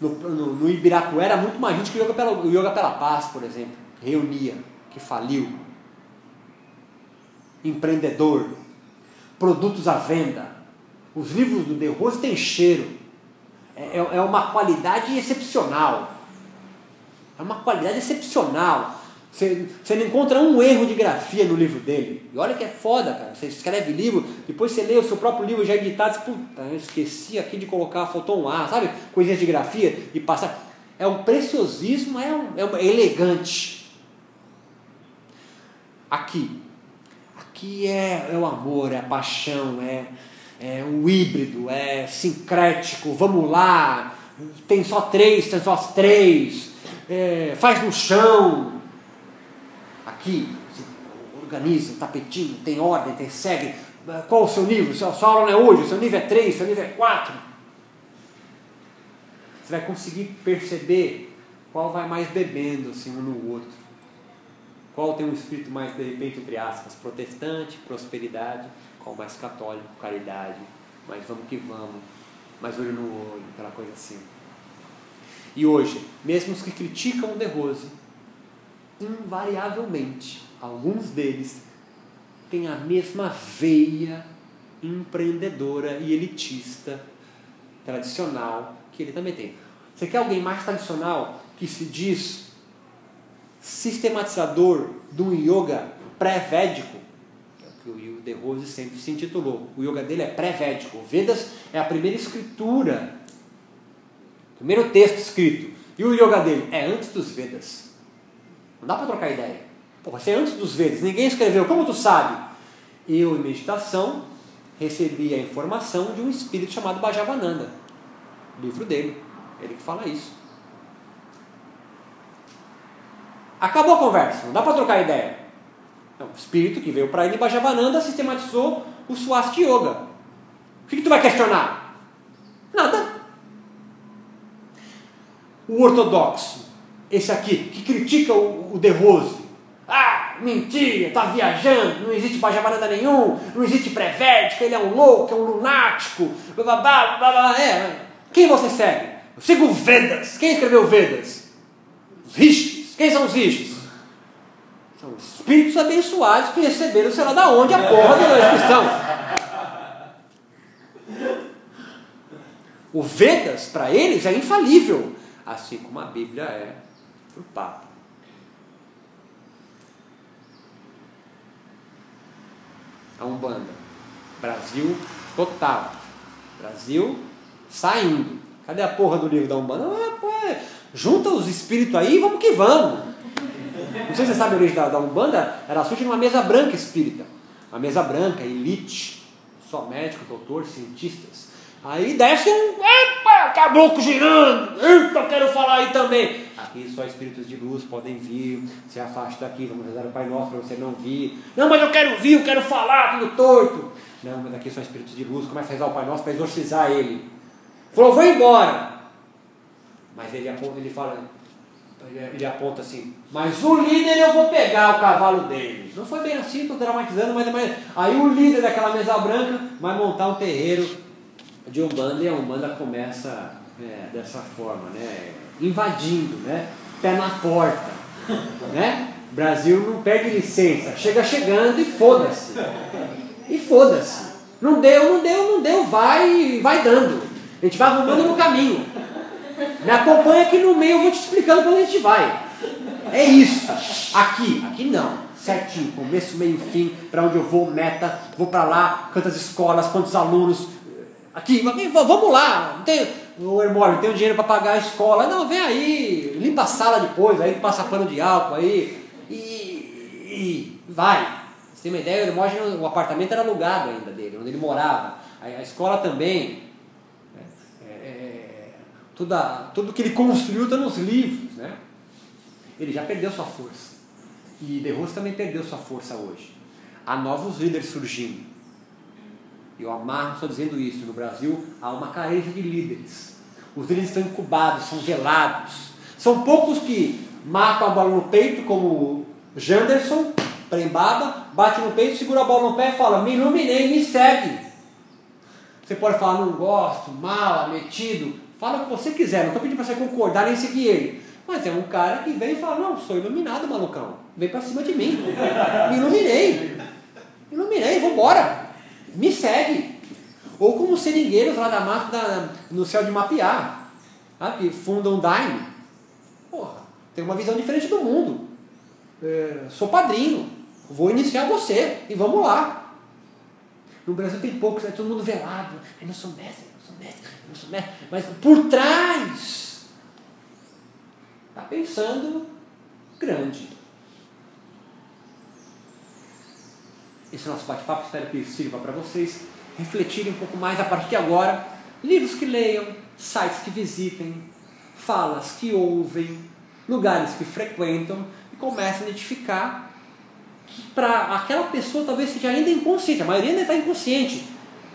no, no, no, Ibirapuera muito mais gente que o Yoga, pela, o Yoga pela Paz, por exemplo. Reunia, que faliu. Empreendedor, produtos à venda. Os livros do De Rose têm cheiro. É, é, é uma qualidade excepcional. É uma qualidade excepcional. Você, você não encontra um erro de grafia no livro dele. E olha que é foda, cara. Você escreve livro, depois você lê o seu próprio livro já editado, você, puta, eu esqueci aqui de colocar, faltou um A, sabe? Coisinhas de grafia e passar. É um preciosismo, é, um, é, um, é elegante. Aqui. Aqui é, é o amor, é a paixão, é, é o híbrido, é sincrético, vamos lá, tem só três, tem só três, é, faz no chão, aqui, organiza, tapetinho, tem ordem, tem segue. Qual o seu nível? Sua, aula não é hoje, seu nível é 3, seu nível é 4. Você vai conseguir perceber qual vai mais bebendo assim um no outro. Qual tem um espírito mais, de repente, entre aspas, protestante, prosperidade, qual mais católico, caridade, mas vamos que vamos, mais olho no olho, aquela coisa assim. E hoje, mesmo os que criticam o De Rose, invariavelmente, alguns deles têm a mesma veia empreendedora e elitista tradicional que ele também tem. Você quer alguém mais tradicional que se diz sistematizador do yoga pré-védico? É o que o De Rose sempre se intitulou. O yoga dele é pré-védico. Vedas é a primeira escritura, primeiro texto escrito. E o yoga dele é antes dos Vedas. Dá para trocar ideia. Pô, vai ser antes dos Vedas. Ninguém escreveu. Como tu sabe? Eu, em meditação, recebi a informação de um espírito chamado Bajavananda. Livro dele. Ele que fala isso. Acabou a conversa. Não dá para trocar ideia. Não, o espírito que veio para ele, Bajavananda, sistematizou o Swasti Yoga. O que, que tu vai questionar? Nada. O ortodoxo esse aqui, que critica o, o De Rose. Ah, mentira, tá viajando, não existe bajabaranda nenhum, não existe pré-védico, ele é um louco, é um lunático, blá, blá, blá, blá, é. Quem você segue? Eu sigo Vedas. Quem escreveu Vedas? Os rishis. Quem são os rishis? São espíritos abençoados que receberam, sei lá da onde, a porra da inscrição. O Vedas, para eles, é infalível, assim como a Bíblia é para o Papa. A Umbanda. Brasil total. Brasil saindo. Cadê a porra do livro da Umbanda? Ah, pô, é. junta os espíritos aí e vamos que vamos. Não sei se você sabe a origem da, da Umbanda, ela surge numa mesa branca espírita. Uma mesa branca, elite, só médico, doutor, cientistas. Aí desce um. Epa, caboclo girando! Eita, quero falar aí também. Aqui só espíritos de luz podem vir. Se afaste daqui, vamos rezar o Pai Nosso para você não vir. Não, mas eu quero vir, eu quero falar, tudo torto. Não, mas aqui só espíritos de luz. Começa a rezar o Pai Nosso para exorcizar ele. Falou, vou embora. Mas ele aponta, ele fala, ele aponta assim, mas o líder eu vou pegar o cavalo dele. Não foi bem assim, estou dramatizando, mas é mais. Aí o líder daquela mesa branca vai montar um terreiro de Umbanda e a Umbanda começa é, dessa forma, né? Invadindo, né? pé na porta. Né? Brasil não perde licença, chega chegando e foda-se. E foda-se. Não deu, não deu, não deu, vai vai dando. A gente vai arrumando no caminho. Me acompanha aqui no meio, eu vou te explicando quando a gente vai. É isso. Aqui, aqui não. Certinho, começo, meio, fim, para onde eu vou, meta, vou para lá, quantas escolas, quantos alunos. Aqui, vamos lá. Não tem, o Hermório, tem o dinheiro para pagar a escola. Não, vem aí, limpa a sala depois, aí passa pano de álcool aí e, e vai. Você tem uma ideia, o Hermógenes, o apartamento era alugado ainda dele, onde ele morava. A, a escola também. É, é, é tudo que ele construiu está nos livros. Né? Ele já perdeu sua força. E De Rose também perdeu sua força hoje. Há novos líderes surgindo. Eu amarro só dizendo isso. No Brasil há uma carência de líderes. Os líderes estão incubados, são velados. São poucos que matam a bola no peito, como Janderson, prembaba, bate no peito, segura a bola no pé e fala: Me iluminei, me segue. Você pode falar: Não gosto, mal, metido. Fala o que você quiser, não estou pedindo para você concordar nem seguir ele. Mas é um cara que vem e fala: Não, sou iluminado, malucão. Vem para cima de mim. Me iluminei. Iluminei, vambora. Me segue. Ou como seringueiros lá da mata no céu de sabe? que fundam Daime. Porra, tem uma visão diferente do mundo. É, sou padrinho, vou iniciar você e vamos lá. No Brasil tem poucos, é todo mundo velado. Eu não sou mestre, eu não sou mestre, eu não sou mestre. Mas por trás, está pensando grande. Esse é nosso bate-papo, espero que sirva para vocês refletirem um pouco mais a partir de agora. Livros que leiam, sites que visitem, falas que ouvem, lugares que frequentam e comecem a identificar que para aquela pessoa talvez seja ainda inconsciente, a maioria ainda está inconsciente,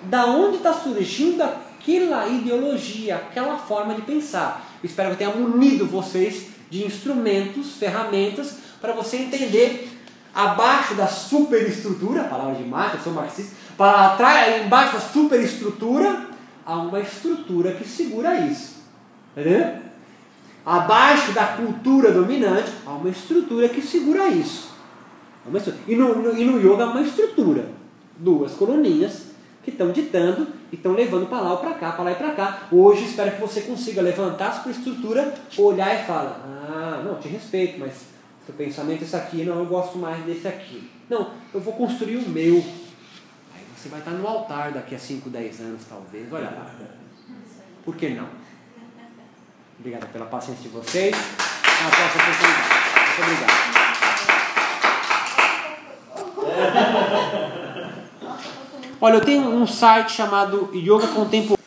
da onde está surgindo aquela ideologia, aquela forma de pensar. Espero que eu tenha munido vocês de instrumentos, ferramentas para você entender abaixo da superestrutura, palavra de marca, sou marxista, para trás, embaixo da superestrutura, há uma estrutura que segura isso. Entendeu? Abaixo da cultura dominante, há uma estrutura que segura isso. E no, no, e no yoga há uma estrutura. Duas coluninhas que estão ditando e estão levando para lá ou para cá, para lá e para cá. Hoje espero que você consiga levantar a sua estrutura, olhar e falar, ah, não, te respeito, mas seu pensamento é esse aqui, não, eu gosto mais desse aqui. Não, eu vou construir o meu. Aí você vai estar no altar daqui a 5, 10 anos, talvez. Olha lá. Por que não? Obrigado pela paciência de vocês. Até a próxima oportunidade. Muito obrigado. Olha, eu tenho um site chamado Yoga Contemporâneo.